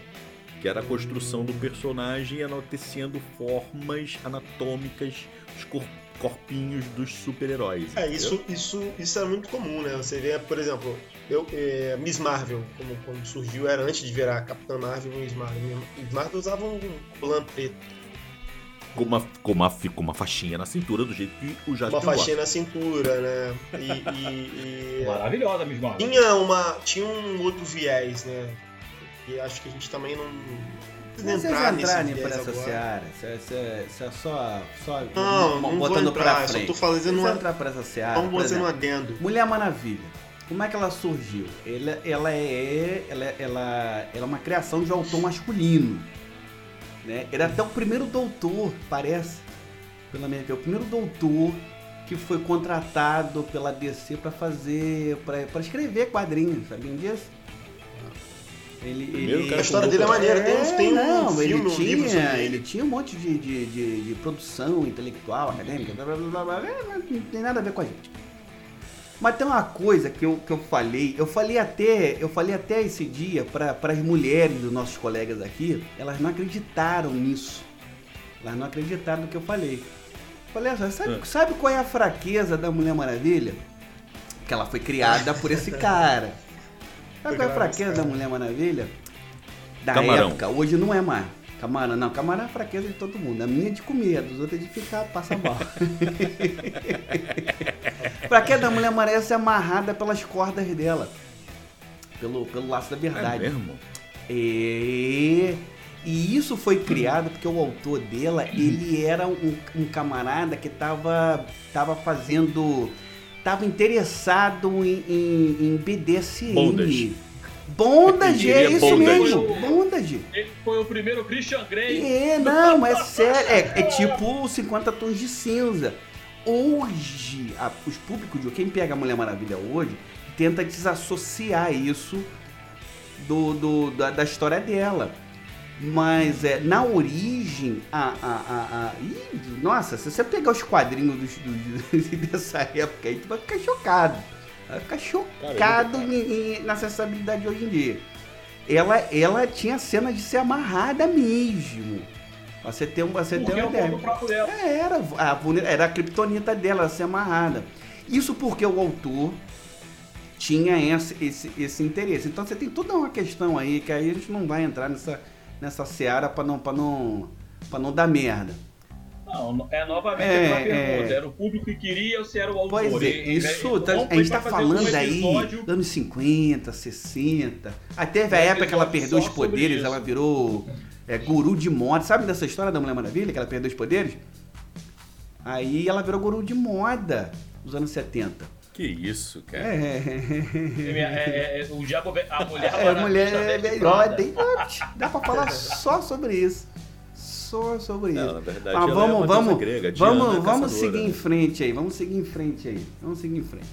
[SPEAKER 1] Que era a construção do personagem enaltecendo formas anatômicas, os cor- corpinhos dos super-heróis.
[SPEAKER 3] É, isso, isso, isso é muito comum, né? Você vê, por exemplo, eu, é, Miss Marvel, como quando surgiu, era antes de virar Capitã Marvel e Miss Marvel. Miss Marvel usava um colã preto,
[SPEAKER 1] Com uma, com, uma, com uma faixinha na cintura, do jeito que o Jasper
[SPEAKER 3] uma
[SPEAKER 1] gosta.
[SPEAKER 3] faixinha na cintura, né? E, e- e-
[SPEAKER 2] Maravilhosa, mesmo.
[SPEAKER 3] tinha, uma, tinha um outro viés, né? E acho que a gente também não. não precisa
[SPEAKER 4] Vocês
[SPEAKER 3] entrar viés
[SPEAKER 4] por essa
[SPEAKER 3] agora.
[SPEAKER 4] seara, você é só, só
[SPEAKER 3] Não, não vou
[SPEAKER 4] botando
[SPEAKER 3] entrar,
[SPEAKER 4] pra
[SPEAKER 3] eu só
[SPEAKER 4] frente.
[SPEAKER 3] tô fazendo
[SPEAKER 4] você
[SPEAKER 3] uma-
[SPEAKER 4] entrar por essa seara,
[SPEAKER 3] Vamos fazer um adendo.
[SPEAKER 4] Mulher Maravilha. Como é que ela surgiu? Ela, ela, é, ela, ela, ela é uma criação de autor masculino. Né? Era até o primeiro doutor, parece, pela minha o primeiro doutor que foi contratado pela DC para fazer, para escrever quadrinhos, sabiam disso? Ele, ele-
[SPEAKER 1] cara
[SPEAKER 3] A história dele é maneira, tem, uns- tem um
[SPEAKER 4] não,
[SPEAKER 3] filme,
[SPEAKER 4] ele
[SPEAKER 3] um
[SPEAKER 4] tinha,
[SPEAKER 3] livro sobre ele.
[SPEAKER 4] ele tinha um monte de, de, de, de produção intelectual, acadêmica, blá, blá, blá, blá, blá, não tem nada a ver com a gente. Mas tem uma coisa que eu, que eu falei, eu falei até, eu falei até esse dia para as mulheres dos nossos colegas aqui, elas não acreditaram nisso. Elas não acreditaram no que eu falei. Falei, olha só, sabe,
[SPEAKER 1] Ah.
[SPEAKER 4] sabe qual é a fraqueza da Mulher Maravilha? Que ela foi criada por esse cara. Sabe qual é a fraqueza da. Mulher Maravilha? Da
[SPEAKER 1] Camarão.
[SPEAKER 4] época, hoje não é mais. Camarão, não, camarão é a fraqueza de todo mundo. A minha é de comer, a dos outros é de ficar, passar mal. fraqueza da Mulher Maravilha é ser amarrada pelas cordas dela. Pelo, pelo laço da
[SPEAKER 1] É
[SPEAKER 4] verdade.
[SPEAKER 1] mesmo?
[SPEAKER 4] E, e isso foi criado porque o autor dela, ele era um, um camarada que tava, tava fazendo. tava interessado em, em, em BDSM.
[SPEAKER 1] Bondage,
[SPEAKER 4] é isso
[SPEAKER 1] queria
[SPEAKER 4] mesmo.
[SPEAKER 2] bondage.
[SPEAKER 4] Bondage.
[SPEAKER 2] Ele foi o primeiro Christian Grey.
[SPEAKER 4] É, não, mas é sério. É, é tipo 50 tons de cinza. Hoje, a- os públicos de quem pega a Mulher Maravilha hoje tenta desassociar isso do, do- da, da história dela. Mas é, na origem, a, a, a, a- ih, nossa, se você pegar os quadrinhos dos, dos- dessa época aí, tu vai ficar chocado. Vai ficar chocado em- em- na acessibilidade de hoje em dia. Ela, ela tinha cena de ser amarrada mesmo. Pra Você ter, um- você ter
[SPEAKER 2] é
[SPEAKER 4] uma ideia.
[SPEAKER 2] dela.
[SPEAKER 4] É, era a, era a criptonita dela ser amarrada. Isso porque o autor tinha esse, esse, esse interesse. Então você tem toda uma questão aí que aí a gente não vai entrar nessa, nessa seara pra não, pra não, pra não dar merda.
[SPEAKER 2] Não, é novamente
[SPEAKER 4] É,
[SPEAKER 2] aquela pergunta.
[SPEAKER 4] é.
[SPEAKER 2] Era o público que queria ou se era o autor?
[SPEAKER 4] Pois é,
[SPEAKER 2] e-
[SPEAKER 4] isso, tá-
[SPEAKER 2] vamos-
[SPEAKER 4] a gente tá
[SPEAKER 2] fazer um
[SPEAKER 4] falando aí anos 50, 60. Aí teve a época que ela perdeu os poderes, ela virou é, guru de moda. Sabe dessa história da Mulher Maravilha, que ela perdeu os poderes? Aí ela virou guru de moda nos anos 70.
[SPEAKER 1] Que isso, cara.
[SPEAKER 4] É,
[SPEAKER 2] É, é, é, o diabo, a mulher,
[SPEAKER 4] é, a mulher é melhor. Dá pra falar só sobre isso. Só sobre isso.
[SPEAKER 1] Não, na verdade,
[SPEAKER 4] Mas
[SPEAKER 1] ela é
[SPEAKER 4] vamos, vamos,
[SPEAKER 1] grega, Diana
[SPEAKER 4] vamos, vamos seguir
[SPEAKER 1] né?
[SPEAKER 4] em frente aí. Vamos seguir em frente aí. Vamos seguir em frente.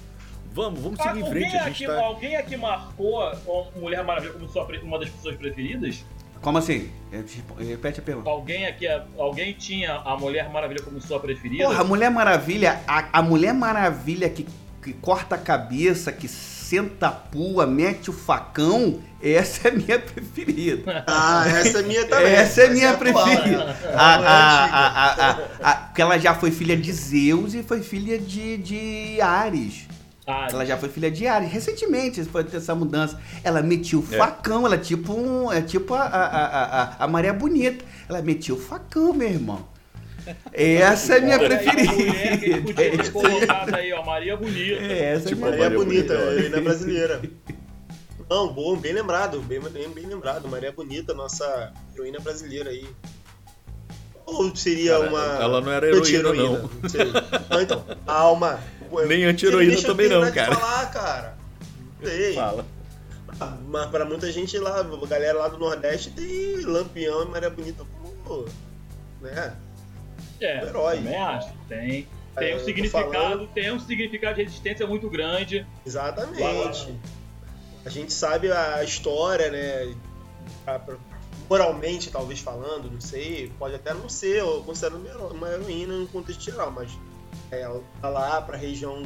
[SPEAKER 1] Vamos, vamos
[SPEAKER 2] Ah,
[SPEAKER 1] seguir em frente.
[SPEAKER 2] alguém,
[SPEAKER 1] A gente
[SPEAKER 2] aqui,
[SPEAKER 1] tá.
[SPEAKER 2] alguém aqui marcou a Mulher Maravilha como sua, uma das pessoas preferidas?
[SPEAKER 4] Como assim? É, tipo, Repete a pergunta.
[SPEAKER 2] Alguém aqui, alguém tinha a Mulher Maravilha como sua preferida?
[SPEAKER 4] Porra, a Mulher Maravilha, a, a Mulher Maravilha que, que corta a cabeça, que senta a pua, mete o facão, essa é a minha preferida.
[SPEAKER 3] Ah, essa é minha também.
[SPEAKER 4] Essa é minha preferida. A,
[SPEAKER 3] é
[SPEAKER 4] a, a, porque ela já foi filha de Zeus e foi filha de, de Ares.
[SPEAKER 2] Ah,
[SPEAKER 4] Ela já foi filha de Ares. Recentemente foi ter essa mudança. Ela metia o
[SPEAKER 1] É.
[SPEAKER 4] facão, ela é tipo um. É tipo a, a, a, a, a Maria Bonita. Ela metia o facão, meu irmão. Essa é a minha
[SPEAKER 2] olha aí, mulher que
[SPEAKER 4] preferida.
[SPEAKER 2] podia ter colocado aí, ó, Maria Bonita.
[SPEAKER 4] É, essa
[SPEAKER 1] Tipo,
[SPEAKER 4] é a minha
[SPEAKER 3] Maria
[SPEAKER 1] Maria
[SPEAKER 3] Bonita,
[SPEAKER 1] Bonita,
[SPEAKER 3] heroína é brasileira. Não, bom, bem lembrado, bem, bem, bem lembrado. Maria Bonita, nossa heroína brasileira aí. Ou seria
[SPEAKER 1] Cara,
[SPEAKER 3] uma.
[SPEAKER 1] ela não era heroína,
[SPEAKER 3] anti-heroína?
[SPEAKER 1] não.
[SPEAKER 3] sei. Não, então, a alma.
[SPEAKER 1] Nem anti-heroína também não, cara.
[SPEAKER 3] falar, cara. Sei.
[SPEAKER 1] Fala.
[SPEAKER 3] Mas pra muita gente lá, a galera lá do Nordeste tem Lampião e Maria Bonita como. né?
[SPEAKER 2] É,
[SPEAKER 3] Um herói.
[SPEAKER 2] também acho. Tem. Tem um
[SPEAKER 3] É, tô
[SPEAKER 2] significado,
[SPEAKER 3] falando-
[SPEAKER 2] tem um significado de resistência muito grande.
[SPEAKER 3] Exatamente. A gente sabe a história, né? a- Moralmente, talvez falando, não sei, pode até não ser, ou considerando uma hero- uma heroína no contexto geral, mas é, ela tá lá pra região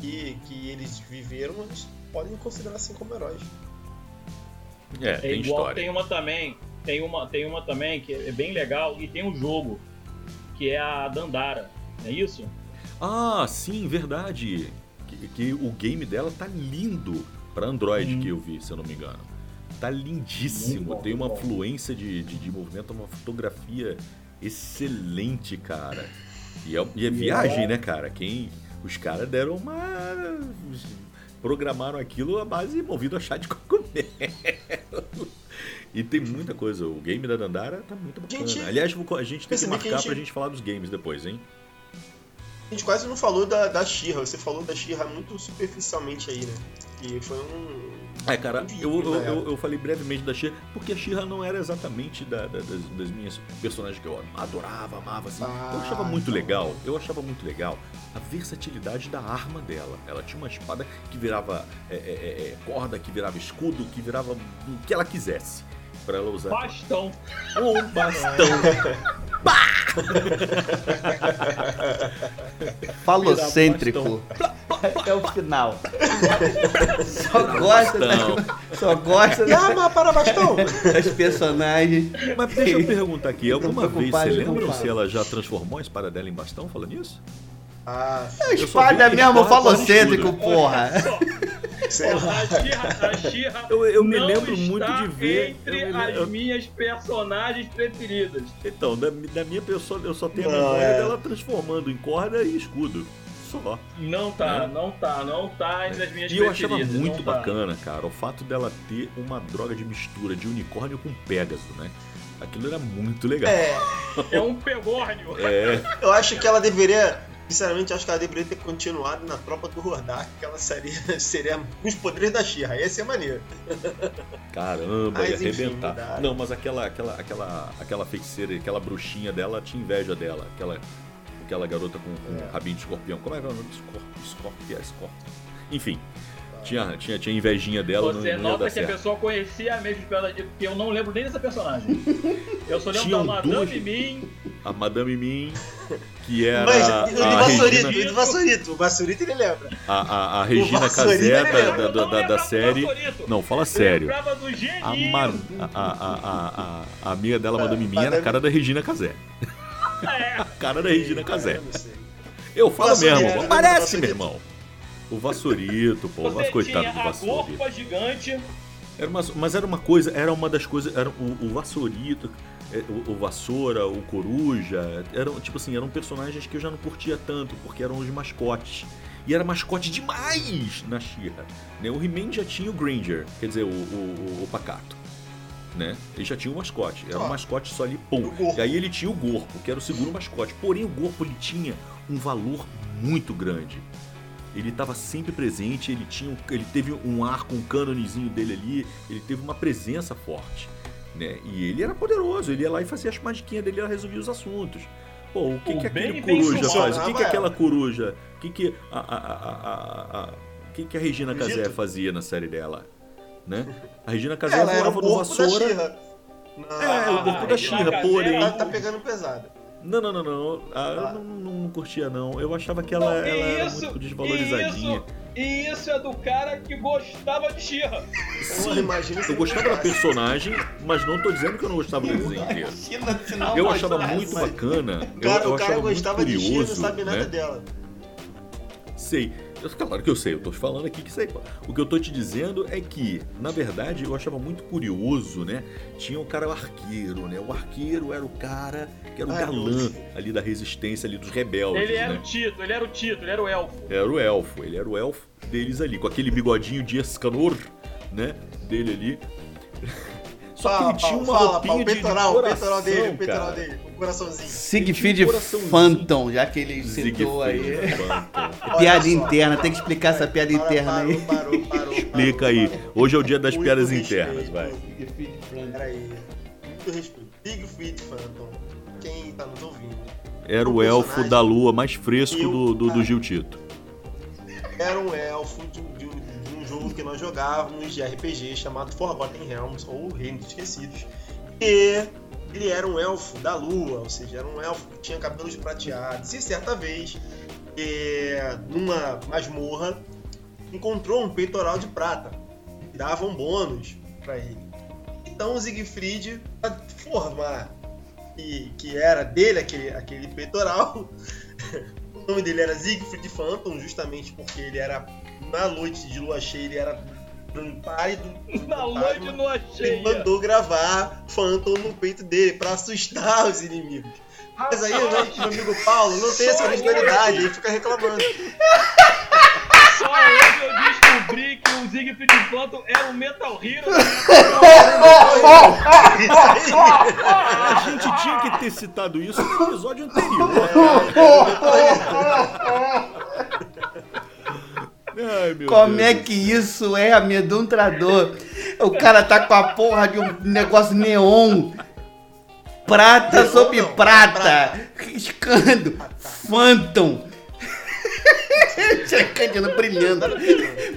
[SPEAKER 3] que, que eles viveram, eles podem considerar assim como heróis.
[SPEAKER 1] É,
[SPEAKER 2] É
[SPEAKER 1] tem
[SPEAKER 2] igual,
[SPEAKER 1] história.
[SPEAKER 2] tem uma também, tem uma, tem uma também que é bem legal e tem um jogo que é a Dandara, não é isso?
[SPEAKER 1] Ah, sim, verdade. Que, que o game dela tá lindo pra Android,
[SPEAKER 2] Hum.
[SPEAKER 1] que eu vi, se eu não me engano. Tá lindíssimo,
[SPEAKER 2] bom,
[SPEAKER 1] tem uma fluência de, de, de movimento, uma fotografia excelente, cara. E é, e é viagem, né, cara? Quem. Os caras deram uma. Programaram aquilo a base movido a chá de cogumelo. E tem muita coisa. O game da Dandara tá muito bacana.
[SPEAKER 3] Gente,
[SPEAKER 1] Aliás, a gente tem que marcar
[SPEAKER 3] que gente-
[SPEAKER 1] pra gente falar dos games depois, hein?
[SPEAKER 3] A gente quase não falou da, da Shira, você falou da Shira muito superficialmente aí, né? E foi um.
[SPEAKER 1] É, cara, eu, eu,
[SPEAKER 3] Né?
[SPEAKER 1] eu, eu falei brevemente da She porque a She-Ra não era exatamente da- da- das, das minhas personagens que eu adorava, amava, assim. eu
[SPEAKER 3] Ah,
[SPEAKER 1] achava muito
[SPEAKER 3] então.
[SPEAKER 1] legal, eu achava muito legal a versatilidade da arma dela. Ela tinha uma espada que virava é, é, é, é, corda, que virava escudo, que virava o que ela quisesse. Pra ela usar
[SPEAKER 2] Bastão.
[SPEAKER 1] um bastão.
[SPEAKER 4] Falocêntrico. Até o final. Só gosta,
[SPEAKER 1] Bastão.
[SPEAKER 4] da- só gosta da-
[SPEAKER 3] Yama para bastão!
[SPEAKER 4] das personagens.
[SPEAKER 1] Mas deixa eu perguntar aqui, alguma vez você lembra se ela já transformou a espada dela em bastão falando isso?
[SPEAKER 3] Ah,
[SPEAKER 4] A
[SPEAKER 1] Eu só
[SPEAKER 4] espada
[SPEAKER 1] vi
[SPEAKER 4] é mesmo
[SPEAKER 1] espada
[SPEAKER 4] falocêntrico, porra.
[SPEAKER 3] sei lá.
[SPEAKER 2] A a She-Ra
[SPEAKER 1] Eu, eu me
[SPEAKER 2] não
[SPEAKER 1] lembro
[SPEAKER 2] está
[SPEAKER 1] muito de ver.
[SPEAKER 2] entre
[SPEAKER 1] eu
[SPEAKER 2] as
[SPEAKER 1] lembro-
[SPEAKER 2] minhas personagens preferidas.
[SPEAKER 1] Então, da, da minha pessoa, eu só tenho a
[SPEAKER 3] Não,
[SPEAKER 1] memória
[SPEAKER 3] é.
[SPEAKER 1] dela transformando em corda e escudo. Só.
[SPEAKER 2] Não tá,
[SPEAKER 1] É.
[SPEAKER 2] não tá, não tá entre as minhas
[SPEAKER 1] E eu achava muito
[SPEAKER 2] tá.
[SPEAKER 1] bacana, cara, o fato dela ter uma droga de mistura de unicórnio com Pégaso, né? Aquilo era muito legal.
[SPEAKER 3] É,
[SPEAKER 2] É um pegórnio.
[SPEAKER 1] É,
[SPEAKER 3] eu acho que ela deveria. Sinceramente, acho que ela deveria ter continuado na tropa do Hordak, que ela seria, seria com os poderes da Shira. Ia ser maneiro.
[SPEAKER 1] caramba,
[SPEAKER 3] Mas,
[SPEAKER 1] ia
[SPEAKER 3] enfim,
[SPEAKER 1] arrebentar.
[SPEAKER 3] mudaram.
[SPEAKER 1] Não, mas aquela, aquela, aquela, aquela feiticeira, aquela bruxinha dela tinha inveja dela. Aquela, aquela garota com, com
[SPEAKER 3] É.
[SPEAKER 1] rabinho de escorpião. Como é que é o nome? Escorpião, escorpião, é escorpião. Enfim, tinha, tinha, tinha invejinha dela.
[SPEAKER 2] Você
[SPEAKER 1] não, não
[SPEAKER 2] nota que a
[SPEAKER 1] certo.
[SPEAKER 2] pessoa conhecia a mesma espela de porque eu não lembro nem dessa personagem. Eu só lembro
[SPEAKER 1] Tinham
[SPEAKER 2] da Madame
[SPEAKER 1] duas-
[SPEAKER 2] Mim.
[SPEAKER 1] A Madame Mim, que era
[SPEAKER 3] Mas
[SPEAKER 1] a,
[SPEAKER 3] o do
[SPEAKER 1] a
[SPEAKER 3] Vassourito,
[SPEAKER 1] Regina,
[SPEAKER 3] o do Vassourito, o Vassourito ele lembra.
[SPEAKER 1] a, a, a Regina Casé
[SPEAKER 3] é
[SPEAKER 1] da,
[SPEAKER 3] mesmo.
[SPEAKER 1] da, da, da- série. Não, fala sério. A, a, a, a, a, a amiga dela,
[SPEAKER 3] É,
[SPEAKER 1] Madame Mim, era a cara da Regina Casé.
[SPEAKER 2] É.
[SPEAKER 1] A cara da Regina Casé.
[SPEAKER 3] Eu
[SPEAKER 1] falo mesmo, parece, meu irmão. O Vassourito, pô, o
[SPEAKER 2] Você
[SPEAKER 1] Vas- coitado
[SPEAKER 2] tinha
[SPEAKER 1] do
[SPEAKER 2] a
[SPEAKER 1] Vassourito.
[SPEAKER 2] gorpa gigante.
[SPEAKER 1] Era uma- mas era uma coisa, era uma das coisas, era o, o Vassourito, é, o, o Vassoura, o Coruja, eram, tipo assim, eram personagens que eu já não curtia tanto, porque eram os mascotes. E era mascote demais na Xirra. Né? O He-Man já tinha o Granger, quer dizer, o, o, o- o Pacato. Né? Ele já tinha o mascote. Era um
[SPEAKER 3] Ó.
[SPEAKER 1] mascote só ali, pum. E aí ele tinha o Gorpo, que era o segundo mascote. Porém, o Gorpo ele tinha um valor muito grande. Ele estava sempre presente, ele tinha um- ele teve um arco, um cânonezinho dele ali, ele teve uma presença forte, né? E ele era poderoso, ele ia lá e fazia as magiquinhas dele, ela resolvia os assuntos. Pô, o que,
[SPEAKER 2] O
[SPEAKER 1] que aquele coruja faz? O que, que aquela coruja? O que, que a, a, a, a, que, que a Regina? Casé fazia na série dela? Né? A Regina Casé voava no
[SPEAKER 3] corpo da
[SPEAKER 1] vassoura. É, o corpo da
[SPEAKER 2] Regina
[SPEAKER 1] Xirra, porém.
[SPEAKER 3] Ela tá pegando pesada.
[SPEAKER 1] Não, não, não, não. Ah, eu não, não, não curtia, não. Eu achava que ela,
[SPEAKER 2] Não,
[SPEAKER 1] ela era
[SPEAKER 2] isso-
[SPEAKER 1] muito desvalorizadinha.
[SPEAKER 2] E isso é do cara que gostava de Xirra.
[SPEAKER 3] Eu imagino se
[SPEAKER 1] Eu gostava da personagem, mas não tô dizendo que eu não gostava do desenho inteiro.
[SPEAKER 4] Imagina
[SPEAKER 1] Eu achava muito bacana.
[SPEAKER 3] O cara,
[SPEAKER 1] eu, eu
[SPEAKER 3] o cara
[SPEAKER 1] achava muito
[SPEAKER 3] gostava de Shira e não
[SPEAKER 1] curioso,
[SPEAKER 3] sabe nada
[SPEAKER 1] né?
[SPEAKER 3] dela.
[SPEAKER 1] Sei. Eu- Claro que eu sei, eu tô falando aqui que sei. O que eu tô te dizendo é que, na verdade, eu achava muito curioso, né? Tinha o cara o arqueiro, né? O arqueiro era o cara que era o
[SPEAKER 3] Ah,
[SPEAKER 1] galã ali da resistência, ali dos rebeldes,
[SPEAKER 2] Ele era
[SPEAKER 1] né?
[SPEAKER 2] o Tito, ele era o Tito, ele era o elfo.
[SPEAKER 1] Era o elfo, ele era o elfo deles ali, com aquele bigodinho de Escanor, né? Dele ali. Só que
[SPEAKER 3] Fala,
[SPEAKER 1] ele tinha uma
[SPEAKER 3] fala,
[SPEAKER 1] roupinha
[SPEAKER 3] o
[SPEAKER 1] de
[SPEAKER 3] peitoral, o
[SPEAKER 1] coração,
[SPEAKER 3] peitoral dele, o peitoral dele, o coraçãozinho.
[SPEAKER 4] Siegfried
[SPEAKER 1] coraçãozinho.
[SPEAKER 4] Phantom, já que ele citou aí. Piada
[SPEAKER 3] só.
[SPEAKER 4] interna, tem que explicar essa piada
[SPEAKER 3] Para,
[SPEAKER 4] interna
[SPEAKER 3] parou,
[SPEAKER 4] aí.
[SPEAKER 3] Parou, parou,
[SPEAKER 1] Explica aí. Hoje é o dia das
[SPEAKER 3] Muito
[SPEAKER 1] piadas
[SPEAKER 3] respeito.
[SPEAKER 1] internas, vai.
[SPEAKER 4] Siegfried Phantom.
[SPEAKER 3] Peraí. Muito respeito. Phantom. Quem tá nos ouvindo
[SPEAKER 1] Era
[SPEAKER 3] um
[SPEAKER 1] o elfo da lua mais fresco
[SPEAKER 3] Eu-
[SPEAKER 1] do, do, do. Gil Tito.
[SPEAKER 3] Era um elfo de, um- de um- de um que nós jogávamos de RPG chamado Forgotten Realms, ou Reino dos Esquecidos. E ele era um elfo da lua, ou seja, era um elfo que tinha cabelos prateados. E certa vez, é, numa masmorra, encontrou um peitoral de prata. que Dava um bônus pra ele. Então Siegfried, pra formar que, que era dele aquele, aquele peitoral, o nome dele era Siegfried Phantom, justamente porque ele era, na noite de lua cheia, ele era um pálido.
[SPEAKER 2] Na noite
[SPEAKER 3] fantasma.
[SPEAKER 2] não
[SPEAKER 3] Ele
[SPEAKER 2] achei.
[SPEAKER 3] mandou gravar Phantom no peito dele pra assustar os inimigos. Mas aí o meu, amigo Paulo não tem essa originalidade, ele fica reclamando.
[SPEAKER 2] Só hoje eu descobri que o Siegfried Phantom era um Metal Hero. né?
[SPEAKER 1] A gente tinha que ter citado isso no episódio anterior. Ai,
[SPEAKER 4] Como
[SPEAKER 1] Deus
[SPEAKER 4] é que isso é amedrontador? O cara tá com a porra de um negócio neon. Prata
[SPEAKER 3] Neon
[SPEAKER 4] sobre
[SPEAKER 3] não,
[SPEAKER 4] prata.
[SPEAKER 3] prata.
[SPEAKER 4] Riscando. Phantom. Checando, brilhando.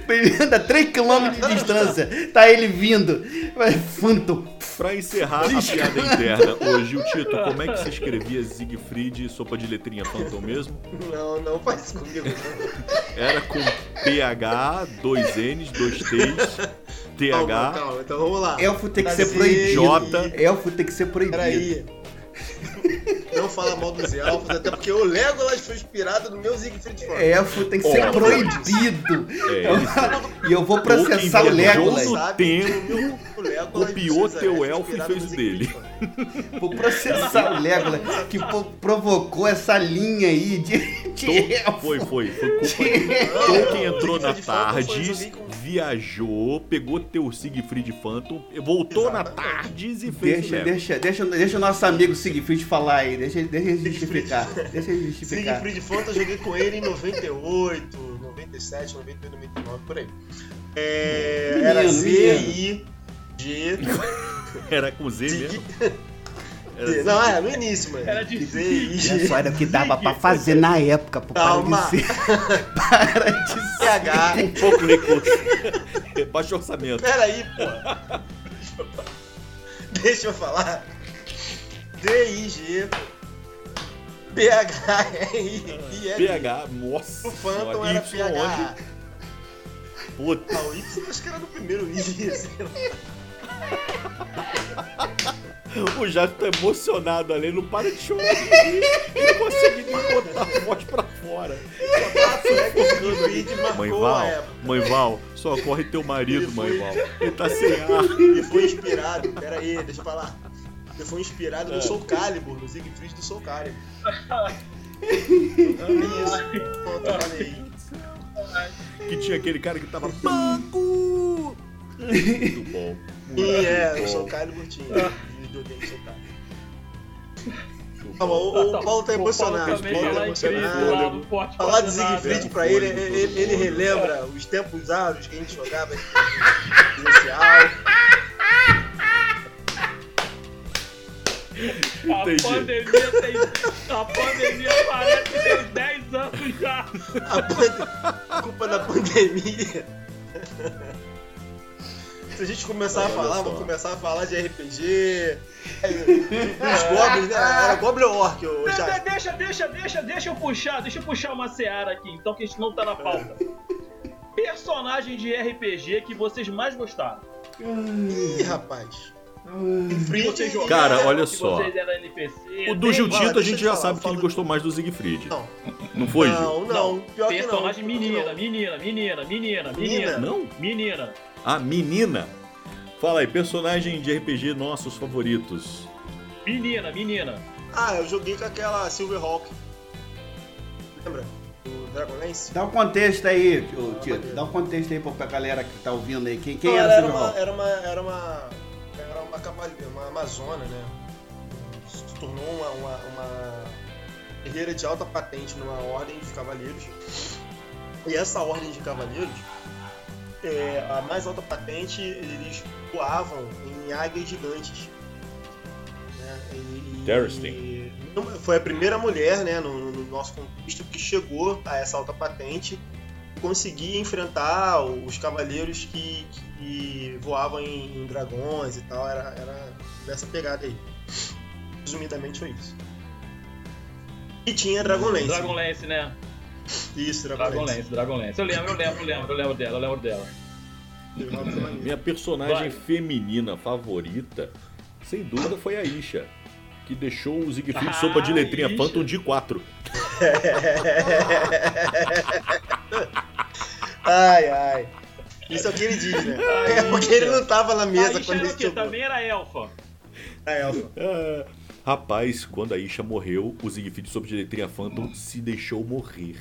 [SPEAKER 4] Brilhando a 3km de distância. Tá ele vindo. Vai, Phantom.
[SPEAKER 1] Pra encerrar a piada interna, ô Gil Tito, como é que se escrevia Siegfried, sopa de letrinha Phantom mesmo?
[SPEAKER 3] Não, não faz comigo. não.
[SPEAKER 1] Era com PH, dois N's, dois T's,
[SPEAKER 3] Calma,
[SPEAKER 1] TH,
[SPEAKER 3] calma, então vamos lá.
[SPEAKER 4] Elfo tem que
[SPEAKER 3] Mas
[SPEAKER 4] ser
[SPEAKER 3] e-
[SPEAKER 4] proibido.
[SPEAKER 1] J.
[SPEAKER 4] Elfo tem que ser proibido.
[SPEAKER 3] Peraí. Não fala mal dos elfos, até porque o Legolas foi inspirado no meu Siegfried Phantom.
[SPEAKER 4] Elfo tem que ser
[SPEAKER 1] Ó.
[SPEAKER 4] proibido.
[SPEAKER 1] É,
[SPEAKER 4] E eu vou processar o
[SPEAKER 1] viajou
[SPEAKER 4] Legolas.
[SPEAKER 3] Sabe
[SPEAKER 1] tempo,
[SPEAKER 3] o o
[SPEAKER 1] copiou teu
[SPEAKER 3] é
[SPEAKER 1] elfo e fez o dele.
[SPEAKER 4] Vou processar o Legolas, que provocou essa linha aí de, de elfo.
[SPEAKER 1] Foi, foi, foi
[SPEAKER 4] elfo.
[SPEAKER 1] Tolkien entrou na
[SPEAKER 3] foi
[SPEAKER 1] Tardes, viajou, pegou teu Siegfried Phantom, voltou na. Tardes e fez o
[SPEAKER 4] Deixa,
[SPEAKER 1] Lego.
[SPEAKER 4] deixa, deixa, deixa o nosso amigo Siegfried falar aí, deixa, deixa ele justificar. Deixa ele justificar.
[SPEAKER 3] Siegfried Phantom eu joguei com ele em 98, 97, 98, 99, por aí. É,
[SPEAKER 4] Menino,
[SPEAKER 3] era
[SPEAKER 4] menino.
[SPEAKER 3] Z-I-G.
[SPEAKER 1] Era com Z mesmo? Era.
[SPEAKER 3] Não, é, no início, mano.
[SPEAKER 2] Era de
[SPEAKER 3] Z-I-G.
[SPEAKER 4] Só, era o que dava pra fazer na época, pô. Para
[SPEAKER 3] Calma.
[SPEAKER 4] de ser. Para de ser.
[SPEAKER 3] PH.
[SPEAKER 1] Pouco recurso. Baixo orçamento.
[SPEAKER 3] Peraí, pô. Deixa eu falar. D-I-G. P-H-R-I-L.
[SPEAKER 1] PH, nossa.
[SPEAKER 3] O Phantom era PH.
[SPEAKER 1] Puta.
[SPEAKER 3] Ah, o Y acho que era no primeiro I. sei lá.
[SPEAKER 1] O Jato tá emocionado ali, não para de chorar. Ele não consegue nem botar a voz pra fora.
[SPEAKER 3] Siegfried marcou
[SPEAKER 1] Mãe
[SPEAKER 3] a
[SPEAKER 1] Val,
[SPEAKER 3] época.
[SPEAKER 1] mãe Val, socorre teu marido,
[SPEAKER 3] Ele
[SPEAKER 1] mãe
[SPEAKER 3] foi-
[SPEAKER 1] Val. Ele tá sem ar.
[SPEAKER 3] Ele foi inspirado, pera aí, deixa eu falar. Ele foi inspirado
[SPEAKER 1] É.
[SPEAKER 3] no Soul Calibur, no Siegfried do Soul Calibur. Isso, pronto, falei.
[SPEAKER 1] Que tinha aquele cara que tava banco. Muito bom.
[SPEAKER 3] E
[SPEAKER 1] Muito
[SPEAKER 3] é,
[SPEAKER 1] bom.
[SPEAKER 3] o Soul Calibur tinha. Videogame Soul Calibur. Calma, o, o Paulo tá emocionado. O Paulo tá
[SPEAKER 2] lá em Cristo,
[SPEAKER 3] emocionado.
[SPEAKER 2] lá
[SPEAKER 3] Falar de. Siegfried pra ele, ele, ele relembra os tempos áureos que a gente jogava presencial.
[SPEAKER 2] A
[SPEAKER 1] Entendi.
[SPEAKER 2] pandemia tem. A pandemia parece que tem 10 anos já.
[SPEAKER 3] A pande- culpa da pandemia. Se a gente começar a
[SPEAKER 1] Olha
[SPEAKER 3] falar, vamos começar a falar de RPG. é, Os goblins, né? Era Goblin ou Orc,
[SPEAKER 2] De-
[SPEAKER 3] já.
[SPEAKER 2] de- Deixa, deixa, deixa, deixa eu puxar, deixa eu puxar uma seara aqui, então que a gente não tá na pauta. Personagem de RPG que vocês mais gostaram.
[SPEAKER 3] Ih, rapaz.
[SPEAKER 2] Que
[SPEAKER 3] Siegfried,
[SPEAKER 2] vocês jogaram,
[SPEAKER 1] Cara, olha
[SPEAKER 2] que
[SPEAKER 1] só.
[SPEAKER 2] NPC.
[SPEAKER 1] O do Tito a gente
[SPEAKER 3] eu
[SPEAKER 1] já
[SPEAKER 3] falar,
[SPEAKER 1] sabe que ele gostou mais do Siegfried.
[SPEAKER 3] Não,
[SPEAKER 1] Não foi, Gil?
[SPEAKER 3] não, não. Pior que não.
[SPEAKER 2] Personagem
[SPEAKER 3] que
[SPEAKER 2] menina,
[SPEAKER 3] não.
[SPEAKER 2] menina, menina, menina,
[SPEAKER 3] Menina?
[SPEAKER 2] menina.
[SPEAKER 1] Não?
[SPEAKER 2] Menina.
[SPEAKER 1] Ah, menina. Fala aí, personagem de RPG nossos favoritos.
[SPEAKER 2] Menina, menina.
[SPEAKER 3] Ah, eu joguei com aquela Silverhawk. Lembra? Do Dragonlance?
[SPEAKER 4] Dá um contexto aí, ô, Tito. Dá um contexto aí pra galera que tá ouvindo aí. Quem, quem
[SPEAKER 3] Não,
[SPEAKER 4] era
[SPEAKER 3] ela
[SPEAKER 4] Silverhawk?
[SPEAKER 3] uma, era uma era uma era uma cavaleira, uma amazona, né? Se tornou uma, uma, uma guerreira de alta patente numa ordem de cavaleiros. E essa ordem de cavaleiros, é, a mais alta patente, eles voavam em águias gigantes. Né? E, e-
[SPEAKER 1] Terrasting.
[SPEAKER 3] Foi a primeira mulher, né, no, no nosso contexto que chegou a essa alta patente conseguia enfrentar os cavaleiros que, que voavam em, em, dragões e tal. Era, era dessa pegada aí. Resumidamente foi isso. E tinha Dragonlance.
[SPEAKER 2] Dragonlance, né?
[SPEAKER 3] Isso, Dragonlance.
[SPEAKER 2] Dragonlance, Dragonlance. Eu lembro, eu lembro, eu lembro, eu lembro dela, eu lembro dela.
[SPEAKER 1] Minha personagem Vai. feminina favorita, sem dúvida, foi a Isha. Que deixou o Siegfried ah, sopa de letrinha Isha. Phantom de 4.
[SPEAKER 3] ai, ai. Isso é o que ele diz, né? Ai, é porque ele não tava na mesa
[SPEAKER 2] quando ele jogou. Também era elfa.
[SPEAKER 3] É elfa.
[SPEAKER 1] Rapaz, quando a Isha morreu, o Siegfried sob de letrinha Phantom se deixou morrer.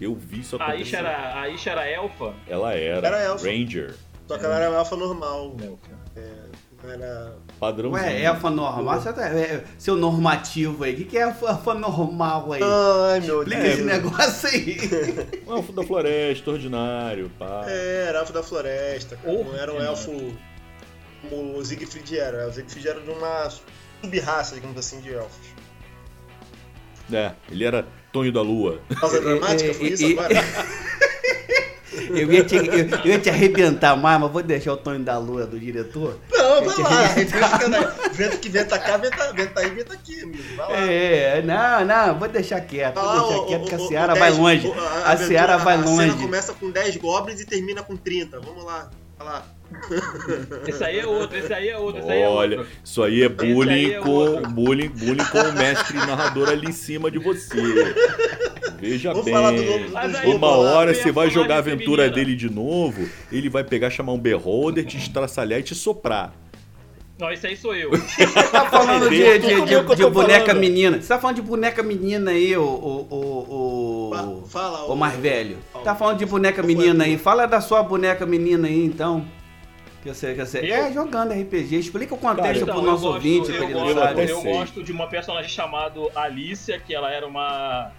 [SPEAKER 1] Eu vi isso
[SPEAKER 2] acontecer. A Isha era, a Isha era elfa?
[SPEAKER 1] Ela era. Era elfa. Ranger.
[SPEAKER 3] Só que ela era elfa normal. Elfa. É era.
[SPEAKER 1] Padrão.
[SPEAKER 4] Ué, elfa normal? Você tá, é, seu normativo aí. O que, que é elfa normal aí?
[SPEAKER 3] Ai, meu
[SPEAKER 4] Deus. Explica esse negócio aí.
[SPEAKER 1] Um elfo da floresta, ordinário, pá.
[SPEAKER 3] É, era elfo da floresta. Não era um elfo como o Siegfried era. O Siegfried era de uma sub-raça, digamos assim, de elfos.
[SPEAKER 1] É, ele era Tonho da Lua.
[SPEAKER 3] Causa dramática, foi isso agora?
[SPEAKER 4] Eu ia, te, eu, eu, ia te arrebentar mais, mas vou deixar o Tonho da Lua do diretor.
[SPEAKER 3] Não, vai lá. Vento que venta cá, venta, venta aí, venta aqui, amigo. Vai lá.
[SPEAKER 4] É, não, não, vou deixar quieto. Vou ah, deixar o, quieto o, que a Seara vai longe. a, a Seara vai longe. A cena
[SPEAKER 3] começa com 10 goblins e termina com 30. Vamos lá, lá.
[SPEAKER 2] Esse aí é outro, esse aí é outro, esse aí é
[SPEAKER 1] Olha,
[SPEAKER 2] outro.
[SPEAKER 1] isso aí é bullying aí é com bullying, bullying com o mestre narrador ali em cima de você. Veja Vou bem. Do Uma hora você vai jogar a aventura feminina. dele de novo, ele vai pegar, chamar um beholder, te estraçalhar e te soprar.
[SPEAKER 2] Não, esse aí sou eu.
[SPEAKER 4] Você tá falando de, de, de, de boneca falando. menina. Você tá falando de boneca menina aí, o. o, o,
[SPEAKER 3] o Fala,
[SPEAKER 4] o mais velho. Tá falando de boneca menina aí. Fala da sua boneca menina aí, então. Que eu sei, que eu sei. É, jogando RPG. Explica o contexto Cara, então, pro nosso gosto, ouvinte,
[SPEAKER 2] eu, gosto, eu gosto de uma personagem chamada Alicia, que ela era uma.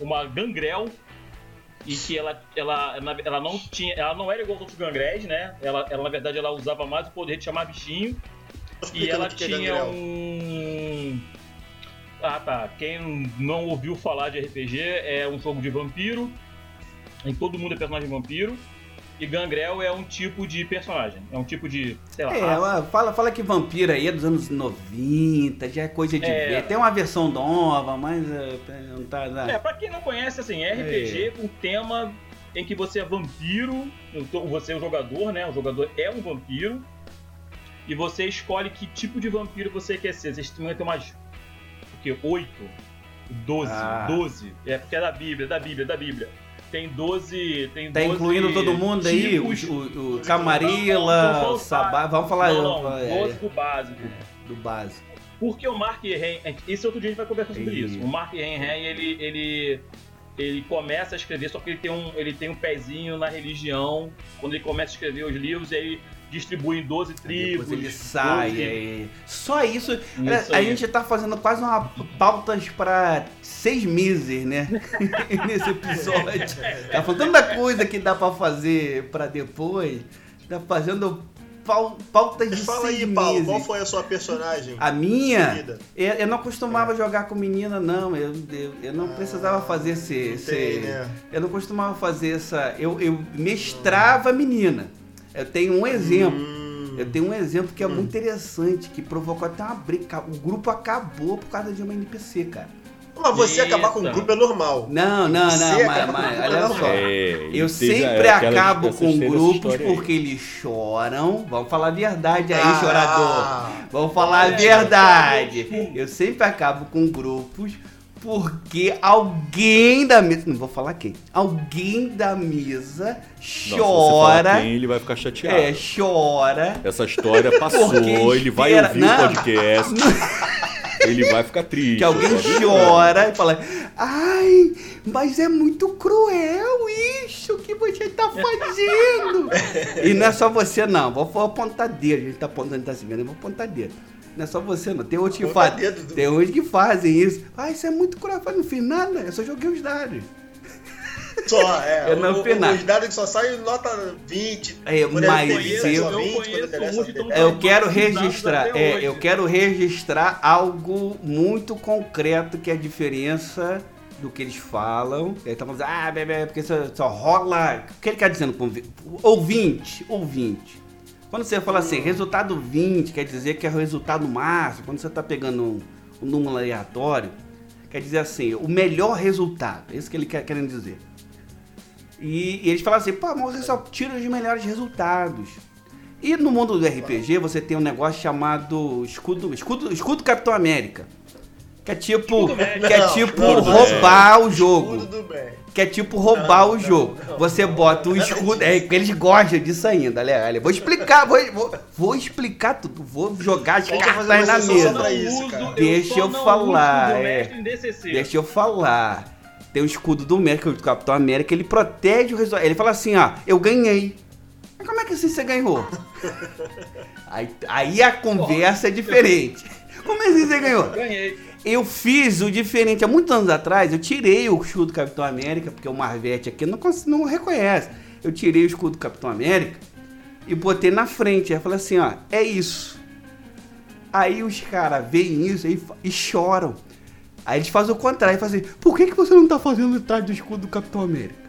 [SPEAKER 2] uma gangrel. E que ela, ela, ela não tinha. Ela não era igual aos outros gangréis, né? Ela, ela, na verdade, ela usava mais o poder de chamar bichinho. E ela é tinha um. Ah tá. Quem não ouviu falar de RPG é um jogo de vampiro. Em todo mundo é personagem vampiro. E Gangrel é um tipo de personagem. É um tipo de. Sei lá.
[SPEAKER 4] É, fala, fala que vampiro aí é dos anos 90, já é coisa de é... ver. Tem uma versão nova, mas é, não tá.
[SPEAKER 2] É, pra quem não conhece, assim, RPG é. com tema em que você é vampiro, você é o jogador, né? O jogador é um vampiro. E você escolhe que tipo de vampiro você quer ser. Vocês vão ter quê? 8? 12? Ah. 12? É porque é da Bíblia, da Bíblia, da Bíblia tem 12. Tem
[SPEAKER 4] tá 12 incluindo todo mundo aí? O, o, o Camarilla, o Sabá. Vamos falar.
[SPEAKER 2] Não, não, é, 12 do básico.
[SPEAKER 4] Do básico.
[SPEAKER 2] Porque o Mark Ren. Esse outro dia a gente vai conversar sobre e... isso. O Mark Ren, ele, ele, ele começa a escrever, só que ele tem, um, ele tem um pezinho na religião. Quando ele começa a escrever os livros, ele distribui em 12 tribos.
[SPEAKER 4] Depois ele sai. 12... É... Só isso. isso a, gente tá fazendo quase uma pautas para seis meses, né? Nesse episódio. Tá falando tanta coisa que dá para fazer para depois. Tá fazendo pautas de Fala seis aí, Paulo, meses.
[SPEAKER 3] qual foi a sua personagem?
[SPEAKER 4] A minha? Eu, eu, não costumava é. jogar com menina, não. Eu, eu, eu não ah, precisava fazer esse. esse né? Eu não costumava fazer essa. Eu, eu mestrava menina. Eu tenho um exemplo. Hum. Eu tenho um exemplo que é hum. muito interessante, que provocou até uma briga. O grupo acabou por causa de uma NPC, cara.
[SPEAKER 3] Mas você Eita. acabar com o grupo é normal.
[SPEAKER 4] Não, não, não, mas, mas olha só. É, eu sempre acabo com grupos porque eles choram. Vamos falar a verdade aí, ah, chorador. Vamos falar a verdade. Eu sempre acabo com grupos porque alguém da mesa, não vou falar quem, alguém da mesa chora. Não,
[SPEAKER 1] quem, ele vai ficar chateado.
[SPEAKER 4] É, chora.
[SPEAKER 1] Essa história passou, ele vai ouvir não, o podcast. ele vai ficar triste.
[SPEAKER 4] Que alguém chora e fala: Ai, mas é muito cruel isso que você tá fazendo. e não é só você, não. Vou apontar dedo. A gente tá apontando, tá se vendo? Eu vou apontar dedo. Não é só você, não. Tem outros que fazem. Do... Tem outros que fazem isso. Ah, isso é muito cruel. Eu não fiz nada, eu só joguei os dados.
[SPEAKER 3] Só, é.
[SPEAKER 4] É no
[SPEAKER 3] o-
[SPEAKER 4] final.
[SPEAKER 3] Os dados só saem nota 20.
[SPEAKER 4] É, mas
[SPEAKER 3] 20,
[SPEAKER 4] eu-
[SPEAKER 3] só 20,
[SPEAKER 2] eu conheço
[SPEAKER 4] Eu quero registrar, é,
[SPEAKER 2] hoje.
[SPEAKER 4] eu quero registrar algo muito concreto que é a diferença do que eles falam. Eles estão falando, ah, bebê, porque só, só rola. O que ele quer dizendo ouvinte? Ouvinte. Quando você fala assim, resultado 20, quer dizer que é o resultado máximo. Quando você está pegando um, um número aleatório, quer dizer assim, o melhor resultado. É isso que ele quer querendo dizer. E, e eles falam assim, pô, mas você só tira os melhores resultados. E no mundo do RPG você tem um negócio chamado escudo, escudo, escudo Capitão América. Que é tipo,
[SPEAKER 2] Escudo médico.
[SPEAKER 4] que é tipo
[SPEAKER 3] não,
[SPEAKER 4] roubar o jogo. Que é tipo roubar
[SPEAKER 3] Não,
[SPEAKER 4] o jogo.
[SPEAKER 3] não,
[SPEAKER 4] você bota o escudo. É, eles gostam disso ainda, olha, olha. Vou explicar, vou, vou, vou explicar tudo. Vou jogar as cartas na mesa.
[SPEAKER 3] isso.
[SPEAKER 4] Deixa eu falar, é. Deixa eu falar. Tem o escudo do América, do Capitão América, ele protege o resultado. Ele fala assim, ó, eu ganhei. Mas como é que assim você ganhou? aí, aí a conversa é diferente. Como é que você ganhou?
[SPEAKER 2] Ganhei.
[SPEAKER 4] Eu fiz o diferente. Há muitos anos atrás, eu tirei o escudo do Capitão América, porque o Marvete aqui não, não reconhece. Eu tirei o escudo do Capitão América e botei na frente. Aí eu falei assim, ó, é isso. Aí os caras veem isso e, e choram. Aí eles fazem o contrário, fazem assim, por que, que você não tá fazendo atrás do escudo do Capitão América?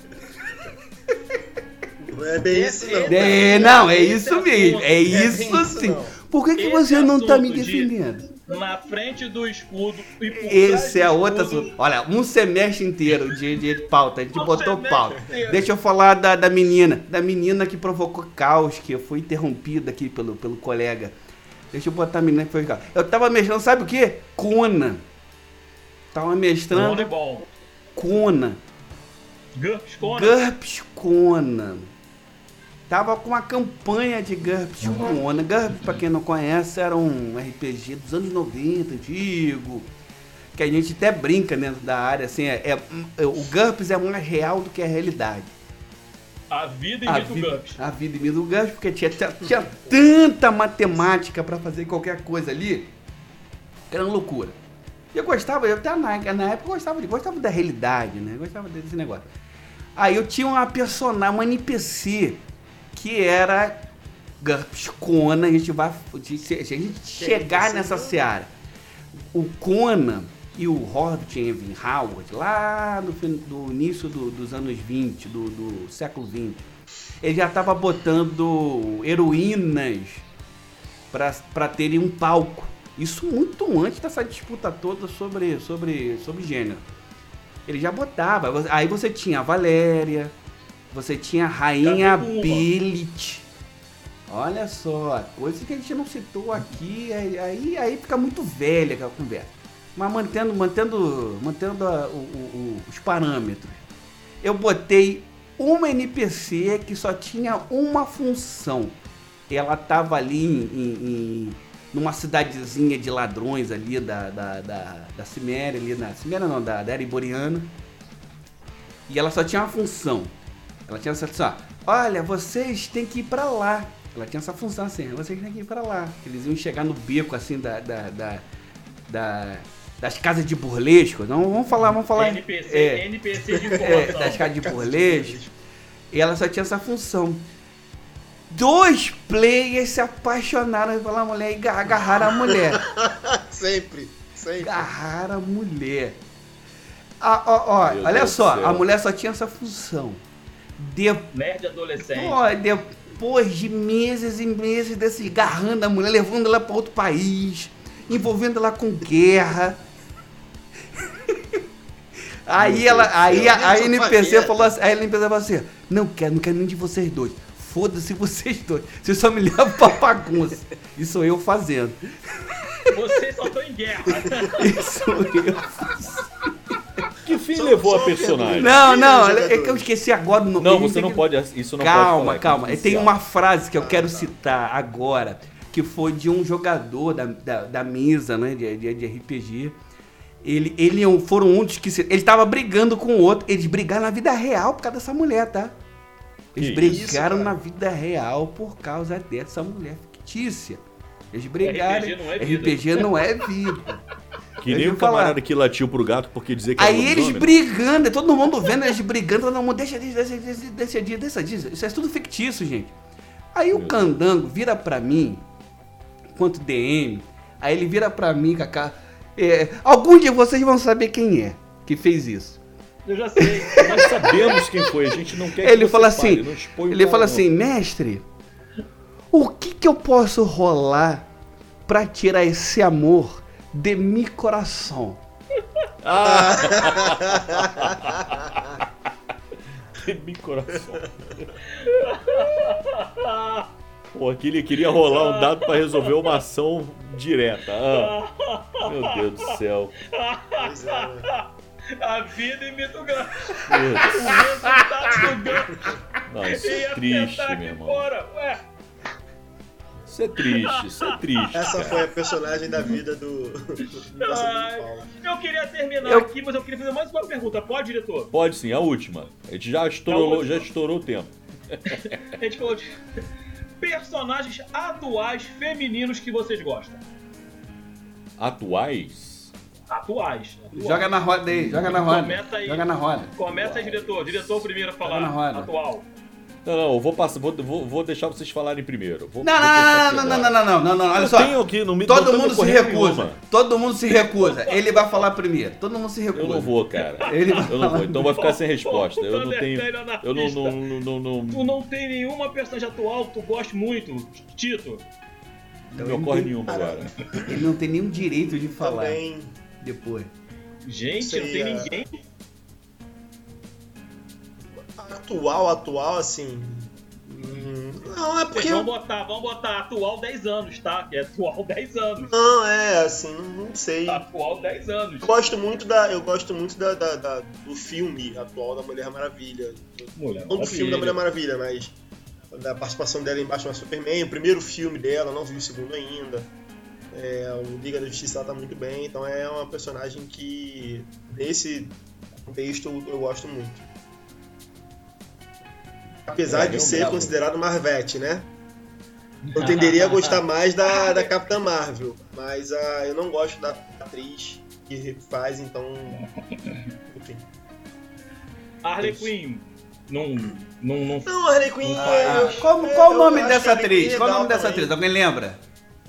[SPEAKER 3] Não é bem isso, não.
[SPEAKER 4] É, não, é
[SPEAKER 2] Esse
[SPEAKER 4] isso mesmo, é
[SPEAKER 3] É
[SPEAKER 4] isso sim.
[SPEAKER 3] não.
[SPEAKER 4] Por que, que você não tá me defendendo?
[SPEAKER 2] Na frente do escudo e por
[SPEAKER 4] Esse é
[SPEAKER 2] escudo,
[SPEAKER 4] assunto. Olha, um semestre inteiro de, de pauta. A gente
[SPEAKER 2] Um
[SPEAKER 4] botou pauta.
[SPEAKER 2] inteiro.
[SPEAKER 4] Deixa eu falar da, da menina. Da menina que provocou caos, que foi interrompida aqui pelo, pelo colega. Deixa eu botar a menina que foi caos. Eu tava mestrando, sabe o quê? Cona. Tava mestrando
[SPEAKER 2] bom.
[SPEAKER 4] Cona.
[SPEAKER 2] GURPS Conan.
[SPEAKER 4] GURPS Conan. Tava com uma campanha de GURPS Conan. GURPS, pra quem não conhece, era um RPG dos anos 90, antigo. Que a gente até brinca dentro da área, assim, é, é- o GURPS é mais real do que a realidade.
[SPEAKER 2] A vida
[SPEAKER 4] A
[SPEAKER 2] imita o
[SPEAKER 4] vida,
[SPEAKER 2] GURPS.
[SPEAKER 4] a vida imita o GURPS, porque tinha, tinha, tinha tanta matemática pra fazer qualquer coisa ali, que era uma loucura. E eu gostava, eu até na, na época gostava, de, gostava da realidade, né? Eu gostava desse negócio. Aí eu tinha uma personagem, uma NPC, que era GURPS Conan, a gente vai. Se a gente chegar nessa seara. O Conan e o Robert Evan Howard, lá no, do início do- dos anos 20, do, do século 20, ele já estava botando heroínas para terem um palco. Isso muito antes dessa disputa toda sobre, sobre, sobre gênero. Ele já botava. Aí você tinha a Valéria, você tinha a Rainha. Olha só, coisa que a gente não citou aqui, aí, aí, aí fica muito velha aquela conversa. Mas mantendo, mantendo, mantendo a- o- o- o- os parâmetros. Eu botei uma NPC que só tinha uma função. Ela tava ali em, em- em- numa cidadezinha de ladrões ali da, da, da, da Ciméria, ali na. Ciméria não, da, da Ereboriana. E ela só tinha uma função. Ela tinha essa função, ó, olha, vocês têm que ir pra lá. Ela tinha essa função assim, vocês têm que ir pra lá. Eles iam chegar no beco assim da. da, da- da- das casas de burlesco. Não, vamos falar, vamos falar.
[SPEAKER 2] NPC,
[SPEAKER 4] É,
[SPEAKER 2] NPC de
[SPEAKER 4] é, das casas de burlesco. E ela só tinha essa função. Dois players se apaixonaram pela mulher e ga- agarraram a mulher.
[SPEAKER 3] Sempre, sempre.
[SPEAKER 4] Agarraram a mulher. Ah, ó, ó, olha
[SPEAKER 1] Deus
[SPEAKER 4] só,
[SPEAKER 1] céu.
[SPEAKER 4] a mulher só tinha essa função. Depois
[SPEAKER 2] Nerd adolescente.
[SPEAKER 4] Pô, depois de meses e meses desse agarrando a mulher, levando ela para outro país, envolvendo ela com guerra. Aí ela, aí a, a NPC falou assim, a NPC falou assim, não quero, não quero nem de vocês dois. Foda-se vocês dois. Vocês só me levam pra bagunça. Isso sou eu fazendo.
[SPEAKER 2] Vocês só estão em guerra.
[SPEAKER 4] Isso sou eu.
[SPEAKER 1] Que fim
[SPEAKER 3] Só-
[SPEAKER 1] levou a personagem?
[SPEAKER 4] Não, não, é que eu esqueci agora. No,
[SPEAKER 1] Não, você
[SPEAKER 4] tem
[SPEAKER 1] não
[SPEAKER 4] que-
[SPEAKER 1] pode. Isso não
[SPEAKER 4] calma,
[SPEAKER 1] pode falar, é
[SPEAKER 4] calma. Tem
[SPEAKER 1] confidencial.
[SPEAKER 4] uma frase que eu quero citar agora, que foi de um jogador da, da, da mesa, né, de, de, de RPG. Ele, ele é um- foram um dos que ele tava brigando com o outro. Eles brigaram na vida real por causa dessa mulher, tá? Eles
[SPEAKER 1] Que
[SPEAKER 4] brigaram
[SPEAKER 3] isso,
[SPEAKER 4] na vida real por causa dessa mulher fictícia. Eles brigaram.
[SPEAKER 2] RPG não é vida.
[SPEAKER 4] RPG não é vida.
[SPEAKER 1] Que nem o camarada que latiu pro gato porque dizia que era
[SPEAKER 4] Aí eles brigando, todo mundo vendo eles brigando, todo mundo deixa disso, deixa disso, deixa disso, deixa disso. Isso é tudo fictício, gente. Aí o candango vira pra mim, enquanto DM, aí ele vira pra mim, Cacá. É, algum de vocês vão saber quem é que fez isso.
[SPEAKER 2] Eu já sei.
[SPEAKER 1] Nós sabemos quem foi, a gente não quer que
[SPEAKER 4] Ele fala assim,
[SPEAKER 1] não expõe o
[SPEAKER 4] ele fala assim, mestre, o que que eu posso rolar pra tirar esse amor de meu coração?
[SPEAKER 1] Ah! Tem meu coração. Pô, aqui ele queria rolar um dado pra resolver uma ação direta. Ah, meu Deus do céu.
[SPEAKER 3] Pois é, né?
[SPEAKER 2] A vida imita o gancho. O resultado do gancho
[SPEAKER 1] Não, isso é triste, meu
[SPEAKER 2] aqui
[SPEAKER 1] irmão.
[SPEAKER 2] fora. Ué,
[SPEAKER 1] Isso é triste, isso é triste.
[SPEAKER 3] Essa
[SPEAKER 1] cara.
[SPEAKER 3] foi a personagem da vida do, do
[SPEAKER 2] eu queria terminar
[SPEAKER 4] Eu-
[SPEAKER 2] aqui, mas eu queria fazer mais uma pergunta. Pode, diretor?
[SPEAKER 1] Pode sim, a última. A gente já estourou, já estourou o tempo.
[SPEAKER 2] A gente falou de personagens atuais femininos que vocês gostam.
[SPEAKER 1] Atuais?
[SPEAKER 2] Atuais. atuais.
[SPEAKER 4] Joga na roda aí, joga na roda.
[SPEAKER 2] Começa aí.
[SPEAKER 4] Joga na roda.
[SPEAKER 2] Começa aí, diretor. Diretor primeiro a falar.
[SPEAKER 4] na roda.
[SPEAKER 2] Atual.
[SPEAKER 1] Não, não, eu vou passar, vou, vou, vou deixar vocês falarem primeiro. Vou,
[SPEAKER 4] Não,
[SPEAKER 1] vou
[SPEAKER 4] não, não, não, não, não, não, não, não, não, olha
[SPEAKER 1] Eu
[SPEAKER 4] só.
[SPEAKER 1] tenho aqui, não me não
[SPEAKER 4] Todo mundo se recusa.
[SPEAKER 1] nenhuma.
[SPEAKER 4] Todo mundo se recusa. Ele vai falar primeiro. Todo mundo se recusa.
[SPEAKER 1] Eu não vou, cara.
[SPEAKER 4] Ele vai
[SPEAKER 1] Eu não vou, então vai ficar sem resposta. Eu não tenho.
[SPEAKER 2] anarquista.
[SPEAKER 1] Eu não, não, não, não,
[SPEAKER 2] Tu
[SPEAKER 1] não,
[SPEAKER 2] não tem nenhuma personagem atual que tu goste muito, Tito?
[SPEAKER 1] não me ocorre nenhuma agora.
[SPEAKER 4] Ele não tem nenhum direito de falar
[SPEAKER 3] Também.
[SPEAKER 4] depois.
[SPEAKER 2] Gente, não tem
[SPEAKER 3] é.
[SPEAKER 2] ninguém.
[SPEAKER 3] Atual, atual, assim. hum, Não, é
[SPEAKER 2] Vocês
[SPEAKER 3] porque.
[SPEAKER 2] vão botar, vão botar atual 10 anos, tá? Que é atual 10 anos.
[SPEAKER 3] Não, é, assim, não, não sei.
[SPEAKER 2] Atual 10 anos.
[SPEAKER 3] Eu gosto muito da. Eu gosto muito da, da- da- do filme atual da Mulher Maravilha.
[SPEAKER 2] Mulher
[SPEAKER 3] Não do filme da Mulher
[SPEAKER 2] Maravilha.
[SPEAKER 3] Maravilha, mas da participação dela em Batman Superman, o primeiro filme dela, não vi o segundo ainda. É, o Liga da Justiça tá muito bem, então é uma personagem que nesse contexto eu gosto muito. Apesar
[SPEAKER 1] É,
[SPEAKER 3] de ser
[SPEAKER 1] bravo.
[SPEAKER 3] considerado Marvete, né? Eu tenderia a gostar mais da, da Capitã Marvel, mas ah, eu não gosto da atriz que faz, então. Enfim.
[SPEAKER 2] Harley Quinn. Não, não, não.
[SPEAKER 3] Não, Harley Quinn.
[SPEAKER 4] Ah,
[SPEAKER 3] eu-
[SPEAKER 4] qual,
[SPEAKER 3] eu-
[SPEAKER 4] qual o nome dessa atriz?
[SPEAKER 3] É
[SPEAKER 4] Qual o nome dessa
[SPEAKER 3] também.
[SPEAKER 4] atriz? Alguém lembra?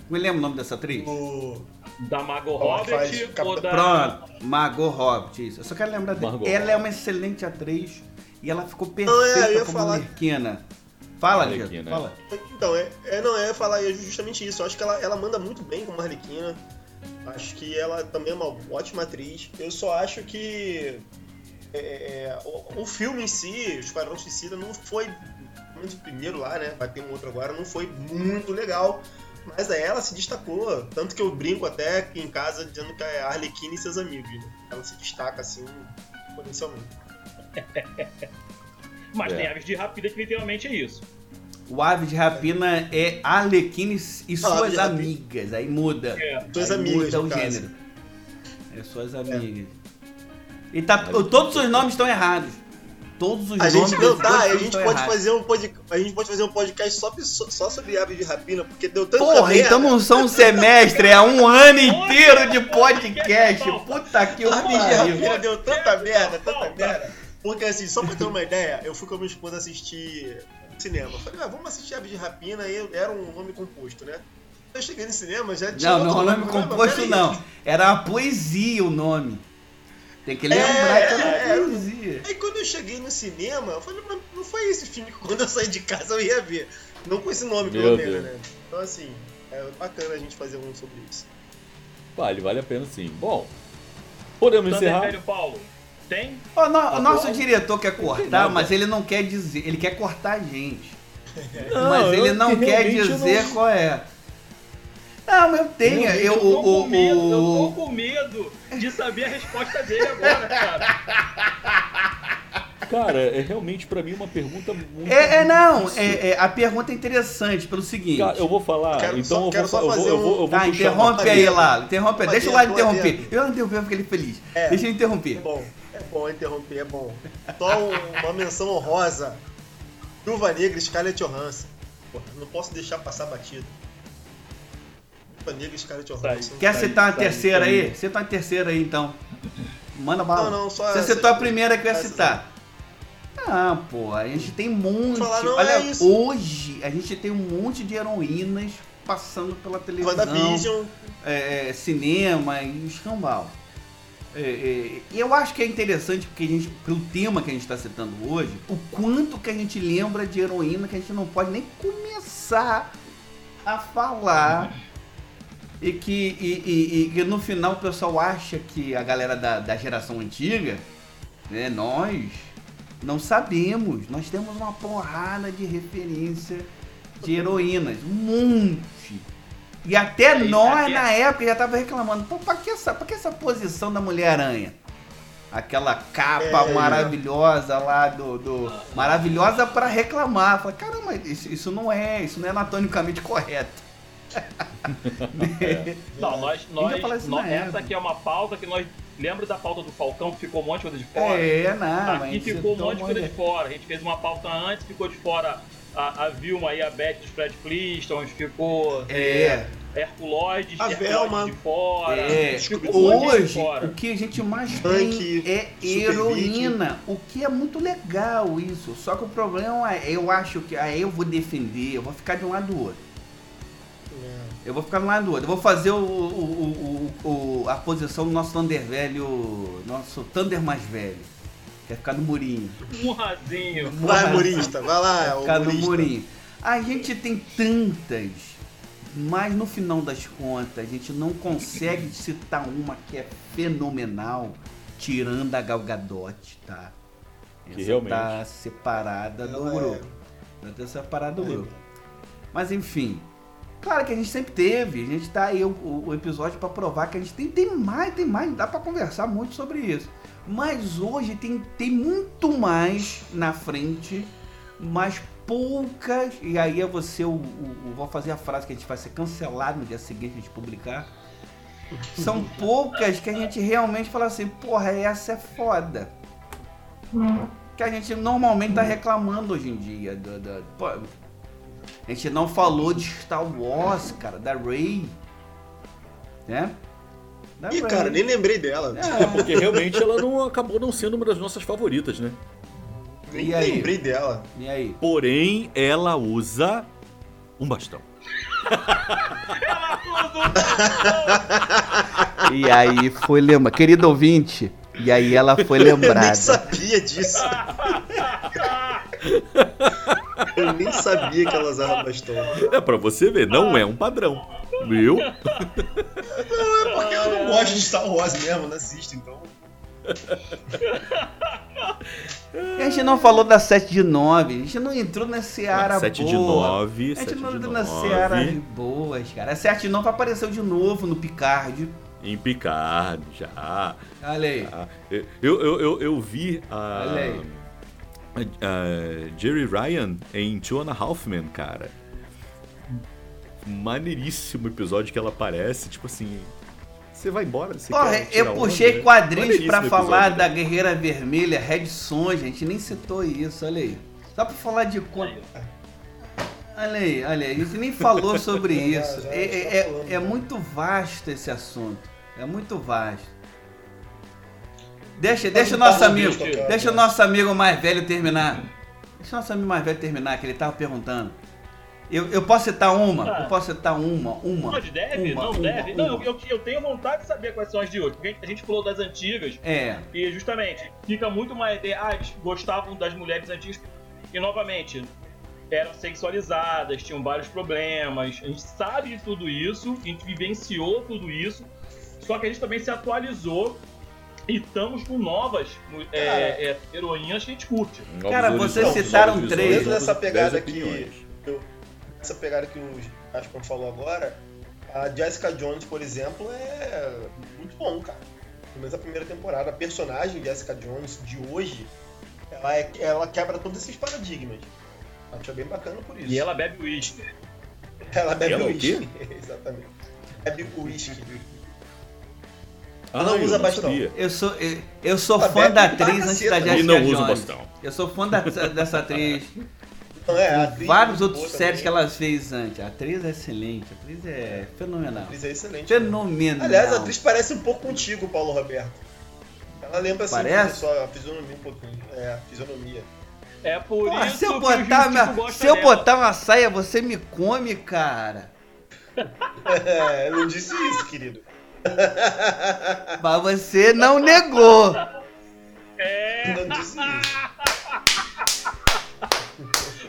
[SPEAKER 4] Alguém lembra o nome dessa atriz?
[SPEAKER 3] O-
[SPEAKER 2] Da Margot Robbie
[SPEAKER 3] Capitã-
[SPEAKER 2] ou da.
[SPEAKER 4] Pronto, Margot Robbie, isso. Eu só quero lembrar dela. Ela é uma excelente atriz e ela ficou
[SPEAKER 3] é, eu
[SPEAKER 4] perfeita
[SPEAKER 3] ia
[SPEAKER 4] como
[SPEAKER 3] falar-
[SPEAKER 4] Arlequina. Fala,
[SPEAKER 1] Arlequina.
[SPEAKER 4] Fala.
[SPEAKER 3] Então, é, é, não, é falar justamente isso. Eu acho que ela, ela manda muito bem como Arlequina. Acho que ela também é uma ótima atriz. Eu só acho que é, é, o, o filme em si, o Esquadrão Suicida, não foi muito primeiro lá, né? Vai ter um outro agora, não foi muito legal. Mas aí ela se destacou. Tanto que eu brinco até aqui em casa dizendo que é a Arlequina e seus amigos. Né? Ela se destaca assim, potencialmente.
[SPEAKER 2] Mas
[SPEAKER 1] É.
[SPEAKER 2] tem Aves de Rapida que literalmente é isso.
[SPEAKER 4] O Ave de Rapina é Arlequina e suas
[SPEAKER 3] Rapina.
[SPEAKER 4] amigas. Aí muda.
[SPEAKER 2] É.
[SPEAKER 3] Suas amigas,
[SPEAKER 4] muda o
[SPEAKER 3] caso.
[SPEAKER 4] gênero. É suas amigas. E tá, todos os nomes estão errados. Todos os
[SPEAKER 3] A
[SPEAKER 4] nomes
[SPEAKER 3] gente não tá, a gente
[SPEAKER 4] estão
[SPEAKER 3] pode
[SPEAKER 4] errados.
[SPEAKER 3] fazer um podcast, a gente pode fazer um podcast só, só sobre aves de rapina, porque deu tanto
[SPEAKER 4] Porra, então não são um semestre, é um ano inteiro de podcast. Puta que o
[SPEAKER 3] Aves de
[SPEAKER 4] pariu.
[SPEAKER 3] rapina deu tanta merda, tanta merda. Porque assim, só pra ter uma ideia, eu fui com a minha esposa assistir cinema. Falei, ah, vamos assistir Aves de Rapina, e era um nome composto, né? Eu cheguei no cinema, já tinha.
[SPEAKER 4] Não, não é nome composto
[SPEAKER 3] "Mas
[SPEAKER 4] não.
[SPEAKER 3] peraí".
[SPEAKER 4] Era uma poesia o nome. Tem que lembrar
[SPEAKER 3] É,
[SPEAKER 4] que era uma
[SPEAKER 3] é,
[SPEAKER 4] poesia.
[SPEAKER 3] Aí quando eu cheguei no cinema, eu falei, mas não foi esse filme que quando eu saí de casa eu ia ver. Não com esse nome,
[SPEAKER 1] Meu
[SPEAKER 3] pelo menos, né? Então assim, é bacana a gente fazer um sobre isso.
[SPEAKER 1] Vale, vale a pena sim. Bom, podemos
[SPEAKER 2] Thunder
[SPEAKER 1] encerrar?
[SPEAKER 2] Velho Paulo. Tem?
[SPEAKER 4] O, no- o
[SPEAKER 1] Atual?
[SPEAKER 4] nosso diretor quer cortar, mas ele não quer dizer. Ele quer cortar a gente.
[SPEAKER 1] Não,
[SPEAKER 4] mas ele não
[SPEAKER 1] que
[SPEAKER 4] quer dizer
[SPEAKER 1] não-
[SPEAKER 4] qual é. Não, eu tenho. Eu,
[SPEAKER 2] Eu tô
[SPEAKER 4] o,
[SPEAKER 2] com medo, eu tô
[SPEAKER 4] o,
[SPEAKER 2] com medo de saber a resposta dele agora, cara.
[SPEAKER 1] Cara, é realmente pra mim uma pergunta muito.
[SPEAKER 4] É, é, não, é, é, a pergunta é interessante pelo seguinte.
[SPEAKER 1] Cara, eu vou falar,
[SPEAKER 3] Quero
[SPEAKER 1] então
[SPEAKER 3] só-
[SPEAKER 1] eu
[SPEAKER 3] quero
[SPEAKER 1] vou, eu vou,
[SPEAKER 3] fazer
[SPEAKER 1] eu vou, eu vou
[SPEAKER 4] Tá,
[SPEAKER 1] puxar
[SPEAKER 4] interrompe aí lá, interrompe. Deixa o lado interromper. Eu não interromper, eu fiquei feliz.
[SPEAKER 3] É.
[SPEAKER 4] Deixa eu
[SPEAKER 3] É
[SPEAKER 4] interromper.
[SPEAKER 3] bom, é bom interromper, é bom. Só um- uma menção honrosa. Viúva Negra, Scarlett Johansson. Porra, não posso deixar passar batido. Negra e Scarlett
[SPEAKER 2] Sai.
[SPEAKER 3] Johansson.
[SPEAKER 4] Quer
[SPEAKER 2] Tá
[SPEAKER 4] citar uma
[SPEAKER 2] aí, tá aí,
[SPEAKER 4] terceira
[SPEAKER 2] tá
[SPEAKER 4] aí?
[SPEAKER 2] aí.
[SPEAKER 4] Cita uma terceira aí, então. Manda bala.
[SPEAKER 3] Não, não, só
[SPEAKER 4] Você
[SPEAKER 3] essa.
[SPEAKER 4] citou a primeira que eu ia citar. Ah, pô, a gente tem um monte.
[SPEAKER 3] Falar,
[SPEAKER 4] Olha,
[SPEAKER 3] é
[SPEAKER 4] hoje a gente tem um monte de heroínas passando pela televisão.
[SPEAKER 3] WandaVision.
[SPEAKER 4] é, é, cinema e escambau. É, é, E eu acho que é interessante porque a gente, pelo tema que a gente está citando hoje, o quanto que a gente lembra de heroína que a gente não pode nem começar a falar. E que, e, e- e que no final o pessoal acha que a galera da, da geração antiga, né, nós não sabemos. Nós temos uma porrada de referência de heroínas. Um monte. E até
[SPEAKER 2] Aí,
[SPEAKER 4] nós,
[SPEAKER 2] aqui é-
[SPEAKER 4] na época, já tava reclamando. Pô, pra que essa, pra que essa posição da Mulher-Aranha? Aquela capa
[SPEAKER 3] É.
[SPEAKER 4] maravilhosa lá do. do- maravilhosa pra reclamar. Falei, caramba, isso, isso não é, isso não é anatomicamente correto.
[SPEAKER 2] Não, nós,
[SPEAKER 4] fala
[SPEAKER 2] nós, nós essa
[SPEAKER 4] época.
[SPEAKER 2] aqui é uma pauta que nós. Lembra da pauta do Falcão que ficou um monte de coisa de fora?
[SPEAKER 4] É, não.
[SPEAKER 2] Aqui ficou um monte de coisa de fora. A gente fez uma pauta antes, ficou de fora a, a Vilma e a Beth dos Fred Flintstones, ficou
[SPEAKER 4] É,
[SPEAKER 2] Herculoides,
[SPEAKER 3] A Velma.
[SPEAKER 2] de fora.
[SPEAKER 4] é. Hoje,
[SPEAKER 2] fora.
[SPEAKER 4] o que a gente mais
[SPEAKER 3] Punk,
[SPEAKER 4] tem é heroína, o que é muito legal isso. Só que o problema é, eu acho que aí eu vou defender, eu vou ficar de um lado do outro. Eu vou ficar de um lado do outro. Eu vou fazer o, o- o- o- a posição do nosso Thunder velho, nosso Thunder mais velho. Quer ficar no murinho.
[SPEAKER 2] Um rasinho.
[SPEAKER 3] Vai, humorista. Vai lá, é o
[SPEAKER 4] Ficar no
[SPEAKER 3] humorista.
[SPEAKER 4] murinho. A gente tem tantas, mas no final das contas, a gente não consegue citar uma que é fenomenal, tirando a Gal Gadot, tá?
[SPEAKER 1] Que
[SPEAKER 4] Essa
[SPEAKER 1] realmente.
[SPEAKER 4] tá separada do
[SPEAKER 3] é-
[SPEAKER 4] grupo. Ela tá separada do
[SPEAKER 3] é-
[SPEAKER 4] grupo. Mas enfim, claro que a gente sempre teve. A gente tá aí o, o- episódio pra provar que a gente tem, tem mais, tem mais, dá pra conversar muito sobre isso. Mas hoje tem, tem muito mais na frente, mas poucas. E aí é você, o, o- o- vou fazer a frase que a gente vai ser cancelado no dia seguinte a gente publicar. São poucas que a gente realmente fala assim, porra, essa é foda. Que a gente normalmente tá reclamando hoje em dia. do- do- pô, a gente não falou de Star Wars, cara, da Rey. Né? Da
[SPEAKER 3] Ih,
[SPEAKER 4] Rey.
[SPEAKER 3] cara, nem lembrei dela.
[SPEAKER 1] É, porque realmente ela não acabou não sendo uma das nossas favoritas, né?
[SPEAKER 3] Nem
[SPEAKER 4] E aí?
[SPEAKER 3] lembrei dela.
[SPEAKER 4] E aí?
[SPEAKER 1] Porém, ela usa um bastão.
[SPEAKER 4] E aí foi lembra, querido ouvinte. E aí ela foi
[SPEAKER 3] Eu nem
[SPEAKER 4] lembrada.
[SPEAKER 3] sabia disso. Eu nem sabia que ela usava bastão.
[SPEAKER 1] É pra você ver, não é um padrão. Viu?
[SPEAKER 3] É porque eu não gosto de Star Wars mesmo, não assisto, então.
[SPEAKER 4] A gente não falou da 7 de 9, a gente não entrou na seara
[SPEAKER 1] 7 de
[SPEAKER 4] boa.
[SPEAKER 1] 9,
[SPEAKER 4] A
[SPEAKER 1] 7
[SPEAKER 4] gente
[SPEAKER 1] de
[SPEAKER 4] não entrou na seara
[SPEAKER 1] 9.
[SPEAKER 4] boas, cara. A 7 de 9 apareceu de novo no Picard.
[SPEAKER 1] Em Picard, já.
[SPEAKER 4] Olha aí.
[SPEAKER 1] Eu, eu, eu, eu vi a,
[SPEAKER 4] Olha aí.
[SPEAKER 1] a- a Jerry Ryan em Two and a Half Men, cara. Maneiríssimo episódio que ela aparece, tipo assim. Você vai embora? Você
[SPEAKER 4] Porra, eu
[SPEAKER 1] onda,
[SPEAKER 4] puxei
[SPEAKER 1] né?
[SPEAKER 4] quadrinhos pra
[SPEAKER 1] Maneiríssimo
[SPEAKER 4] falar
[SPEAKER 1] episódio,
[SPEAKER 4] da
[SPEAKER 1] né?
[SPEAKER 4] Guerreira Vermelha, Red Sonja, a gente nem citou isso, olha aí. Só pra falar de conta. Olha aí, olha aí, a gente nem falou sobre isso.
[SPEAKER 3] já,
[SPEAKER 4] é,
[SPEAKER 3] já
[SPEAKER 4] é- é- é
[SPEAKER 3] né?
[SPEAKER 4] muito vasto esse assunto. É muito vasto. Deixa, deixa o nosso amigo, deixa o nosso amigo mais velho terminar. Deixa o nosso amigo mais velho terminar, que ele tava perguntando. Eu, eu posso citar uma?
[SPEAKER 2] Ah.
[SPEAKER 4] Eu posso citar uma, uma.
[SPEAKER 2] Pode, deve?
[SPEAKER 4] uma,
[SPEAKER 2] não
[SPEAKER 4] uma,
[SPEAKER 2] deve?
[SPEAKER 4] uma.
[SPEAKER 2] Não, eu, eu tenho vontade de saber quais são as de hoje. Porque a gente falou das antigas
[SPEAKER 4] É,
[SPEAKER 2] e justamente fica muito mais ideia. Ah, eles gostavam das mulheres antigas. E novamente, eram sexualizadas, tinham vários problemas. A gente sabe de tudo isso, a gente vivenciou tudo isso. Só que a gente também se atualizou e estamos com novas é, é, heroínas que a gente curte.
[SPEAKER 1] Novos
[SPEAKER 4] Cara, vocês citaram três.
[SPEAKER 3] Dentro dessa pegada que. eu- essa pegada que o Aspan falou agora, a Jessica Jones, por exemplo, é muito bom, cara. Pelo menos a primeira temporada. A personagem Jessica Jones de hoje, ela, é- ela quebra todos esses paradigmas. Acho bem bacana por isso.
[SPEAKER 2] E ela bebe uísque.
[SPEAKER 3] Ela bebe
[SPEAKER 1] Ela o
[SPEAKER 3] uísque. Exatamente. Bebe uísque.
[SPEAKER 1] Ah,
[SPEAKER 3] Não
[SPEAKER 1] eu
[SPEAKER 3] usa bastão.
[SPEAKER 1] sabia.
[SPEAKER 4] eu sou, eu, eu sou fã da atriz antes da. Jessica
[SPEAKER 1] E não usa
[SPEAKER 4] Jones.
[SPEAKER 1] bastão.
[SPEAKER 4] Eu sou fã da- dessa atriz.
[SPEAKER 3] É, a atriz
[SPEAKER 4] Vários outros séries que
[SPEAKER 3] também.
[SPEAKER 4] ela fez antes. A atriz é excelente, a atriz é
[SPEAKER 3] A
[SPEAKER 4] fenomenal.
[SPEAKER 3] atriz é excelente.
[SPEAKER 4] Fenomenal.
[SPEAKER 3] Aliás, a atriz parece um pouco contigo, Paulo Roberto. Ela lembra assim,
[SPEAKER 4] Parece?
[SPEAKER 3] só a fisionomia um pouquinho. É, a fisionomia.
[SPEAKER 2] É por
[SPEAKER 4] Pô,
[SPEAKER 2] isso
[SPEAKER 4] se eu
[SPEAKER 2] que
[SPEAKER 4] botar,
[SPEAKER 2] o Justico
[SPEAKER 4] minha- se eu
[SPEAKER 2] dela.
[SPEAKER 4] botar uma saia, você me come, cara.
[SPEAKER 3] É, eu não disse isso, querido.
[SPEAKER 4] Mas você não negou.
[SPEAKER 2] É,
[SPEAKER 3] não disse isso.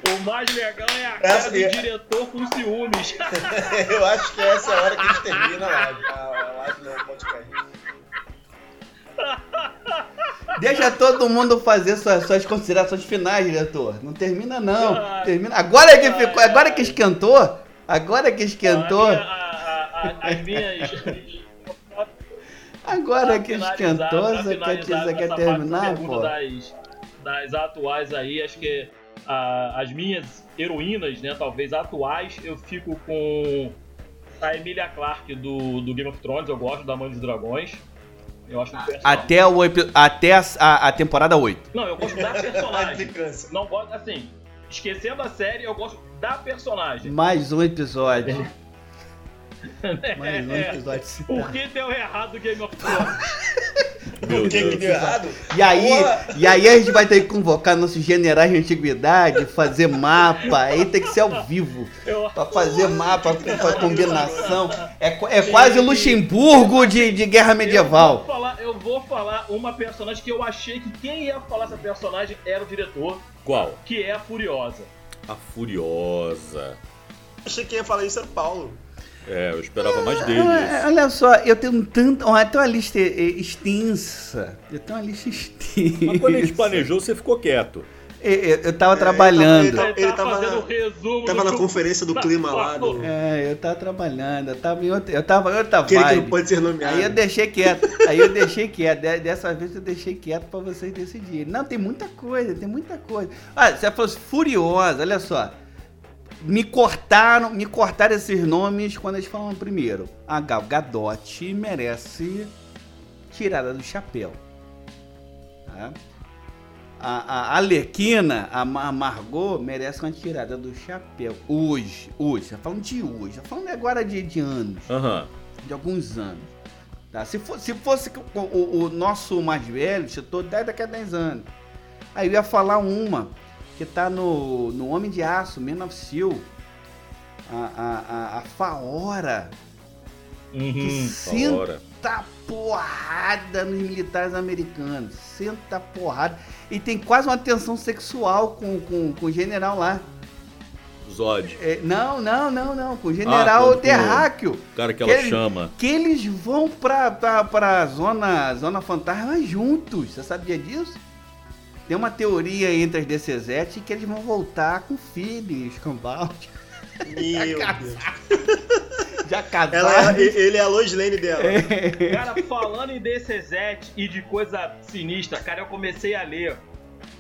[SPEAKER 2] o mais legal é a
[SPEAKER 3] Essa
[SPEAKER 2] cara do
[SPEAKER 3] é-
[SPEAKER 2] diretor com ciúmes.
[SPEAKER 3] Eu acho que essa é a hora que a gente termina a live. A a live não, o podcast.
[SPEAKER 4] Deixa todo mundo fazer suas, suas considerações finais, diretor. Não termina, não.
[SPEAKER 2] Ai.
[SPEAKER 4] Termina. Agora que ficou, agora que esquentou. Agora que esquentou.
[SPEAKER 2] A minha- a- a- a- as minhas.
[SPEAKER 4] Agora que esquentou, você quer, você quer
[SPEAKER 2] essa
[SPEAKER 4] terminar, pô?
[SPEAKER 2] Das, das atuais aí, acho que ah, as minhas heroínas, né, talvez atuais, eu fico com a Emilia Clarke do, do Game of Thrones, eu gosto da Mãe dos Dragões. Eu acho personagem.
[SPEAKER 4] Até, o, até a, a- a temporada 8.
[SPEAKER 2] Não, eu gosto da
[SPEAKER 3] A
[SPEAKER 2] personagem. Não gosto, assim, esquecendo a série, eu gosto da personagem.
[SPEAKER 4] Mais um episódio. Mais um
[SPEAKER 2] É.
[SPEAKER 4] episódio.
[SPEAKER 2] Por que deu errado o Game of Thrones?
[SPEAKER 1] Meu
[SPEAKER 3] O que que deu errado?
[SPEAKER 4] E aí,
[SPEAKER 3] Porra!
[SPEAKER 4] e aí a gente vai ter que convocar nossos generais de antiguidade, fazer mapa, aí tem que ser ao vivo. Pra fazer mapa, pra combinação. É, é quase Luxemburgo de, de guerra
[SPEAKER 2] Eu vou,
[SPEAKER 4] medieval.
[SPEAKER 2] falar, eu vou falar uma personagem que eu achei que quem ia falar essa personagem era o diretor,
[SPEAKER 1] Qual?
[SPEAKER 2] que é a Furiosa.
[SPEAKER 1] A Furiosa.
[SPEAKER 3] Achei que quem ia falar isso era o Paulo.
[SPEAKER 1] É, eu esperava mais.
[SPEAKER 4] Ah, Olha só, eu tenho um tanto. Olha, tem uma lista eh, extensa. Eu tenho uma lista extensa.
[SPEAKER 1] Mas quando a gente planejou, você ficou quieto.
[SPEAKER 4] Eu, eu- eu tava
[SPEAKER 3] É,
[SPEAKER 4] trabalhando.
[SPEAKER 3] ele
[SPEAKER 2] Ele,
[SPEAKER 3] Ele
[SPEAKER 2] tá
[SPEAKER 3] tava
[SPEAKER 2] fazendo
[SPEAKER 3] na-
[SPEAKER 2] o resumo
[SPEAKER 3] Tava na conferência do clima lá, do...
[SPEAKER 4] É, eu tava trabalhando. Eu tava em outra, eu tava em outra
[SPEAKER 3] aquele que
[SPEAKER 4] vibe.
[SPEAKER 3] não pode ser nomeado.
[SPEAKER 4] Aí eu deixei quieto. Aí eu deixei quieto. De- Dessa vez eu deixei quieto pra vocês decidirem. Não, tem muita coisa, tem muita coisa. Ah, você falou furiosa, olha só. Me cortaram, me cortaram esses nomes quando eles falam primeiro. A Gal Gadot merece tirada do chapéu. Tá? A, a Alequina, a Ma- Margot, merece uma tirada do chapéu. Hoje, hoje, você tá falando de hoje, tá falando agora de, de anos
[SPEAKER 1] Aham.
[SPEAKER 4] de alguns anos. Tá? Se, for- se fosse o, o- o nosso mais velho, chutou 10 daqui a 10 anos. Aí eu ia falar uma que tá no, no Homem de Aço, Man of Steel. A, a, a, a Faora. Que
[SPEAKER 2] Uhum.
[SPEAKER 4] senta
[SPEAKER 1] Hora.
[SPEAKER 4] porrada nos militares americanos. Senta porrada. E tem quase uma tensão sexual com, com, com o general lá.
[SPEAKER 1] Zod.
[SPEAKER 4] É, não, não, não, não. Com o general
[SPEAKER 1] com-
[SPEAKER 4] terráqueo.
[SPEAKER 1] O cara que
[SPEAKER 4] Que
[SPEAKER 1] ela
[SPEAKER 4] ele-
[SPEAKER 1] chama.
[SPEAKER 4] que eles vão pra, pra, pra zona, zona fantasma juntos. Você sabia disso? Tem uma teoria entre as DCZ que eles vão voltar com filhos, com balde.
[SPEAKER 3] Meu Deus.
[SPEAKER 4] Já casaram.
[SPEAKER 3] Ela é- ele é a Lois Lane dela.
[SPEAKER 2] Cara, falando em DCZ e de coisa sinistra, cara, eu comecei a ler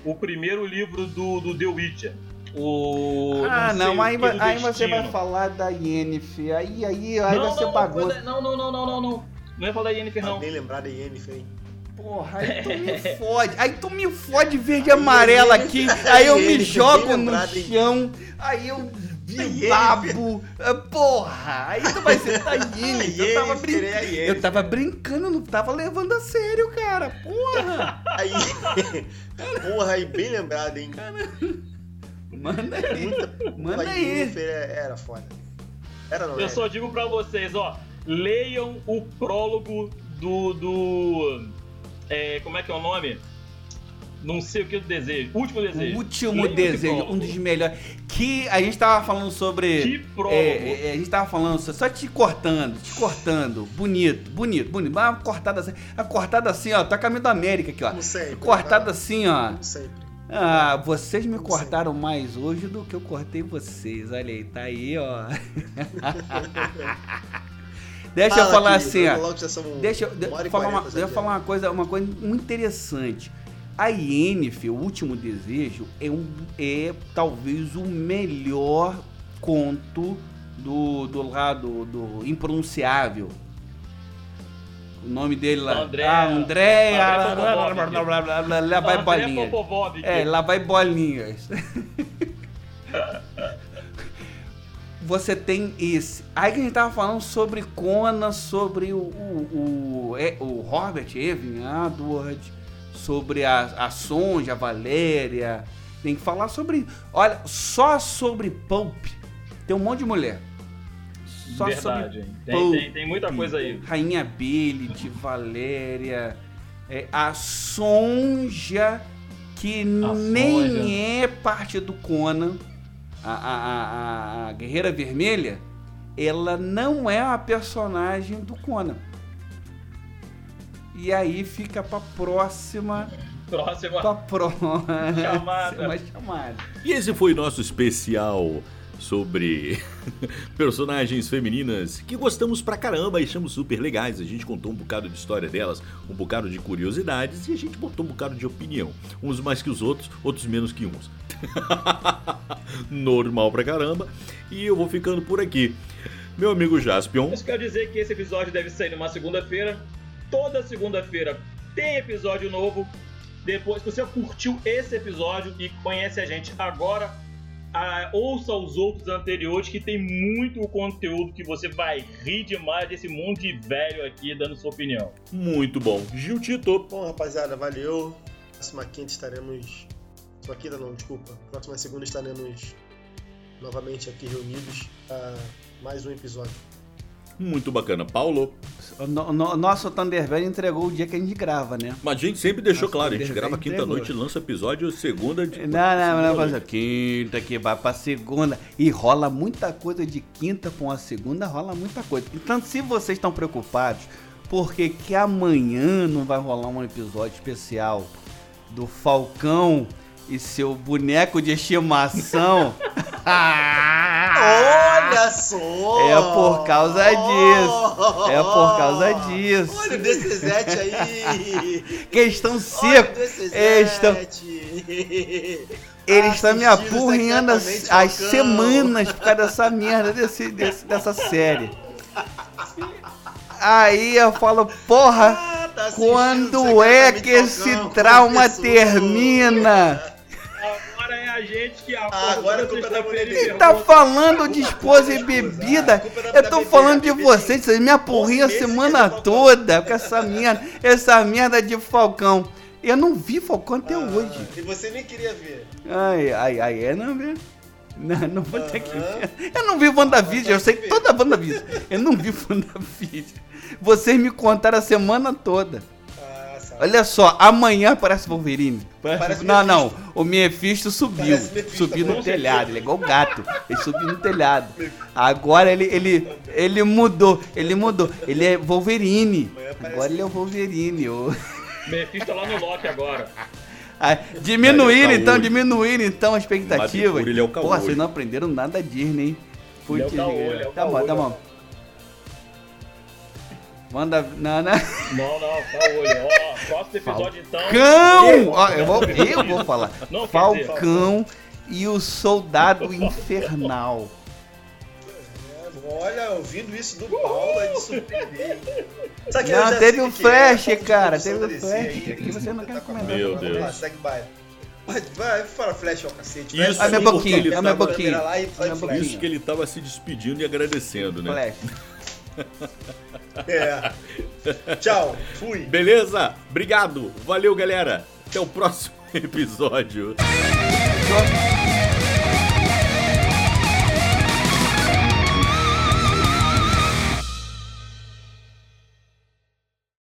[SPEAKER 2] o primeiro livro do, do The Witcher. O.
[SPEAKER 4] ah, não,
[SPEAKER 2] o
[SPEAKER 4] aí, vai- aí você vai falar da Yennefer. Aí, aí, aí
[SPEAKER 2] não,
[SPEAKER 4] vai ser
[SPEAKER 2] não,
[SPEAKER 4] bagunça.
[SPEAKER 2] Não, não, não, não, não, não. Não ia falar da Yennefer,
[SPEAKER 3] Tá
[SPEAKER 2] não.
[SPEAKER 3] bem lembrada a Yennefer, hein?
[SPEAKER 4] Porra, aí tu me fode. Aí tu me fode verde e amarelo aqui. Aí eu me jogo no chão. Aí eu desabo. Ah, Porra, aí tu vai ser da Yennefer. Eu tava brincando. Eu tava brincando, não tava levando a sério, cara. Porra.
[SPEAKER 3] Aí, porra, aí bem lembrado, hein?
[SPEAKER 4] Manda aí.
[SPEAKER 3] Muita,
[SPEAKER 4] Manda aí.
[SPEAKER 3] É- era foda. Era não
[SPEAKER 2] Eu só digo pra vocês, ó. Leiam o prólogo do. do é, como é que é o nome? Não sei o que do desejo. Último desejo.
[SPEAKER 4] Último
[SPEAKER 2] esse
[SPEAKER 4] desejo, um dos melhores. Que a gente tava falando sobre.
[SPEAKER 2] Que.
[SPEAKER 4] É, é, a gente tava falando, só- só te cortando, te cortando. Bonito, bonito, bonito. Mas uma cortada assim, uma cortada assim, ó. Tá caminho da América aqui, ó.
[SPEAKER 3] Como sempre.
[SPEAKER 4] Cortada
[SPEAKER 3] tá?
[SPEAKER 4] assim, ó.
[SPEAKER 3] Como sempre.
[SPEAKER 4] Ah, vocês me cortaram mais hoje do que eu cortei vocês. Olha aí, tá aí, ó. Deixa eu
[SPEAKER 3] Fala,
[SPEAKER 4] falar
[SPEAKER 3] querido,
[SPEAKER 4] assim, ó. Deixa eu, falar, uma, deixa eu falar uma coisa, uma coisa muito interessante. A Yennefer, o último desejo, é, um, é talvez o melhor conto do, do lado do impronunciável. O nome dele lá.
[SPEAKER 2] André-
[SPEAKER 4] ah, André. Blá, Lá vai
[SPEAKER 2] André
[SPEAKER 4] bolinha.
[SPEAKER 2] Popovic.
[SPEAKER 4] É, lá vai bolinhas. você tem esse. Aí que a gente tava falando sobre Conan, sobre o, o, o, é, o Robert Evan Edward, sobre a, a Sonja, a Valéria. Tem que falar sobre. Olha, só sobre Pulp. Tem um monte de mulher. Só
[SPEAKER 2] Verdade.
[SPEAKER 4] sobre
[SPEAKER 2] Tem,
[SPEAKER 4] Pulp.
[SPEAKER 2] tem, tem muita coisa aí.
[SPEAKER 4] Rainha Billy, Valéria. é, a Sonja, que nem
[SPEAKER 2] Sonja.
[SPEAKER 4] é parte do Conan. A, a, a- a Guerreira Vermelha, ela não é a personagem do Conan. E aí fica pra próxima.
[SPEAKER 2] Próxima.
[SPEAKER 4] Pra próxima
[SPEAKER 2] Chamada.
[SPEAKER 4] chamada.
[SPEAKER 1] E esse foi nosso especial sobre personagens femininas que gostamos pra caramba e achamos super legais. A gente contou um bocado de história delas, um bocado de curiosidades e a gente botou um bocado de opinião. Uns mais que os outros, outros menos que uns. Normal pra caramba. E eu vou ficando por aqui. Meu amigo Jaspion,
[SPEAKER 2] Isso quer dizer que esse episódio deve sair numa segunda-feira. Toda segunda-feira tem episódio novo. Depois, se você curtiu esse episódio e conhece a gente agora, ah, ouça os outros anteriores que tem muito conteúdo que você vai rir demais desse monte de velho aqui dando sua opinião.
[SPEAKER 1] muito bom. Gil Tito,
[SPEAKER 3] Bom, rapaziada, valeu. Próxima quinta estaremos. Próxima quinta não, desculpa. Próxima segunda estaremos novamente aqui reunidos para mais um episódio.
[SPEAKER 1] Muito bacana. Paulo,
[SPEAKER 4] no- no- nosso Thunderbird entregou o dia que a gente grava, né?
[SPEAKER 1] mas a gente sempre deixou
[SPEAKER 4] Nossa,
[SPEAKER 1] claro, a gente grava quinta-noite e lança episódio segunda de.
[SPEAKER 4] Não, não, não, mas quinta que vai pra segunda. E rola muita coisa de quinta com a segunda, rola muita coisa. Então, se vocês estão preocupados, porque que amanhã não vai rolar um episódio especial do Falcão e seu boneco de estimação.
[SPEAKER 3] Olha só!
[SPEAKER 4] É por causa disso. É por causa disso.
[SPEAKER 3] Olha o DCZ aí!
[SPEAKER 4] Que estão
[SPEAKER 3] Olha o
[SPEAKER 4] secos.
[SPEAKER 3] DCZ!
[SPEAKER 4] Eles estão- Eles estão me apurrinhando as, as semanas por causa dessa merda desse, desse- dessa série. Aí eu falo, porra,
[SPEAKER 3] Ah, tá
[SPEAKER 4] quando é que esse trauma termina?
[SPEAKER 2] É gente que
[SPEAKER 3] Ah, agora a culpa é da mulher
[SPEAKER 2] pergunta-
[SPEAKER 4] Tá falando de esposa e bebida? Eu tô falando de vocês, vocês me apurrinham a semana toda com essa merda, essa merda de Falcão. Eu não vi Falcão até hoje.
[SPEAKER 3] Ah, E você nem queria ver.
[SPEAKER 4] Ai, ai, ai, é não vê? Não, não vou ter que ver. Eu não vi WandaVision, eu sei toda a WandaVision. Eu não vi WandaVision. Vocês me contaram a semana toda. Olha só, amanhã parece Wolverine.
[SPEAKER 3] Parece
[SPEAKER 4] não, não,
[SPEAKER 3] Mephisto.
[SPEAKER 4] o Mephisto subiu.
[SPEAKER 3] Mephisto,
[SPEAKER 4] subiu no telhado, ele é igual gato. Ele subiu no telhado. Agora ele, ele, ele mudou, ele mudou. Ele é Wolverine. Agora ele é o Wolverine. o-
[SPEAKER 2] Mephisto tá lá no Loki agora.
[SPEAKER 4] Ah,
[SPEAKER 1] é o
[SPEAKER 4] então, diminuíram então a expectativa.
[SPEAKER 1] É o
[SPEAKER 4] Pô,
[SPEAKER 1] caolho.
[SPEAKER 4] vocês não aprenderam nada da Disney, hein?
[SPEAKER 2] Ele é o
[SPEAKER 4] Putz,
[SPEAKER 2] é o
[SPEAKER 4] Tá bom, tá bom. Manda. Não, não.
[SPEAKER 2] Não, não, tá olho. Ó, próximo episódio então.
[SPEAKER 4] Falcão! Ó, eu, vou, eu vou falar.
[SPEAKER 2] Não, quer dizer,
[SPEAKER 4] Falcão e o Soldado Infernal.
[SPEAKER 3] É, Olha, ouvindo isso do Paulo é de surpreender.
[SPEAKER 4] Não, teve
[SPEAKER 3] é,
[SPEAKER 4] Flash,
[SPEAKER 3] de
[SPEAKER 4] cara, teve
[SPEAKER 3] DC
[SPEAKER 4] Flash,
[SPEAKER 3] aí,
[SPEAKER 4] que você não quer
[SPEAKER 3] tá a
[SPEAKER 4] comentar.
[SPEAKER 1] Meu
[SPEAKER 3] Vamos lá,
[SPEAKER 1] Deus.
[SPEAKER 3] segue baile. Vai, vai, fala Flash ao cacete.
[SPEAKER 1] Isso,
[SPEAKER 3] Flash,
[SPEAKER 4] Olha minha boquinha, olha minha boquinha.
[SPEAKER 1] Isso que ele tava se despedindo e agradecendo, né?
[SPEAKER 4] Flash.
[SPEAKER 3] É. Tchau, fui.
[SPEAKER 1] Beleza? Obrigado. Valeu, galera. Até o próximo episódio.
[SPEAKER 4] Só-